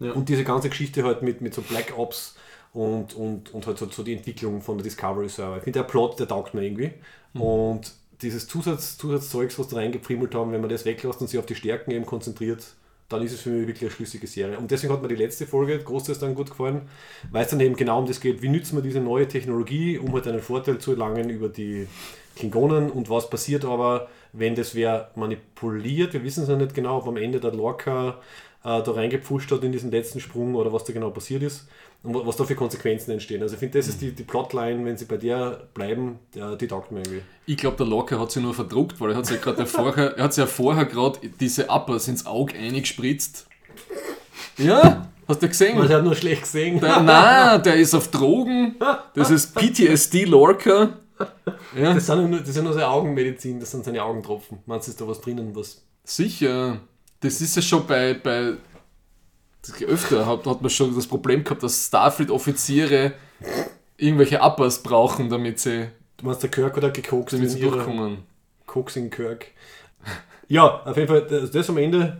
Ja. Und diese ganze Geschichte halt mit, mit so Black Ops und, und, und halt so, so die Entwicklung von der Discovery Server. Ich finde, der Plot, der taugt mir irgendwie. Und dieses Zusatz, Zusatzzeugs, was da reingepfriemelt haben, wenn man das weglässt und sich auf die Stärken eben konzentriert, dann ist es für mich wirklich eine schlüssige Serie. Und deswegen hat mir die letzte Folge, Großteils dann gut gefallen, weil es dann eben genau um das geht, wie nützt man diese neue Technologie, um halt einen Vorteil zu erlangen über die Klingonen und was passiert aber, wenn das wer manipuliert, wir wissen es ja nicht genau, ob am Ende der Lorca äh, da reingepfuscht hat in diesen letzten Sprung oder was da genau passiert ist und wa- was da für Konsequenzen entstehen. Also ich finde, das ist die, die Plotline, wenn sie bei der bleiben, der, die taugt mir irgendwie. Ich glaube, der Locker hat sich nur verdruckt, weil er hat gerade ja vorher, er hat sich ja vorher gerade diese Uppers ins Auge eingespritzt. Ja, hast du gesehen? Man hat nur schlecht gesehen. Der, nein, der ist auf Drogen. Das ist PTSD Lorca. Ja, Das sind, nur, das sind nur seine Augenmedizin, das sind seine Augentropfen. Meinst du, ist da was drinnen, was sicher. Das ist ja schon bei, bei öfter hat, hat man schon das Problem gehabt, dass Starfleet-Offiziere irgendwelche Uppers brauchen, damit sie, Du meinst, der Kirk oder gekokst damit in sie durchkommen. Koks in Kirk. Ja, auf jeden Fall, das, das am Ende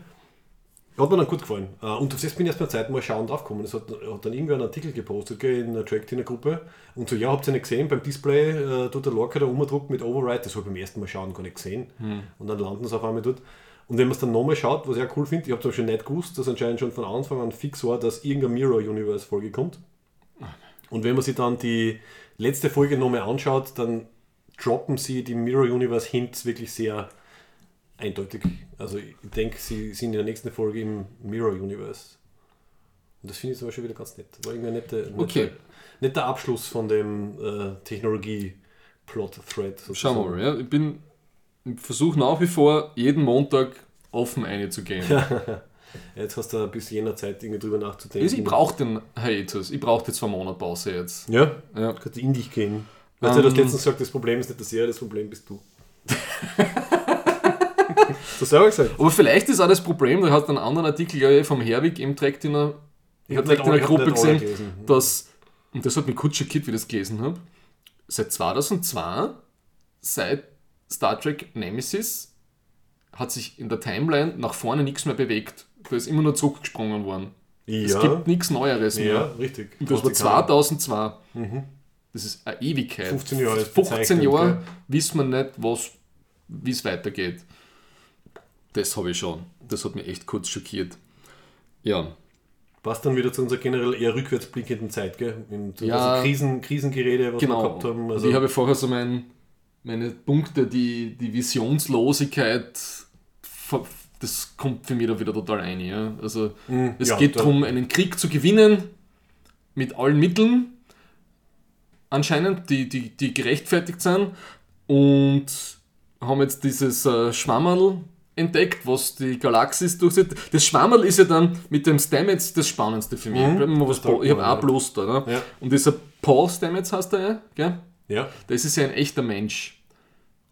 hat mir dann gut gefallen. Äh, Und auf das bin ich erst beim zweiten Mal schauen draufgekommen. Es hat, hat dann irgendwer einen Artikel gepostet gell, in der Track-Gruppe und so, ja, habt ihr nicht gesehen, beim Display äh, tut der Lorca da umgedruckt mit Override, das habe ich beim ersten Mal schauen gar nicht gesehen. Und dann landen sie auf einmal dort. Und wenn man es dann nochmal schaut, was ich auch cool finde, ich habe zum Beispiel nicht gewusst, dass anscheinend schon von Anfang an fix war, dass irgendeine Mirror-Universe-Folge kommt. Und wenn man sich dann die letzte Folge nochmal anschaut, dann droppen sie die Mirror Universe Hints wirklich sehr eindeutig. Also ich denke, sie sind in der nächsten Folge im Mirror Universe. Und das finde ich zum Beispiel wieder ganz nett. War irgendwie ein netter, netter, Okay. netter Abschluss von dem äh, Technologie-Plot-Thread. Schauen wir mal. Ja. Ich bin versuche nach wie vor, jeden Montag offen einzugehen. Jetzt hast du bis jener Zeit irgendwie drüber nachzudenken. Also ich brauche den Hiatus. Ich brauche die zwei Monate Pause jetzt. Ja, Ja. du kannst in dich gehen. Weißt du, du hast Ähm. letztens gesagt, das Problem ist nicht der Serie, das Problem bist du. das hast du selber gesagt. Aber vielleicht ist auch das Problem, da hat einen anderen Artikel glaube ich, vom Herwig im Track in Ich direkt in alle- Gruppe ich gesehen, gelesen. dass, und das hat mich kurz schockiert, wie ich das gelesen habe, seit 2002, seit Star Trek Nemesis, hat sich in der Timeline nach vorne nichts mehr bewegt. Da ist immer nur zurückgesprungen worden. Es Ja, gibt nichts Neueres mehr. ja, richtig. Und das war Trotzdem kann- 2002. Das ist eine Ewigkeit. 15 Jahre ist 15 bezeichnend, Jahre gell? wissen wir nicht, was, wie es weitergeht. Das habe ich schon. Das hat mich echt kurz schockiert. Ja, Passt dann wieder zu unserer generell eher rückwärtsblickenden Zeit, gell? In Ja. also Krisen, Krisengerede, was genau. wir gehabt haben. Also, ich habe vorher so mein, meine Punkte, die, die Visionslosigkeit, das kommt für mich da wieder total ein. Ja? Also Mm, es ja, geht da- darum, einen Krieg zu gewinnen mit allen Mitteln, anscheinend, die, die, die gerechtfertigt sind und haben jetzt dieses äh, Schwammerl entdeckt, was die Galaxis durchsetzt. Das Schwammerl ist ja dann mit dem Stamets das Spannendste für mich. Mhm, Ich ich habe mir, A ja. plus da. Ne? Ja. Und dieser Paul Stamets heißt er ja, gell? ja. Das ist ja ein echter Mensch.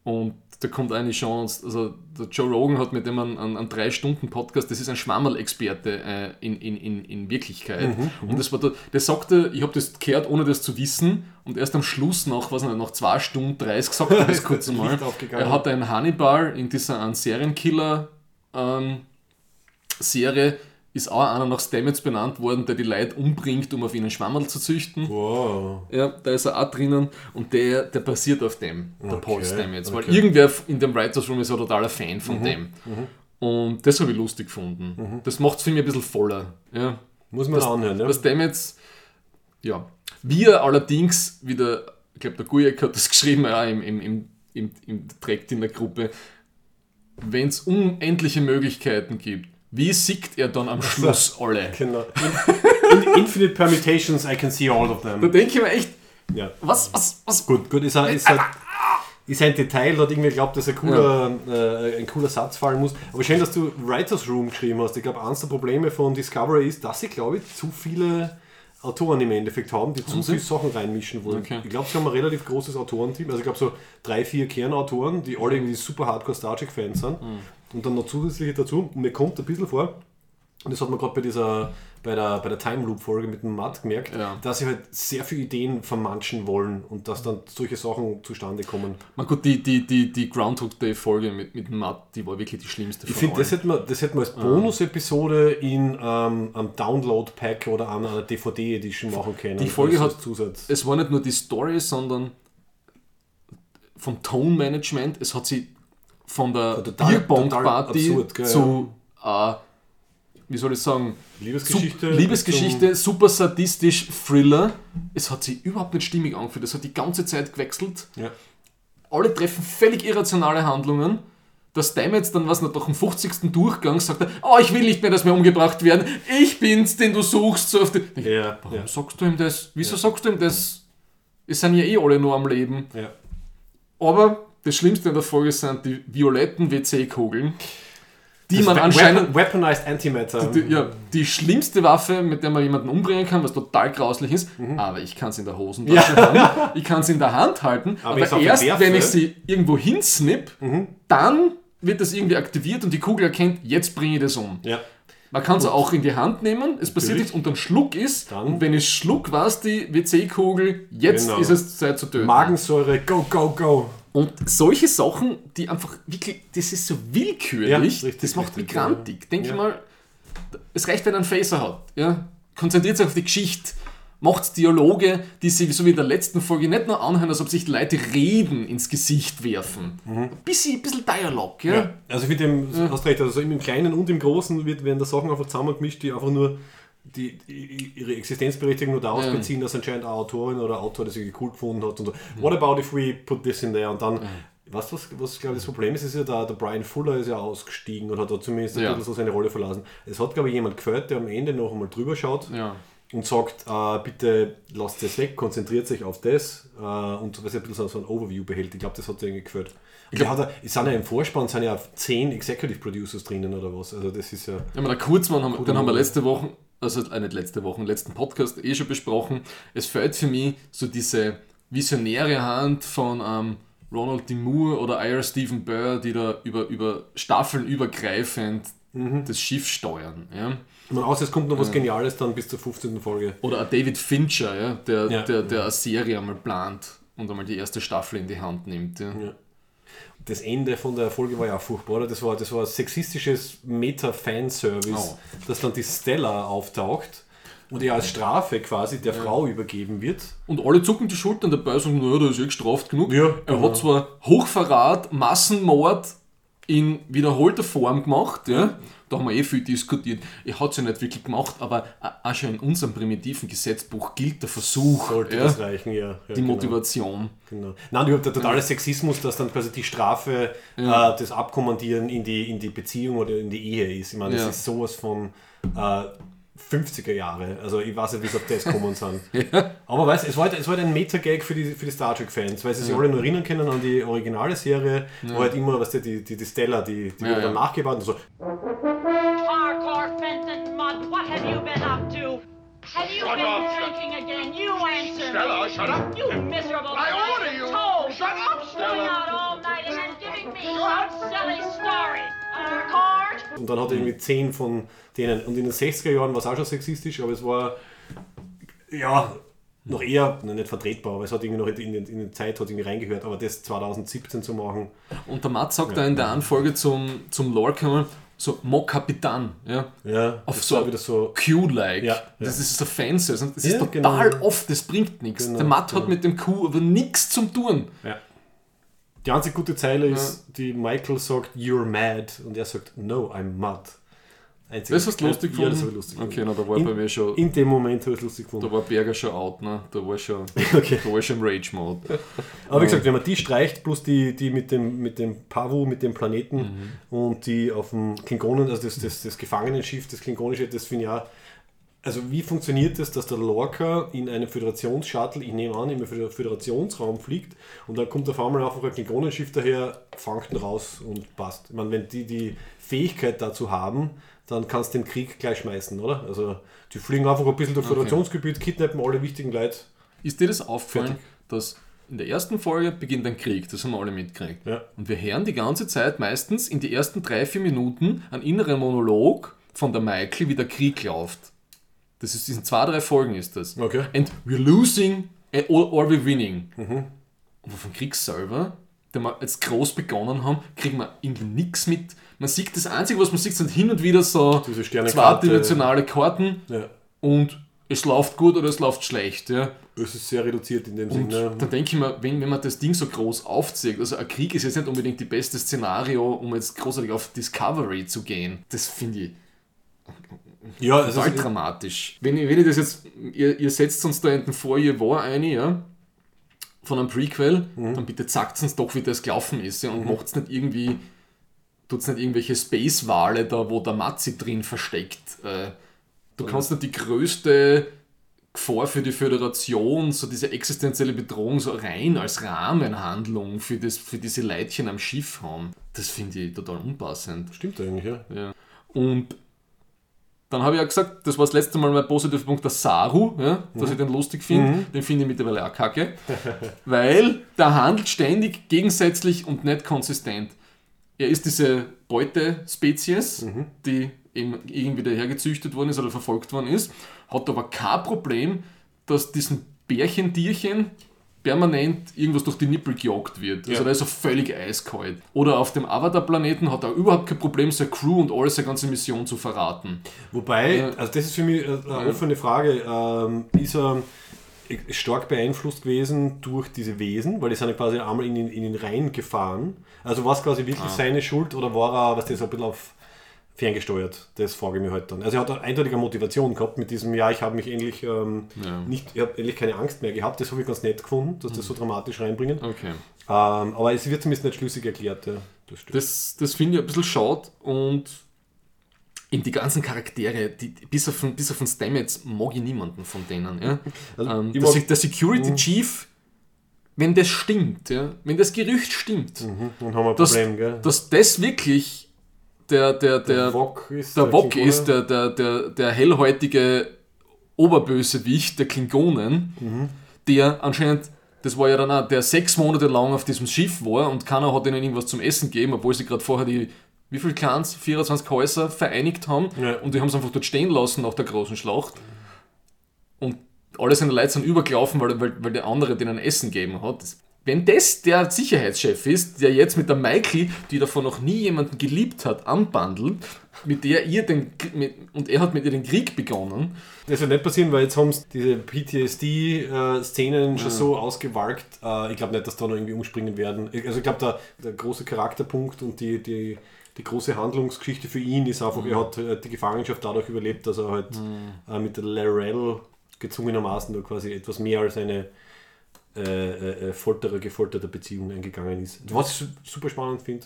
Und da kommt eigentlich schon, also der Joe Rogan hat mit dem einen, einen, einen drei Stunden Podcast, das ist ein Schwammerl-Experte äh, in, in, in, in Wirklichkeit. Mhm, und das war der, der sagte, ich habe das gehört, ohne das zu wissen, und erst am Schluss nach, was nicht, nach zwei Stunden 30 gesagt er das kurz einmal. Er hat einen Hannibal in dieser einen Serienkiller ähm, Serie ist auch einer nach Stamets benannt worden, der die Leute umbringt, um auf ihnen Schwammerl zu züchten. Wow. Ja, da ist er auch drinnen und der, der basiert auf dem, der Paul Okay, Stamets. Weil okay. Mhm. irgendwer in dem Writers Room ist ein totaler Fan von dem. Und das habe ich lustig gefunden. Das macht es für mich ein bisschen voller. Ja. Muss man anhören, ne? Was Stamets, ja. Wir allerdings, wie der, ich glaube, der Gujek hat das geschrieben, ja, im, im, im, im, im direkt in der Gruppe, wenn es unendliche Möglichkeiten gibt, wie sieht er dann am Schluss alle? Genau. In, in, infinite permutations, I can see all of Da them. denke ich mir echt, Ja. was, was, was, Gut, gut, ist ein, ist ein, ist ein Detail, da hat irgendwie glaubt, dass ein cooler, äh, ein cooler Satz fallen muss. Aber schön, dass du Writers Room geschrieben hast. Ich glaube, eines der Probleme von Discovery ist, dass sie, glaube ich, zu viele Autoren im Endeffekt haben, die zu viele Sachen reinmischen wollen. Okay. Ich glaube, sie haben ein relativ großes Autorenteam. Also ich glaube, so drei, vier Kernautoren, die alle irgendwie super Hardcore Star Trek-Fans sind. Mhm. Und dann noch zusätzliche dazu. Und mir kommt ein bisschen vor, und das hat man gerade bei dieser bei der, bei der Time Loop Folge mit dem Matt gemerkt, Ja. dass sie halt sehr viele Ideen vermanschen wollen und dass dann solche Sachen zustande kommen. Na gut, die, die, die, die Groundhog Day Folge mit, mit dem Matt, die war wirklich die schlimmste Ich finde, das allen. hätte man, das hätte man als Bonus-Episode in ähm, einem Download-Pack oder an einer DVD-Edition machen können. Die Folge hat- Zusatz. Es war nicht nur die Story, sondern vom Tone-Management, es hat sie von der gell, zu, äh, wie soll ich sagen, Liebesgeschichte. Sup- Liebesgeschichte, super sadistisch, Thriller. Es hat sich überhaupt nicht stimmig angefühlt. Es hat die ganze Zeit gewechselt. Ja. Alle treffen völlig irrationale Handlungen. Dass Stamets dann, was nach dem 50. Durchgang sagt, er, oh, ich will nicht mehr, dass wir umgebracht werden. Ich bin's, den du suchst. So auf die, Ja, Warum ja, sagst du ihm das? Wieso sagst du ihm das? Es sind ja eh alle nur am Leben. Aber das Schlimmste in der Folge sind die violetten WC-Kugeln, die Das man anscheinend Weapon, Weaponized Antimatter. die, ja, die schlimmste Waffe, mit der man jemanden umbringen kann, was total grauslich ist, Mhm. aber ich kann es in der Hosentasche haben, ich kann es in der Hand halten, Aber aber, erst wenn ich sie irgendwo hinsnipp, Mhm. dann wird das irgendwie aktiviert und die Kugel erkennt, jetzt bringe ich das um. ja. Man kann es auch in die Hand nehmen, es passiert nichts und dann Schluck ist, Dann- und wenn es Schluck weiß die WC-Kugel, jetzt Genau. ist es Zeit zu töten. Magensäure, go, go, go. Und solche Sachen, die einfach wirklich, das ist so willkürlich, Ja, richtig, das macht mich ja. grantig. Denk Ja. mal, es reicht, wenn er einen Phaser hat. Ja? Konzentriert sich auf die Geschichte, macht Dialoge, die sie, so wie in der letzten Folge, nicht nur anhören, als ob sich die Leute Reden ins Gesicht werfen. Ein bisschen, ein bisschen Dialog. Ja? Mhm. Ja. Also ich finde, dem- hast recht, also im Kleinen und im Großen wird, werden da Sachen einfach zusammengemischt, die einfach nur die, ihre Existenzberechtigung nur daraus Ja. beziehen, dass anscheinend eine Autorin oder Autor das irgendwie cool gefunden hat und so. What about if we put this in there? Und dann, weißt du, was, was glaube ich das Problem ist, ist ja da, der Brian Fuller ist ja ausgestiegen und hat da zumindest Ja. so seine Rolle verlassen. Es hat, glaube ich, jemand gefällt, der am Ende noch einmal drüber schaut Ja. und sagt, äh, bitte lasst das weg, konzentriert sich auf das äh, und was ein bisschen so- ein Overview behält. Ich glaube, das hat irgendwie gefällt. Ich glaube, es sind ja im Vorspann sind ja zehn Executive Producers drinnen oder was. Also das ist ja. Ja, aber der Kurzmann, haben, den haben wir letzte Woche, also nicht letzte Woche, letzten Podcast eh schon besprochen. Es fehlt für mich so diese visionäre Hand von ähm, Ronald D. Moore oder Ira Stephen Burr, die da über, über Staffeln übergreifend das Schiff steuern. Ja? Meine, außer es kommt noch was Geniales dann bis zur 15. Folge. Oder ein David Fincher, ja? Der, Ja. der, der eine Serie einmal plant und einmal die erste Staffel in die Hand nimmt. Ja? Das Ende von der Folge war ja auch furchtbar, oder? Das war, das war ein sexistisches Meta-Fanservice, Oh. dass dann die Stella auftaucht und ihr als Strafe quasi der Frau übergeben wird. Und alle zucken die Schultern dabei und sagen, naja, der ist eh gestraft genug. Ja, er genau. hat zwar Hochverrat, Massenmord in wiederholter Form gemacht, ja. Da haben wir eh viel diskutiert. Er hat es ja nicht wirklich gemacht, aber auch schon in unserem primitiven Gesetzbuch gilt der Versuch, Sollte ja, das reichen, ja. ja die genau. Motivation. Genau. Nein, überhaupt der totale Sexismus, dass dann quasi die Strafe äh, das Abkommandieren in die, in die Beziehung oder in die Ehe ist. Ich meine, das Ja. ist sowas von äh, 50er Jahre. Also ich weiß nicht, wie sie auf das gekommen sind. Aber weißt, es war halt, es war halt ein Meta-Gag für die, für die Star Trek-Fans, weil sie sich alle nur erinnern können an die originale Serie, wo halt immer, was die, die, die Stella, die, die Ja, wurde dann ja. nachgebaut und so, Hardcore Fenton Mud, what have you been up to? Have you Shut been up, drinking again? You answer Stella, me. shut up. You miserable I order you. toad. Shut up, Stella. Going out all night and then giving me silly story. Und dann hat er irgendwie zehn von denen. Und in den 60er Jahren war es auch schon sexistisch, aber es war ja noch eher, nicht vertretbar, aber es hat irgendwie noch in, in, in die Zeit hat irgendwie reingehört, aber das 2017 zu machen, Und der Matt sagt da in der Anfolge zum, zum Lorca so Mo Capitan, ja. ja, Auf das so wieder so, Q-like. Ja, Das ja. ist so fancy. Also das Ja, ist total genau. oft, das bringt nichts. Genau, der Matt hat genau. mit dem Q aber nichts zum tun. ja. Die einzige gute Zeile ist, die Michael sagt, you're mad, und er sagt, no, I'm mad. Einzige- Das hast du lustig Ja, das gefunden? habe ich lustig Okay, gefunden. na, da war in, bei mir schon, In dem Moment habe ich es lustig da gefunden. war Berger schon out, ne? Da war schon, Okay. da war schon im Rage-Mode. Aber wie gesagt, wenn man die streicht, plus die, die mit dem, mit dem Pavu, mit dem Planeten Mhm. und die auf dem Klingonen, also das, das, das Gefangenenschiff, das Klingonische, das finde ich auch. Also wie funktioniert das, dass der Lorca in einem Föderationsshuttle, ich nehme an, im Föder- Föderationsraum fliegt und dann kommt auf einmal einfach ein Klingonenschiff daher, fangt ihn raus und passt. Ich meine, wenn die die Fähigkeit dazu haben, dann kannst du den Krieg gleich schmeißen, oder? Also die fliegen einfach ein bisschen durch Föderationsgebiet, kidnappen alle wichtigen Leute. Ist dir das aufgefallen, Fertig. dass in der ersten Folge beginnt ein Krieg, das haben wir alle mitgekriegt. Ja. Und wir hören die ganze Zeit meistens in die ersten drei, vier Minuten einen inneren Monolog von der Michael, wie der Krieg läuft. Das ist in zwei, drei Folgen ist das. Okay. And we're losing eh, or, or we're winning. Mhm. Aber vom Krieg selber, den wir jetzt groß begonnen haben, kriegen wir irgendwie nichts mit. Man sieht das Einzige, was man sieht, sind hin und wieder so zweidimensionale Karten Ja. und es läuft gut oder es läuft schlecht. Ja. Es ist sehr reduziert in dem Sinne. dann denke ich mir, wenn, wenn man das Ding so groß aufzieht, also ein Krieg ist jetzt nicht unbedingt die beste Szenario, um jetzt großartig auf Discovery zu gehen. Das finde ich Ja, es ist, dramatisch. Wenn, ich- wenn ich das jetzt, ihr, ihr setzt uns da in den Vorjahr war eine, ja, von einem Prequel, Mhm. dann bitte sagt uns doch, wie das gelaufen ist ja, und macht's nicht irgendwie, tut's nicht irgendwelche Space-Wale da, wo der Matzi drin versteckt. Äh, du kannst nicht die größte Gefahr für die Föderation, so diese existenzielle Bedrohung so rein als Rahmenhandlung für, das, für diese Leitchen am Schiff haben. Das finde ich total unpassend. Stimmt eigentlich, ja. Ja. Und dann habe ich ja gesagt, das war das letzte Mal mein positiver Punkt, der Saru, ja, dass ich den lustig finde. Den finde ich mittlerweile auch kacke. weil der handelt ständig gegensätzlich und nicht konsistent. Er ist diese Beutespezies, die eben irgendwie dahergezüchtet worden ist oder verfolgt worden ist, hat aber kein Problem, dass diesen Bärchentierchen permanent irgendwas durch die Nippel gejagt wird. Also Ja. da ist er völlig eiskalt. Oder auf dem Avatar-Planeten hat er überhaupt kein Problem, seine Crew und alles seine ganze Mission zu verraten. Wobei, Ja. also das ist für mich eine offene Frage. Ähm, ist er stark beeinflusst gewesen durch diese Wesen, weil die sind ja quasi einmal in in ihn reingefahren. Also war es quasi wirklich seine Schuld oder war er, was das so ein bisschen auf ferngesteuert? Das frage ich mich halt dann. Also er hat eine eindeutige Motivation gehabt mit diesem, ja, ich habe mich endlich ähm, Ja. nicht, ich habe endlich keine Angst mehr gehabt. Das habe ich ganz nett gefunden, dass das so dramatisch reinbringen. Okay. Ähm, aber es wird zumindest nicht schlüssig erklärt. Ja. Das stimmt. Das, das finde ich ein bisschen schade und eben die ganzen Charaktere, die, bis, auf, den- bis auf den Stamets mag ich niemanden von denen. Ja? Also, ähm, der, der Security Chief, wenn das stimmt, ja? wenn das Gerücht stimmt, Dann haben wir ein dass, Problem, gell? dass das wirklich der, der, der, der Wok ist, der Wok Klingoner. ist, der, der, der, der hellhäutige Oberbösewicht der Klingonen, Mhm. der anscheinend, das war ja dann auch, der sechs Monate lang auf diesem Schiff war und keiner hat ihnen irgendwas zum Essen gegeben, obwohl sie gerade vorher die, wie viel Clans, 24 Häuser vereinigt haben Ja. und die haben es einfach dort stehen lassen nach der großen Schlacht. Und alle seine Leute sind übergelaufen, weil, weil, weil der andere denen Essen gegeben hat. Wenn das der Sicherheitschef ist, der jetzt mit der Michael, die davon noch nie jemanden geliebt hat, anbandelt, mit der ihr den mit, und er hat mit ihr den Krieg begonnen, Das wird nicht passieren, weil jetzt haben sie diese PTSD-Szenen schon so ausgewalkt. Äh, ich glaube nicht, dass da noch irgendwie umspringen werden. Also ich glaube, der, der große Charakterpunkt und die, die, die große Handlungsgeschichte für ihn ist einfach, er hat äh, die Gefangenschaft dadurch überlebt, dass er halt äh, mit der Larell gezwungenermaßen da quasi etwas mehr als eine äh, äh, äh, Folterer, gefolterte Beziehung eingegangen ist. Was ich su- super spannend finde,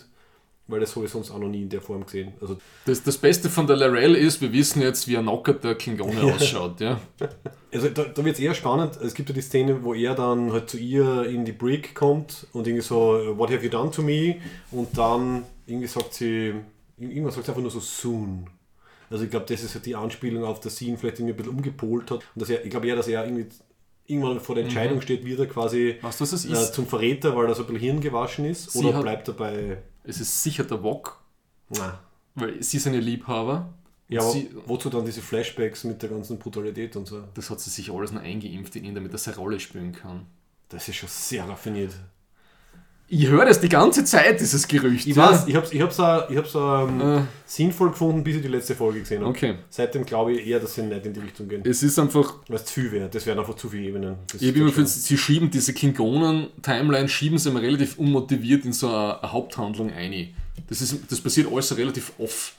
weil das habe ich sonst auch noch nie in der Form gesehen. Also das, das Beste von der Larell ist, wir wissen jetzt, wie ein knockerter Klingone ausschaut. Ja? Also da, da wird es eher spannend. Es gibt ja die Szene, wo er dann halt zu ihr in die Brick kommt und irgendwie so, what have you done to me? Und dann irgendwie sagt sie, irgendwas sagt sie einfach nur so soon. Also ich glaube, das ist ja die Anspielung auf das sie ihn vielleicht irgendwie ein bisschen umgepolt hat. Und dass er, ich glaube eher, dass er irgendwie irgendwann vor der Entscheidung steht, wieder quasi was das äh, ist? zum Verräter, weil er so ein bisschen Hirn gewaschen ist. Sie oder hat- bleibt er bei Es ist sicher der Wok, Nein. weil sie sind ihr Liebhaber. Ja, aber sie, wozu dann diese Flashbacks mit der ganzen Brutalität und so? das hat sie sich alles noch eingeimpft in ihn, damit er seine Rolle spielen kann. Das ist schon sehr raffiniert. Ich höre das die ganze Zeit, dieses Gerücht. Ich ja. weiß, ich hab's, ich hab's, auch, ich hab's auch, ähm, Äh. sinnvoll gefunden, bis ich die letzte Folge gesehen habe. Okay. Seitdem glaube ich eher, dass sie nicht in die Richtung gehen. Es ist einfach, Weil es zu viel wäre. Das wären einfach zu viele Ebenen. Das ich habe immer gefühlt, sie schieben diese Klingonen-Timeline, schieben sie immer relativ unmotiviert in so eine, eine Haupthandlung ein. Das, ist, das passiert alles relativ oft.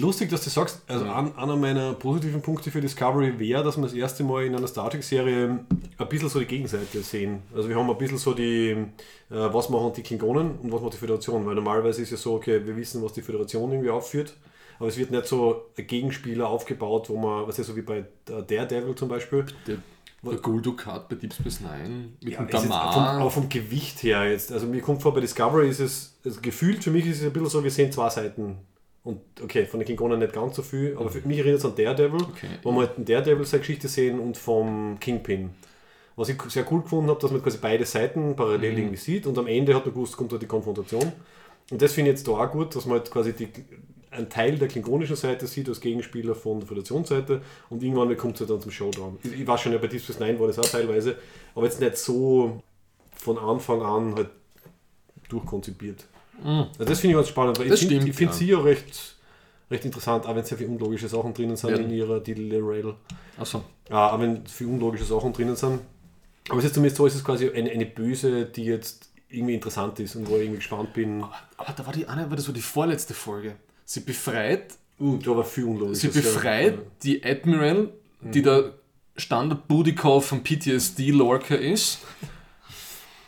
Lustig, dass du sagst, also an, einer meiner positiven Punkte für Discovery wäre, dass wir das erste Mal in einer Star Trek-Serie ein bisschen so die Gegenseite sehen. Also wir haben ein bisschen so die, äh, was machen die Klingonen und was macht die Föderation. Weil normalerweise ist ja so, okay, wir wissen, was die Föderation irgendwie aufführt, aber es wird nicht so ein Gegenspieler aufgebaut, wo man, was ja so wie bei Daredevil zum Beispiel, Der, der Goldukat bei Deep Space Nine mit dem es ist vom, Damar. aber vom Gewicht her jetzt. Also mir kommt vor, bei Discovery ist es, also gefühlt für mich ist es ein bisschen so, wir sehen zwei Seiten. Und okay, von den Klingonen nicht ganz so viel, aber für mich erinnert es an Daredevil, Okay. wo wir halt den Daredevil seine Geschichte sehen und vom Kingpin. Was ich sehr cool gefunden habe, dass man quasi beide Seiten Mhm. parallel irgendwie sieht und am Ende hat man gewusst, kommt da die Konfrontation. Und das finde ich jetzt da auch gut, dass man halt quasi die, einen Teil der klingonischen Seite sieht als Gegenspieler von der Föderationsseite und irgendwann kommt es halt dann zum Showdown. Ich, ich weiß schon, ja, bei Deep Space Nine war das auch teilweise, aber jetzt nicht so von Anfang an halt durchkonzipiert. Also das finde ich ganz spannend, weil Mhm. Das ich finde stimmt, ich find ja. sie ja recht, recht interessant, auch wenn sehr viele unlogische Sachen drinnen sind Ja. in ihrer Diddle-Rail. Achso. Ja, auch wenn viele unlogische Sachen drinnen sind. Aber es ist zumindest so, es ist quasi eine, eine Böse, die jetzt irgendwie interessant ist und wo ich irgendwie gespannt bin. Aber da war die eine, das war die vorletzte Folge. Sie befreit, Uh, da war viel unlogisch. sie befreit die Admiral, die Mhm. der Standard Booty Call von PTSD Lorca ist,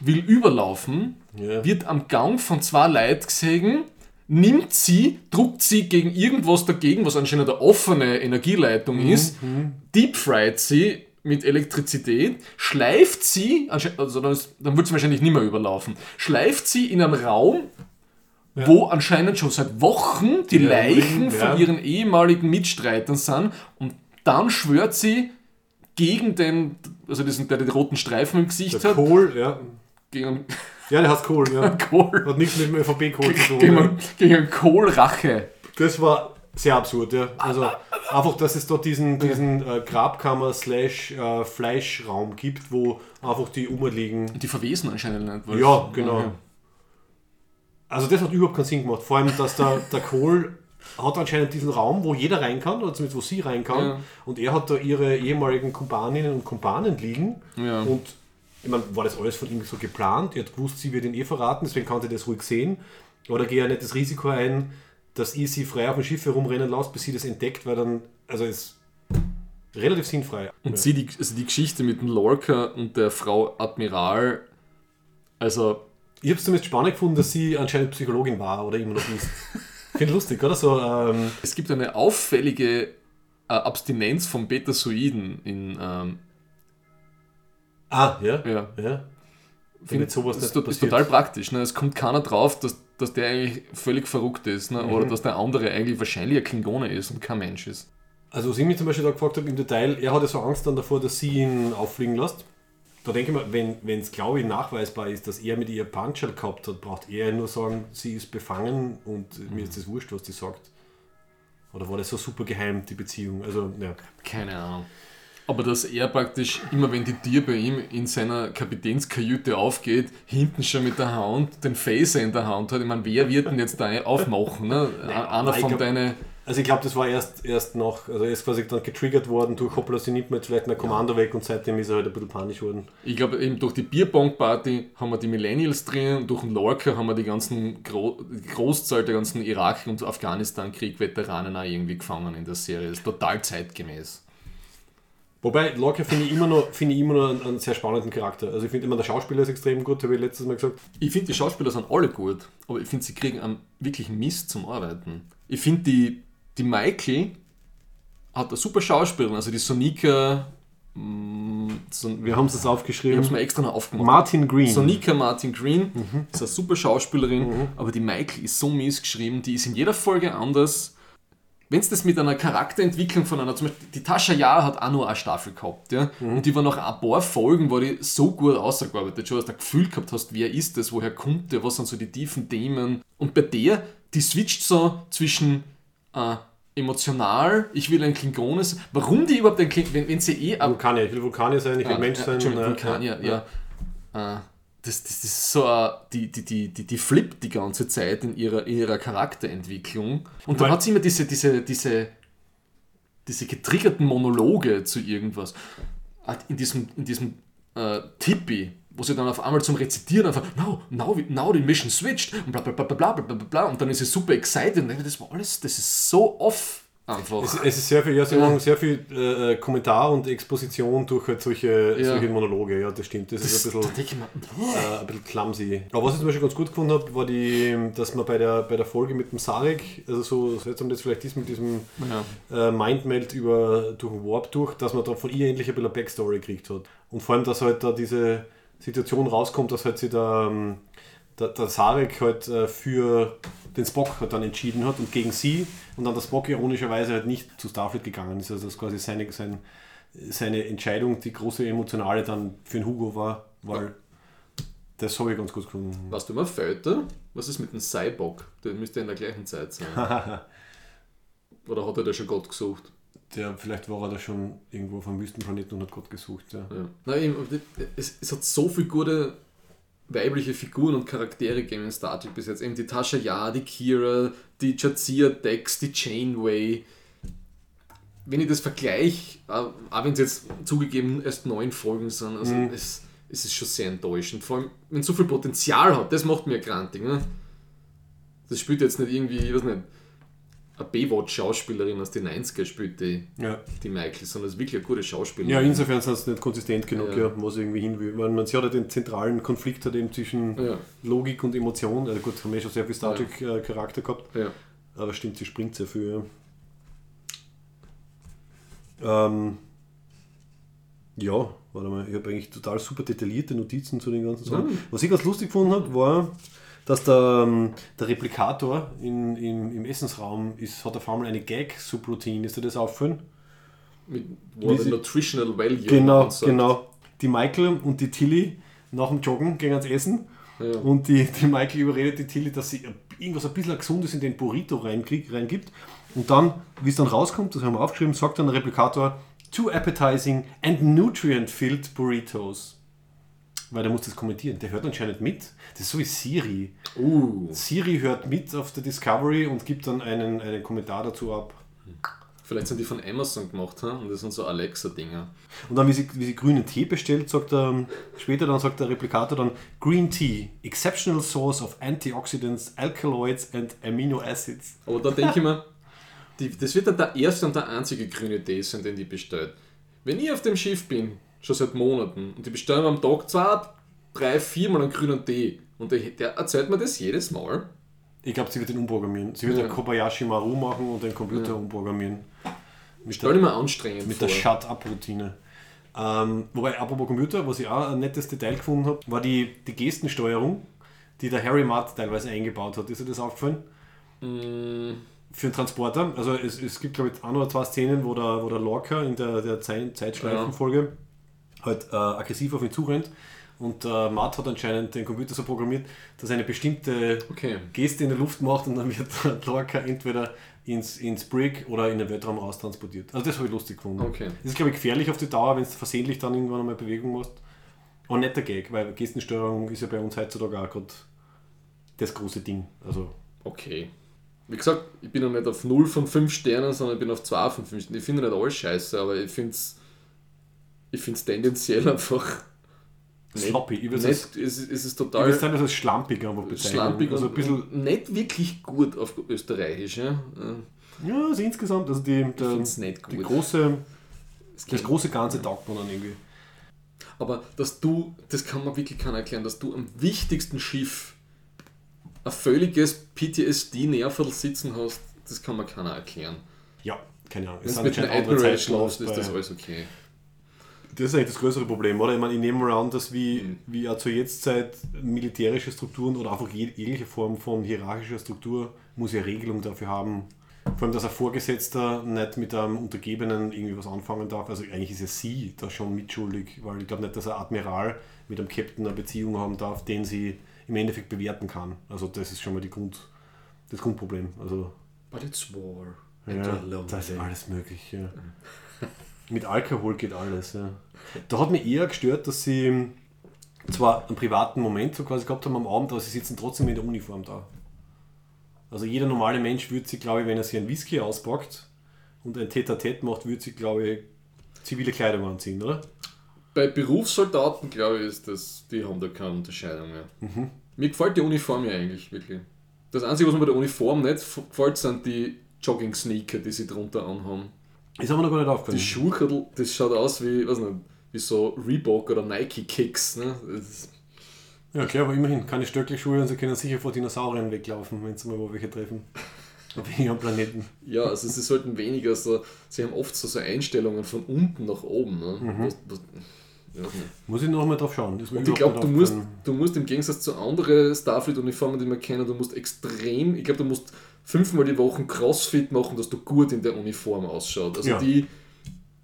will überlaufen, Ja. wird am Gang von zwei Leuten gesehen, nimmt sie, druckt sie gegen irgendwas dagegen, was anscheinend eine offene Energieleitung Mhm. ist, deepfried sie mit Elektrizität, schleift sie, anscheinend- also dann, ist, dann wird sie wahrscheinlich nicht mehr überlaufen, schleift sie in einen Raum, wo anscheinend schon seit Wochen die Ja, Leichen liegen, von ja. ihren ehemaligen Mitstreitern sind und dann schwört sie gegen den, also diesen, der den roten Streifen im Gesicht Der hat, Kohl, ja. gegen Ja, der heißt Kohl, ja. Kohl, Hat nichts mit dem ÖVP-Kohl zu tun. gegen, gegen Kohlrache. Das war sehr absurd, ja. Also einfach, dass es dort diesen, diesen äh, Grabkammer-Slash-Fleischraum gibt, wo einfach die umliegen. Die verwesen anscheinend nicht. weil- Ja, genau. Also das hat überhaupt keinen Sinn gemacht. Vor allem, dass der, der Kohl hat anscheinend diesen Raum, wo jeder rein kann, oder zumindest wo sie rein kann. Ja. Und er hat da ihre ehemaligen Kumpaninnen und Kumpanen liegen. Ja. Und ich meine, war das alles von ihm so geplant? Er hat gewusst, sie wird ihn eh verraten, deswegen konnte er das ruhig sehen. Oder gehe er nicht das Risiko ein, dass ich sie frei auf dem Schiff herumrennen lasse, bis sie das entdeckt, weil dann, also es ist relativ sinnfrei. Und ja. sie, die, also die Geschichte mit dem Lorca und der Frau Admiral, also Ich habe es zumindest spannend gefunden, dass sie anscheinend Psychologin war oder immer noch ist. Finde lustig, oder? So, ähm, es gibt eine auffällige äh, Abstinenz von Betasoiden in ähm, ah, ja. ja, ja. Jetzt sowas ist, ist total praktisch. Ne? Es kommt keiner drauf, dass, dass der eigentlich völlig verrückt ist ne? Mhm. oder dass der andere eigentlich wahrscheinlich ein Klingone ist und kein Mensch ist. Also, was ich mich zum Beispiel da gefragt habe im Detail, er hatte so Angst dann davor, dass sie ihn auffliegen lässt. Da denke ich mir, wenn es, glaube ich, nachweisbar ist, dass er mit ihr Punchel gehabt hat, braucht er nur sagen, sie ist befangen und mir ist das wurscht, was die sagt. Oder war das so super geheim, die Beziehung? Also, ja. Keine Ahnung. Aber dass er praktisch, immer wenn die Tür bei ihm in seiner Kapitänskajüte aufgeht, hinten schon mit der Hand den Phaser in der Hand hat. Ich meine, wer wird denn jetzt da aufmachen? Ne? Einer ich von deinen. Also ich glaube, das war erst, erst noch, also er ist quasi dann getriggert worden durch Hoppla, sie nimmt mir jetzt vielleicht mein Kommando weg und seitdem ist er halt ein bisschen panisch worden. Ich glaube, eben durch die Bierbong-Party haben wir die Millennials drin und durch den Lorca haben wir die ganzen Gro die Großzahl der ganzen Irak- und Afghanistan-Krieg-Veteranen auch irgendwie gefangen in der Serie. Das ist total zeitgemäß. Wobei, Lorca finde ich immer noch, finde ich immer noch einen, einen sehr spannenden Charakter. Also ich finde immer, der Schauspieler ist extrem gut, habe ich letztes Mal gesagt. Ich finde, die Schauspieler sind alle gut, aber ich finde, sie kriegen einen wirklichen Mist zum Arbeiten. Ich finde, die, die Michael hat eine super Schauspielerin, also die Sonika. mm, So, Wir haben es jetzt ich habe aufgeschrieben. es mir extra noch aufgemacht. Martin Green. Sonika Martin Green ist eine super Schauspielerin, aber die Michael ist so mies geschrieben, die ist in jeder Folge anders. Wenn es das mit einer Charakterentwicklung von einer, zum Beispiel die Tascha Jahr hat auch nur eine Staffel gehabt, ja, und die war nach ein paar Folgen, war die so gut ausgearbeitet, schon dass du ein Gefühl gehabt hast, wer ist das, woher kommt der, was sind so die tiefen Themen. Und bei der, die switcht so zwischen äh, emotional, ich will ein Klingones, warum die überhaupt ein Klingon, wenn, wenn sie eh Vulkanier, ich will Vulkanier sein, ich will Ah, Mensch ja, sein. Äh, Vulkanier, ja. Äh, das, das, ist so, uh, die, die, die, die, die flippt die ganze Zeit in ihrer, in ihrer Charakterentwicklung. Und dann hat sie immer diese, diese, diese, diese getriggerten Monologe zu irgendwas. Halt in diesem, in diesem äh, Tippi, wo sie dann auf einmal zum Rezitieren einfach, no, now, now the mission switched und bla bla bla bla bla bla bla und dann ist sie super excited und denkt, das war alles, das ist so off einfach. Es, es ist sehr viel, ja, sie Ja. machen sehr viel äh, äh, Kommentar und Exposition durch halt solche, Ja. solche Monologe, ja, das stimmt. Das, das, ist ein bisschen, äh, ein bisschen clumsy. Aber was ich zum Beispiel ganz gut gefunden habe, war die, dass man bei der, bei der Folge mit dem Sarek, also so seltsam das vielleicht ist mit diesem ja. äh, Mindmeld über, durch den Warp durch, dass man da von ihr endlich ein bisschen eine Backstory gekriegt hat. Und vor allem, dass halt da diese Situation rauskommt, dass halt sie da, ähm, der, der Sarek halt äh, für den Spock halt dann entschieden hat und gegen sie und dann der Spock ironischerweise halt nicht zu Starfleet gegangen ist. Also dass quasi seine, sein, seine Entscheidung, die große emotionale dann für den Hugo war, weil das habe ich ganz gut gefunden. Warst du immer Föter? Was ist mit dem Cyborg? Der müsste in der gleichen Zeit sein. Oder hat er da schon Gott gesucht? Der, vielleicht war er da schon irgendwo auf einem Wüstenplaneten und hat Gott gesucht. Ja. Ja. Nein, es, es hat so viele gute weibliche Figuren und Charaktere gegeben in Star Trek bis jetzt. Eben die Tasha Yar, die Kira, die Jadzia Dex, die Janeway. Wenn ich das vergleiche, auch wenn es jetzt zugegeben erst neun Folgen sind, also es, es ist schon sehr enttäuschend. Vor allem, wenn es so viel Potenzial hat, das macht mir grantig. Ne? Das spielt jetzt nicht irgendwie, ich weiß nicht, eine Baywatch-Schauspielerin aus den 90er spielt die, Ja. die Michael, sondern es ist wirklich eine gute Schauspielerin. Ja, insofern sind sie nicht konsistent genug, Ja. ja. wo sie irgendwie hin will. Weil man sie hat ja den zentralen Konflikt hat eben zwischen Ja. Logik und Emotion. Also gut, haben wir schon sehr viel Star Ja. Trek äh, Charakter gehabt, Ja. aber stimmt, sie springt sehr viel. Ja, ähm, ja warte mal, ich habe eigentlich total super detaillierte Notizen zu den ganzen Sachen. Ja. Was ich ganz lustig gefunden habe, war, dass der, ähm, der Replikator in, im, im Essensraum ist, hat auf einmal eine Gag-Subroutine. Ist dir das auffallen? Mit, wo sie- Nutritional Value Genau, genau. Die Michael und die Tilly nach dem Joggen gehen ans Essen. Ja. Und die, die Michael überredet die Tilly, dass sie irgendwas ein bisschen Gesundes in den Burrito reinkriegt, reingibt. Und dann, wie es dann rauskommt, das haben wir aufgeschrieben, sagt dann der Replikator, Two appetizing and nutrient-filled burritos. Weil der muss das kommentieren. Der hört anscheinend mit. Das ist so wie Siri. Uh, Siri hört mit auf der Discovery und gibt dann einen, einen Kommentar dazu ab. vielleicht sind die von Amazon gemacht ha? und das sind so Alexa-Dinger. Und dann, wie sie, wie sie grünen Tee bestellt, sagt er, später dann sagt der Replikator dann, Green Tea, exceptional source of antioxidants, alkaloids and amino acids. Aber da denke ich mir, die, das wird dann der erste und der einzige grüne Tee sein, den die bestellt. Wenn ich auf dem Schiff bin, schon seit Monaten, und die bestellen am Tag zwei, drei, viermal einen grünen Tee, und der, der erzählt mir das jedes Mal. Ich glaube, sie wird den umprogrammieren. Sie wird Ja. den Kobayashi Maru machen und den Computer umprogrammieren. Mit Stell dir mal anstrengend mit vor. der Shut-Up-Routine. Ähm, wobei, apropos Computer, was ich auch ein nettes Detail gefunden habe, war die, die Gestensteuerung, die der Harry Mudd teilweise eingebaut hat. Ist dir das aufgefallen? Mm, Für den Transporter. Also es, es gibt, glaube ich, ein oder zwei Szenen, wo der, wo der Lorca in der, der Zeit, Zeitschleifenfolge halt äh, aggressiv auf ihn zurennt. Und äh, Matt hat anscheinend den Computer so programmiert, dass er eine bestimmte Okay. Geste in der Luft macht und dann wird der Lorca entweder ins, ins Brick oder in den Weltraum raus transportiert. Also das habe ich lustig gefunden. Okay. Das ist, glaube ich, gefährlich auf die Dauer, wenn du versehentlich dann irgendwann einmal Bewegung machst. Aber netter Gag, weil Gestensteuerung ist ja bei uns heutzutage auch gerade das große Ding. Also Okay. Wie gesagt, ich bin noch nicht auf 0 von 5 Sternen, sondern ich bin auf 2 von 5 Sternen. Ich finde nicht alles scheiße, aber ich finde es ich find's tendenziell einfach sloppy. Ich würde es es, ist- es ist ich total sagen, das ist schlampig bezeichnen. schlampig Also ein bisschen, nicht wirklich gut auf Österreichisch. Ja? Ja, also insgesamt, also die, Ich der, finde es nicht die gut. große, Es das große Ganze taugt man dann irgendwie. Aber dass du, das kann man wirklich keiner erklären, dass du am wichtigsten Schiff ein völliges PTSD-Nerviertel sitzen hast, das kann man keiner erklären. Ja, keine Ahnung. Wenn Es du mit andere Admiral schlafst, ist das alles okay. Das ist eigentlich das größere Problem, oder? Ich meine, ich nehme mal an, dass wie, Mhm. wie auch zur Jetztzeit militärische Strukturen oder einfach jeg- jegliche Form von hierarchischer Struktur muss ja Regelung dafür haben, Vor allem, dass ein Vorgesetzter nicht mit einem Untergebenen irgendwie was anfangen darf. Also eigentlich ist ja sie da schon mitschuldig, weil ich glaube nicht, dass ein Admiral mit einem Captain eine Beziehung haben darf, den sie im Endeffekt bewerten kann. Also das ist schon mal die Grund, das Grundproblem. Also But it's war. ja, da ist alles möglich. Ja. Mit Alkohol geht alles. Ja. Da hat mich eher gestört, dass sie zwar einen privaten Moment so quasi gehabt haben am Abend, aber sie sitzen trotzdem in der Uniform da. Also jeder normale Mensch würde sich, glaube ich, wenn er sich einen Whisky auspackt und ein Tete-a-Tete macht, würde sich, glaube ich, zivile Kleidung anziehen, oder? Bei Berufssoldaten, glaube ich, ist das, die haben da keine Unterscheidung mehr. Mhm. Mir gefällt die Uniform ja eigentlich, wirklich. Das Einzige, was mir bei der Uniform nicht gefällt, sind die Jogging-Sneaker, die sie drunter anhaben. Ist aber noch gar nicht Die aufgefallen. Schuhkadel, das schaut aus wie, weiß nicht, wie so Reebok oder Nike-Kicks. Ne? Das ist- Ja, okay, aber immerhin keine Stöckelschuhe und sie können sicher vor Dinosauriern weglaufen, wenn sie mal wo welche treffen. Auf irgendeinem Planeten. Ja, also sie sollten weniger so, sie haben oft so, so Einstellungen von unten nach oben. Ne? Mhm. Was, was, ja, ne. Muss ich noch mal drauf schauen. Das Und ich glaube, du musst, du musst im Gegensatz zu anderen Starfleet-Uniformen, die wir kennen, du musst extrem, ich glaube, du musst fünfmal die Woche Crossfit machen, dass du gut in der Uniform ausschaut. Also Ja. die,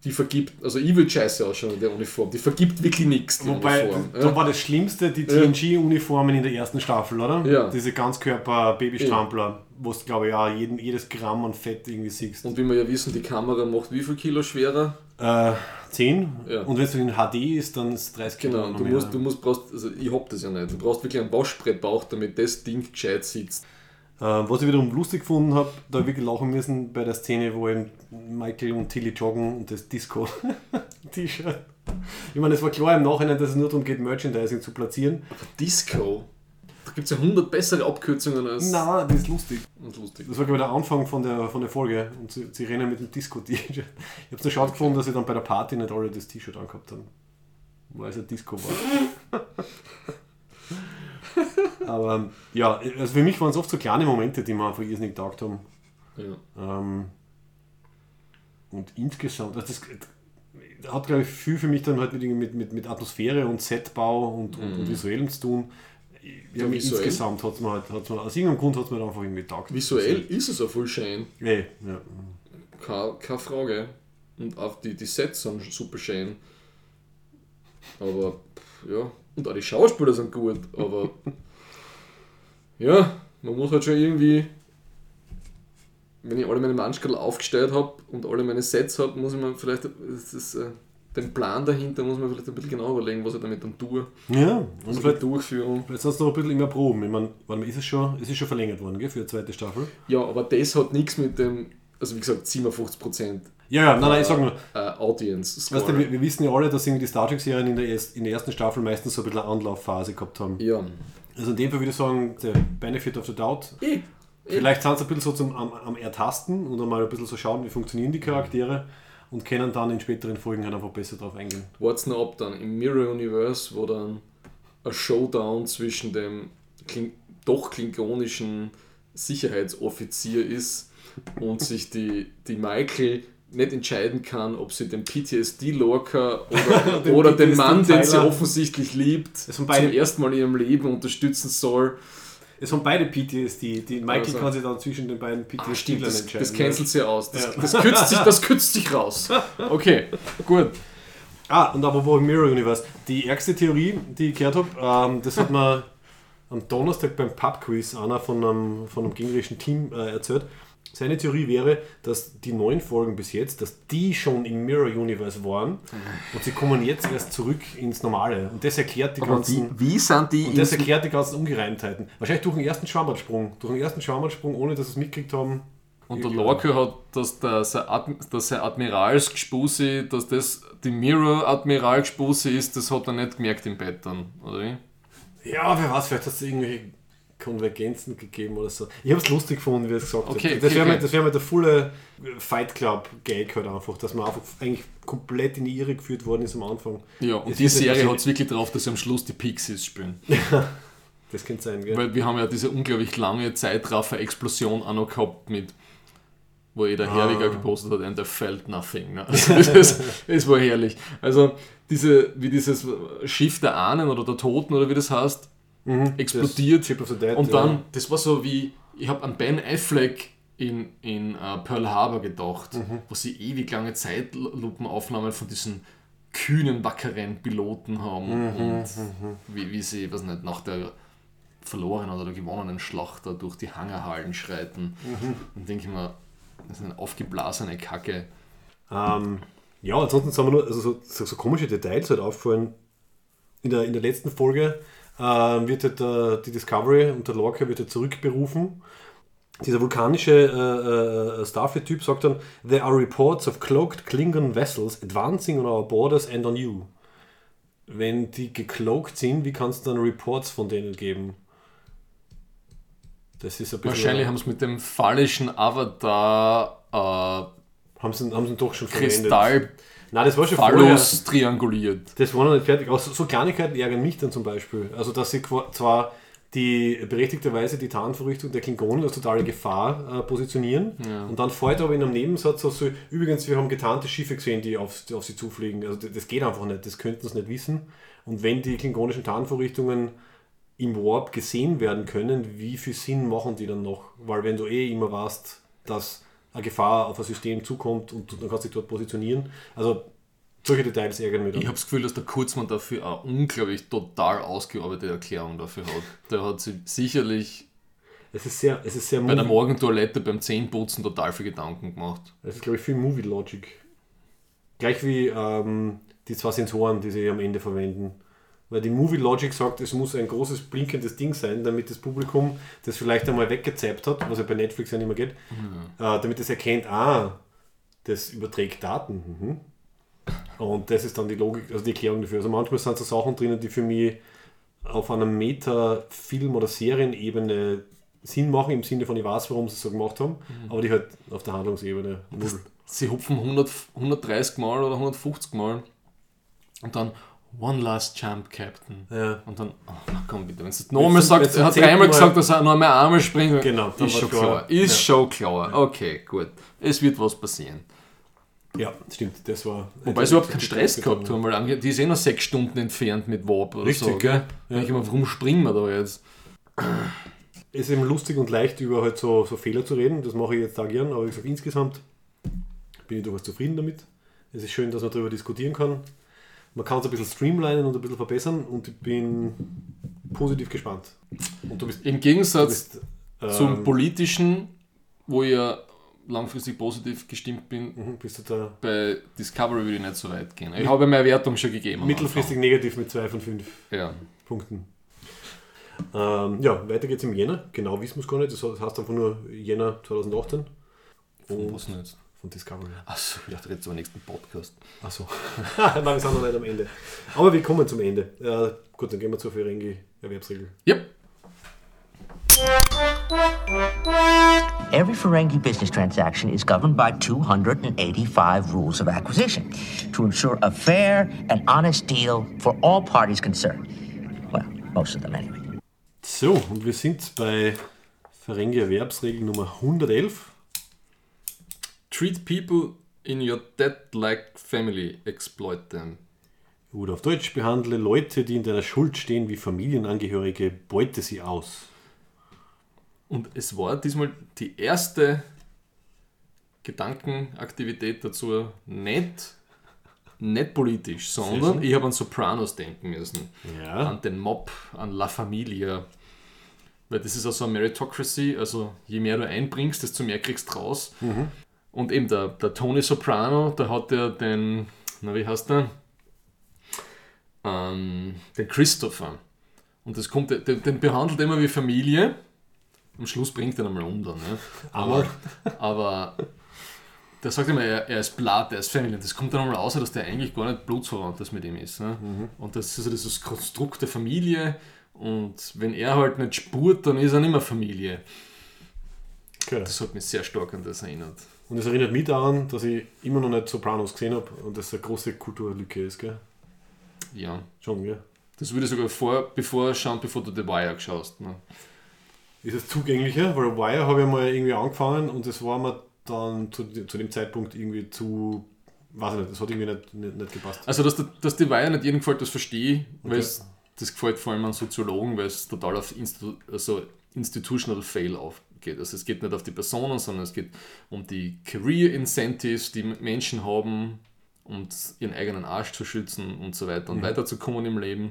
die vergibt, also ich will scheiße ausschauen in der Uniform, die vergibt wirklich nichts, Wobei, Uniform. da Ja. war das Schlimmste die Ja. TNG-Uniformen in der ersten Staffel, oder? Ja. Diese Ganzkörper-Babystrampler, wo du, glaube ich, ja jeden, jedes Gramm an Fett irgendwie siehst. Und wie wir ja wissen, die Kamera macht wie viel Kilo schwerer? Äh, 10. Ja. Und wenn es in HD ist, dann ist 30 Kilo Genau, du mehr. musst, du musst, brauchst, also ich hab das ja nicht, du brauchst wirklich einen Waschbrettbauch, damit das Ding gescheit sitzt. Äh, was ich wiederum lustig gefunden habe, da hab ich wirklich lachen müssen bei der Szene, wo eben Michael und Tilly joggen und das Disco-T-Shirt. Ich meine, es war klar im Nachhinein, dass es nur darum geht, Merchandising zu platzieren. Disco, da gibt es ja 100 bessere Abkürzungen als Na, das ist lustig. und lustig. Das war glaube ich der Anfang von der, von der Folge und sie, sie rennen mit dem Disco-T-Shirt. Ich habe es nur schade gefunden, dass sie dann bei der Party nicht alle das T-Shirt angehabt haben. Weil es ein Disco war. Aber ja, also für mich waren es oft so kleine Momente, die mir einfach irrsinnig getaugt haben. Ja. Ähm, und insgesamt, also das hat glaube ich viel für mich dann halt mit, mit, mit, Atmosphäre und Setbau und, und, und Visuellem zu tun. Ja, Ja, visuell. insgesamt hat es mir halt, hat's mir, aus irgendeinem Grund hat es mir einfach irgendwie getaugt. Visuell ist es auch voll schön, Nee, ja. keine, keine Frage. Und auch die, die Sets sind super schön. Aber, ja, und auch die Schauspieler sind gut, aber ja, man muss halt schon irgendwie, wenn ich alle meine Manschkerl aufgestellt habe und alle meine Sets habe, muss ich mir vielleicht das ist, äh, den Plan dahinter muss man vielleicht ein bisschen genau überlegen, was ich damit dann tue. Ja, und Also vielleicht, Durchführung. vielleicht sollst du noch ein bisschen immer proben. Ich meine, warte mal, ist es schon, es ist schon verlängert worden, gell, für die zweite Staffel? Ja, aber das hat nichts mit dem, also wie gesagt, 57% Ja, ja, nein, nein, ich sag nur, äh, Audience Score. weißt du, wir, wir wissen ja alle, dass irgendwie die Star Trek-Serien in, der erst- in der ersten Staffel meistens so ein bisschen eine Anlaufphase gehabt haben. ja. Also in dem Fall würde ich sagen, der Benefit of the Doubt. Eh, Vielleicht sind sie ein bisschen so zum, am, am Ertasten und einmal ein bisschen so schauen, wie funktionieren die Charaktere und können dann in späteren Folgen halt einfach besser drauf eingehen. Wart's noch ab dann im Mirror Universe, wo dann ein Showdown zwischen dem Kling doch klingonischen Sicherheitsoffizier ist und sich die, die Michael nicht entscheiden kann, ob sie den PTSD Lorca oder, Den oder den Mann, den sie offensichtlich liebt, zum ersten Mal in ihrem Leben unterstützen soll. Es haben beide PTSD. Die Michael Also- kann sich dann zwischen den beiden Ah, PTSD stimmt, das, entscheiden. das cancelt sie aus. Das, Ja. das, kürzt sich, das kürzt sich raus. Okay, gut. Ah, und apropos Mirror Universe. Die ärgste Theorie, die ich gehört habe, ähm, das hat mir am Donnerstag beim Pub-Quiz einer von einem, von einem gegnerischen Team äh, erzählt. Seine Theorie wäre, dass die neun Folgen bis jetzt, dass die schon im Mirror Universe waren und sie kommen jetzt erst zurück ins Normale. Und das erklärt die ganzen... wie sind die Und das erklärt die ganzen Ungereimtheiten. Wahrscheinlich durch den ersten Schwammertsprung. Durch den ersten Schwammertsprung, ohne dass sie es mitgekriegt haben. Und der Lorca hat, dass der, sein, Adm dass sein Admiralsgespusi, dass das die Mirror-Admiralgespusi ist, das hat er nicht gemerkt im Bett dann, oder wie? Ja, wer weiß, vielleicht hat es irgendwelche Konvergenzen gegeben oder so. Ich habe es lustig gefunden, wie er es gesagt Okay, hat. Das okay, wäre okay. mal, das wär der volle Fight Club-Gag halt einfach, dass man einfach eigentlich komplett in die Irre geführt worden ist am Anfang. Ja, und Es die Serie hat es wirklich drauf, dass sie am Schluss die Pixies spielen. Das könnte sein, gell? Weil wir haben ja diese unglaublich lange Zeitraffer-Explosion auch noch gehabt mit, wo jeder Ah. Herwiger gepostet hat, and there felt nothing. Ne? Also das, das war herrlich. Also diese, wie dieses Schiff der Ahnen oder der Toten oder wie das heißt, explodiert. Of the Dead. Und ja. dann, das war so wie, ich habe an Ben Affleck in, in äh, Pearl Harbor gedacht, Mhm. wo sie ewig lange Zeitlupenaufnahmen von diesen kühnen, wackeren Piloten haben Mhm, und wie, wie sie, weiß nicht, nach der verlorenen oder gewonnenen Schlacht da durch die Hangerhallen schreiten. Mhm. Und denke ich mir, das ist eine aufgeblasene Kacke. Ähm, ja, ansonsten sind wir nur, also so, so, so komische Details halt auffallen. In der, in der letzten Folge wird halt, äh, die Discovery und der Lorca wird halt zurückberufen. Dieser vulkanische äh, äh, Starfleet-Typ sagt dann, There are reports of cloaked Klingon vessels advancing on our borders and on you. Wenn die gecloakt sind, wie kannst du dann Reports von denen geben? Das ist ein bisschen... Wahrscheinlich haben sie mit dem phallischen Avatar äh, haben sie, haben sie doch schon verwendet. Kristall Nein, das war schon vorher. Phallus trianguliert. Das war noch nicht fertig. Auch so, Kleinigkeiten ärgern mich dann zum Beispiel. Also, dass sie zwar die berechtigterweise die Tarnverrichtung der Klingonen als totale Gefahr äh, positionieren und dann fällt aber in einem Nebensatz so, so, übrigens, wir haben getarnte Schiffe gesehen, die auf, die auf sie zufliegen. Also, das, das geht einfach nicht. Das könnten sie nicht wissen. Und wenn die klingonischen Tarnvorrichtungen im Warp gesehen werden können, wie viel Sinn machen die dann noch? Weil wenn du eh immer weißt, dass eine Gefahr auf ein System zukommt und dann kannst du dich dort positionieren. Also solche Details ärgern mich dann. Ich habe das Gefühl, dass der Kurzmann dafür eine unglaublich total ausgearbeitete Erklärung dafür hat. Der hat sich sicherlich Es ist sehr, es ist sehr bei der Morgentoilette beim Zähneputzen total viel Gedanken gemacht. es ist glaube ich viel Movie Logic. Gleich wie ähm, die zwei Sensoren, die sie am Ende verwenden. Weil die Movie Logic sagt, es muss ein großes blinkendes Ding sein, damit das Publikum das vielleicht einmal weggezappt hat, was ja bei Netflix ja nicht mehr geht, äh, damit es erkennt, ah, das überträgt Daten. Mhm. Und das ist dann die Logik, also die Erklärung dafür. Also manchmal sind so Sachen drinnen, die für mich auf einer Meta-Film- oder Serienebene Sinn machen, im Sinne von, ich weiß, warum sie es so gemacht haben, aber die halt auf der Handlungsebene null. Sie hupfen 100, 130 Mal oder 150 Mal und dann One last jump, Captain. Ja. Und dann, oh, komm bitte, wenn es nochmal zum er hat dreimal Mal- gesagt, dass er noch mehr Arme springt. Genau, ist schon klar. klar. Ist Ja. schon klar. Okay, gut. Es wird was passieren. Ja, stimmt, das war. Wobei sie überhaupt keinen Stress gehabt haben, weil ange- die ist eh noch sechs Stunden entfernt mit Warp oder Richtig, so. Gell? ja. Ich immer, warum springen wir da jetzt? Es ist eben lustig und leicht, über halt so, so Fehler zu reden. Das mache ich jetzt auch gern, aber ich sage, insgesamt bin ich durchaus zufrieden damit. Es ist schön, dass man darüber diskutieren kann. Man kann es ein bisschen streamlinen und ein bisschen verbessern und ich bin positiv gespannt. Und du bist, Im Gegensatz bist ähm, zum politischen, wo ich ja langfristig positiv gestimmt bin, mhm, bist du da bei Discovery würde ich nicht so weit gehen. Ich habe meine Wertung schon gegeben. mittelfristig negativ mit 2 von 5 Anfang. Ja. Punkten. Ähm, ja, weiter geht's im Jänner. Genau wissen wir es gar nicht. Das heißt einfach nur Jänner 2018. Von was nicht? Von Discovery. Achso, ich dachte jetzt zum nächsten Podcast. Achso. Nein, wir sind noch nicht am Ende. Aber wir kommen zum Ende. Ja, gut, dann gehen wir zur Ferengi-Erwerbsregel. Yep. Every Ferengi business transaction is governed by 285 rules of acquisition to ensure a fair and honest deal for all parties concerned. Well, most of them anyway. So, und wir sind bei Ferengi-Erwerbsregel Nummer 111. Treat people in your dead-like family, exploit them. Oder auf Deutsch, behandle Leute, die in deiner Schuld stehen, wie Familienangehörige, beute sie aus. Und es war diesmal die erste Gedankenaktivität dazu nicht, nicht politisch, sondern ich habe an Sopranos denken müssen. Ja. An den Mob, an La Familia. Weil das ist also eine Meritocracy, also je mehr du einbringst, desto mehr kriegst du raus. Und eben der, der Tony Soprano, der hat ja den, na wie heißt der? Ähm, den Christopher. Und das kommt, den, den behandelt er immer wie Familie. Am Schluss bringt er ihn einmal um dann. Ne? Aber, aber der sagt immer, er, er ist Blood, er ist Family. Das kommt dann einmal raus, dass der eigentlich gar nicht blutsverwandt ist mit ihm ist. Ne? Und das ist so dieses Konstrukt der Familie. Und wenn er halt nicht spurt, dann ist er nicht mehr Familie. Okay. Das hat mich sehr stark an das erinnert. Und es erinnert mich daran, dass ich immer noch nicht Sopranos gesehen habe und das eine große Kulturlücke ist, gell? Ja. Schon, gell? Das würde ich sogar vor, bevor schauen, bevor du The Wire schaust. Ne? Ist es zugänglicher? Weil Wire habe ich mal irgendwie angefangen und es war mir dann zu, zu dem Zeitpunkt irgendwie zu. Weiß ich nicht, das hat irgendwie nicht, nicht, nicht gepasst. Also, dass, dass die Wire nicht jedem gefällt, das verstehe ich, weil Okay. es, das gefällt vor allem an Soziologen, weil es total auf Institu also institutional fail auf, geht. Also es geht nicht auf die Personen, sondern es geht um die Career Incentives, die Menschen haben, um ihren eigenen Arsch zu schützen und so weiter und weiterzukommen im Leben.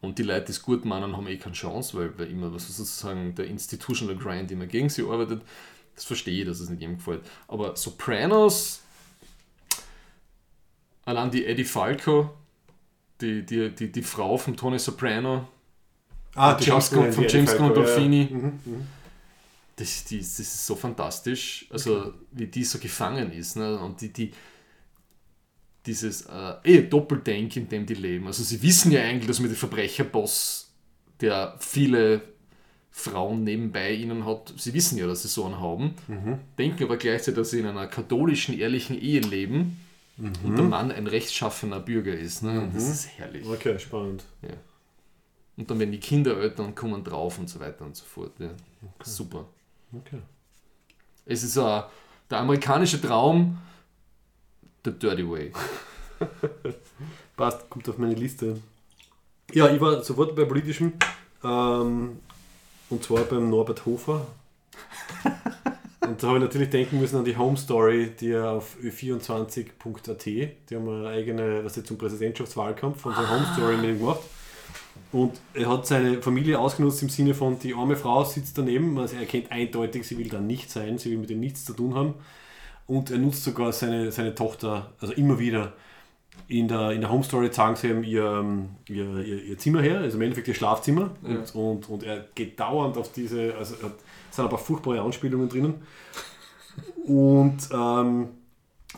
Und die Leute, die es gut meinen, haben eh keine Chance, weil, weil immer was sozusagen der Institutional Grind immer gegen sie arbeitet. Das verstehe ich, dass es nicht jedem gefällt. Aber Sopranos, allein die Eddie Falco, die, die, die, die Frau von Tony Soprano, Ah, James von James Gandolfini. ja, ja. Mhm, mhm. Das, die, das ist so fantastisch, also wie die so gefangen ist. Ne? Und die, die dieses äh, eh, Doppeldenk, in dem die leben. Also sie wissen ja eigentlich, dass man den Verbrecherboss, der viele Frauen nebenbei ihnen hat, sie wissen ja, dass sie so einen haben, denken aber gleichzeitig, dass sie in einer katholischen, ehrlichen Ehe leben und der Mann ein rechtschaffener Bürger ist. Ne? Und das ist herrlich. Okay, spannend. Und dann werden die Kinder älter und kommen drauf und so weiter und so fort. Ja. Super. Okay. Es ist uh, der amerikanische Traum, the dirty way. Passt, kommt auf meine Liste. Ja, ich war sofort bei politischem. Ähm, und zwar beim Norbert Hofer. und da habe ich natürlich denken müssen an die Home Story, die er auf ö24.at, die haben eine eigene, was jetzt zum Präsidentschaftswahlkampf, von so Home Story mit ihm gemacht. Und er hat seine Familie ausgenutzt im Sinne von, die arme Frau sitzt daneben, also er erkennt eindeutig, sie will da nicht sein, sie will mit ihm nichts zu tun haben. Und er nutzt sogar seine, seine Tochter, also immer wieder, in der, in der Home Story zeigen sie ihm ihr, ähm, ihr, ihr, ihr Zimmer her, also im Endeffekt ihr Schlafzimmer. Und, und, und er geht dauernd auf diese, also es sind ein paar furchtbare Anspielungen drinnen. Und ähm,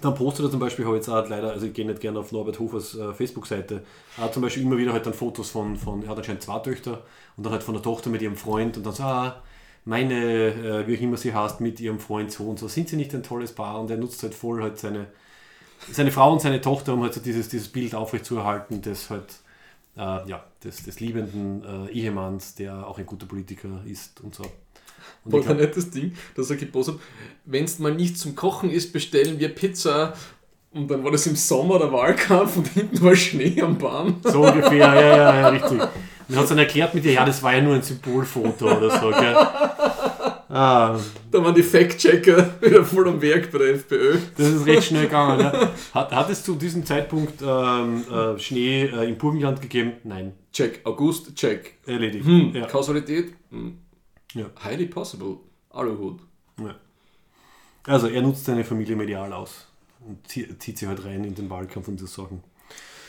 dann postet er zum Beispiel, ich jetzt auch leider, also ich gehe nicht gerne auf Norbert Hofers äh, Facebook-Seite, hat zum Beispiel immer wieder halt dann Fotos von, von, er hat anscheinend zwei Töchter und dann halt von der Tochter mit ihrem Freund und dann so, ah, meine, äh, wie auch immer sie heißt, mit ihrem Freund so und so, sind sie nicht ein tolles Paar? Und er nutzt halt voll halt seine, seine Frau und seine Tochter, um halt so dieses, dieses Bild aufrechtzuerhalten, des halt, äh, ja, des, des liebenden äh, Ehemanns, der auch ein guter Politiker ist und so. Glaub, nicht das Ding, dass er gepostet hat, wenn es mal nicht zum Kochen ist, bestellen wir Pizza. Und dann war das im Sommer der Wahlkampf und hinten war Schnee am Baum. so ungefähr, ja, ja, ja, richtig. Und hat dann erklärt mit ihr, ja, das war ja nur ein Symbolfoto oder so, gell? Ah, Da waren die Fact-Checker wieder voll am Werk bei der FPÖ. das ist recht schnell gegangen. Ja. Hat, hat es zu diesem Zeitpunkt ähm, äh, Schnee äh, im Burgenland gegeben? Nein, Check. August, check. erledigt. Hm. Ja. Kausalität? Hm. Ja. Highly possible. Aluhut. Ja. Also er nutzt seine Familie medial aus und zieht, sie halt rein in den Wahlkampf und so Sachen.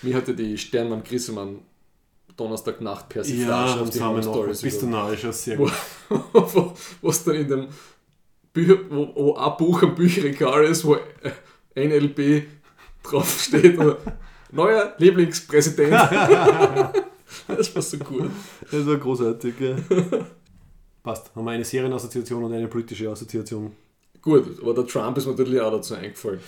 Mir hatte die Sternmann Grissemann Donnerstagnacht Persiflage Ja, auf die haben noch bist du das ist sehr wo, gut. was dann in dem Bücher, wo, wo ein Buch am Bücherregal ist, wo NLP draufsteht. Neuer Lieblingspräsident. das war so gut. Das war großartig, ja. Passt. Haben wir eine Serienassoziation und eine politische Assoziation. Gut, aber der Trump ist mir natürlich auch dazu eingefallen.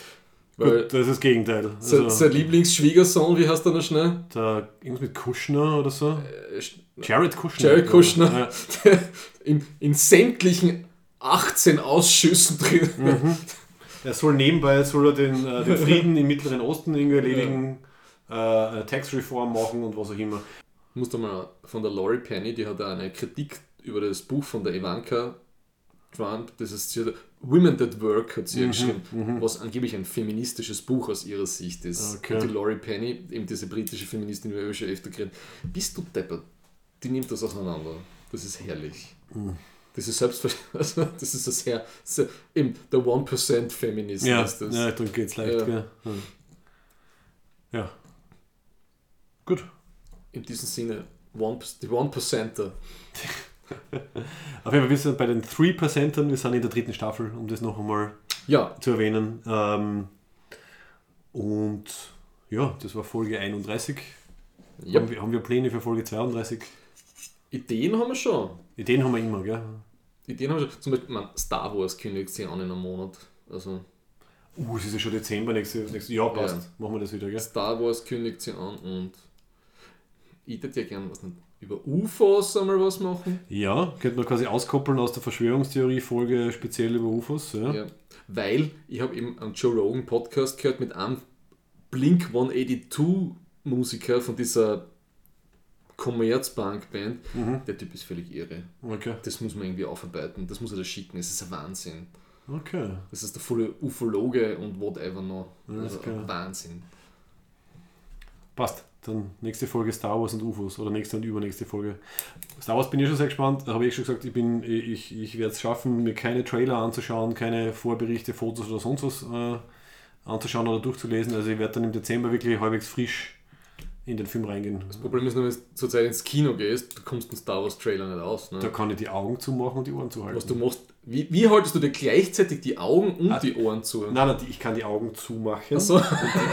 Weil Gut, das ist das Gegenteil. sein, Also, sein Lieblingsschwiegersohn, wie heißt der noch schnell? der, irgendwas mit Kushner oder so. Äh, Jared Kushner. Jared Kushner, Ja. in, in sämtlichen 18 Ausschüssen drin. Mhm. Er soll nebenbei soll er den, äh, den Frieden im Mittleren Osten irgendwie erledigen, äh, Tax Reform machen und was auch immer. Ich muss da mal von der Laurie Penny, die hat eine Kritik über das Buch von der Ivanka Trump, das ist sie Women That Work hat Mhm, sie ja geschrieben, was angeblich ein feministisches Buch aus ihrer Sicht ist. Okay. Und die Laurie Penny, eben diese britische Feministin, die wir schon öfter geredet bist du deppert? Die nimmt das auseinander. Das ist herrlich. Mhm. Das ist selbstverständlich, also, das ist ein sehr, sehr eben der 1% Feminist Ja, ist das. ja dann geht's leicht. Ja. Hm. Ja. Gut. In diesem Sinne, one, die 1%er. Auf jeden Fall, wir sind bei den 3%ern, wir sind in der dritten Staffel, um das noch einmal Ja, zu erwähnen. Ähm, und ja, das war Folge 31. ja. Haben, wir, haben wir Pläne für Folge 32? Ideen haben wir schon. Ideen haben wir immer, gell? Ideen haben wir schon. Zum Beispiel, man, Star Wars kündigt sich an in einem Monat. Also Uh, es ist ja schon Dezember nächstes nächste, Ja, passt. Ja. Machen wir das wieder, gell? Star Wars kündigt sich an und ich hätte ja gerne was nicht, über UFOs einmal was machen. Ja, könnte man quasi auskoppeln aus der Verschwörungstheorie-Folge speziell über UFOs. Ja. Ja. Weil ich habe eben einen Joe Rogan Podcast gehört mit einem Blink 182 Musiker von dieser Commerzbank-Band. Der Typ ist völlig irre. Okay. Das muss man irgendwie aufarbeiten. Das muss er da schicken. Es ist ein Wahnsinn. Okay. Das ist der volle Ufologe und whatever noch. Alles Also. Wahnsinn. Passt. Dann nächste Folge Star Wars und UFOs oder nächste und übernächste Folge. Star Wars bin ich schon sehr gespannt. Da habe ich schon gesagt, ich, bin, ich, ich werde es schaffen, mir keine Trailer anzuschauen, keine Vorberichte, Fotos oder sonst was äh, anzuschauen oder durchzulesen. Also ich werde dann im Dezember wirklich halbwegs frisch in den Film reingehen. Das Problem ist nur, wenn du zurzeit ins Kino gehst, du kommst den Star Wars Trailer nicht aus. Ne? Da kann ich die Augen zumachen und die Ohren zuhalten. Was du machst, wie, wie haltest du dir gleichzeitig die Augen und Ah. die Ohren zu? Nein, nein, ich kann die Augen zumachen Ach so. und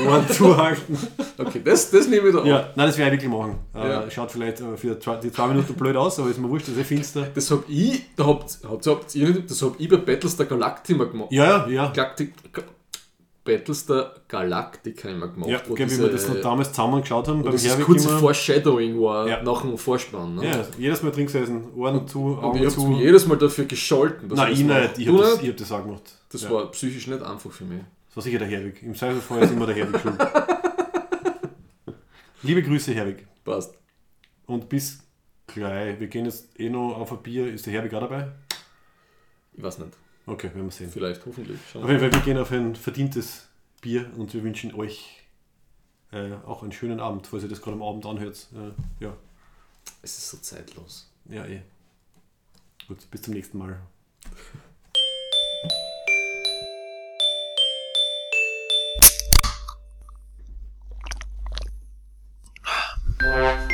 die Ohren zuhalten. Okay, das, das nehme ich da Ja, auf. nein, das werde ich wirklich machen. Äh, Ja. Schaut vielleicht äh, für die zwei Minuten blöd aus, aber ist mir wurscht, das ist eh finster. Das hab ich, da habt, habt, habt ihr das hab ich bei Battlestar Galactica gemacht. Ja, ja, ja. Galactic, Battlestar Galactica immer gemacht. Ja, wo gell, wie diese- wir das noch damals zusammen geschaut haben, beim dieses Herwig kurze immer. Foreshadowing war Ja. nach dem Vorspann. Ne? Ja, jedes Mal drin gesessen, Ohren zu, Und Augen ich hab's zu. jedes Mal dafür gescholten. dass Nein, ich ich das nicht, ich habe das, ich hab das auch gemacht. Das ja. war psychisch nicht einfach für mich. das war sicher der Herwig. Im Zweifelsfall ist immer der Herwig schuld. Liebe Grüße, Herwig. Passt. Und bis gleich. Wir gehen jetzt eh noch auf ein Bier. Ist der Herwig auch dabei? Ich weiß nicht. Okay, werden wir sehen. Vielleicht, hoffentlich. Schon. Auf jeden Fall, wir gehen auf ein verdientes Bier und wir wünschen euch äh, auch einen schönen Abend, falls ihr das gerade am Abend anhört. Äh, ja. Es ist so zeitlos. Ja, eh. Gut, bis zum nächsten Mal. Ah.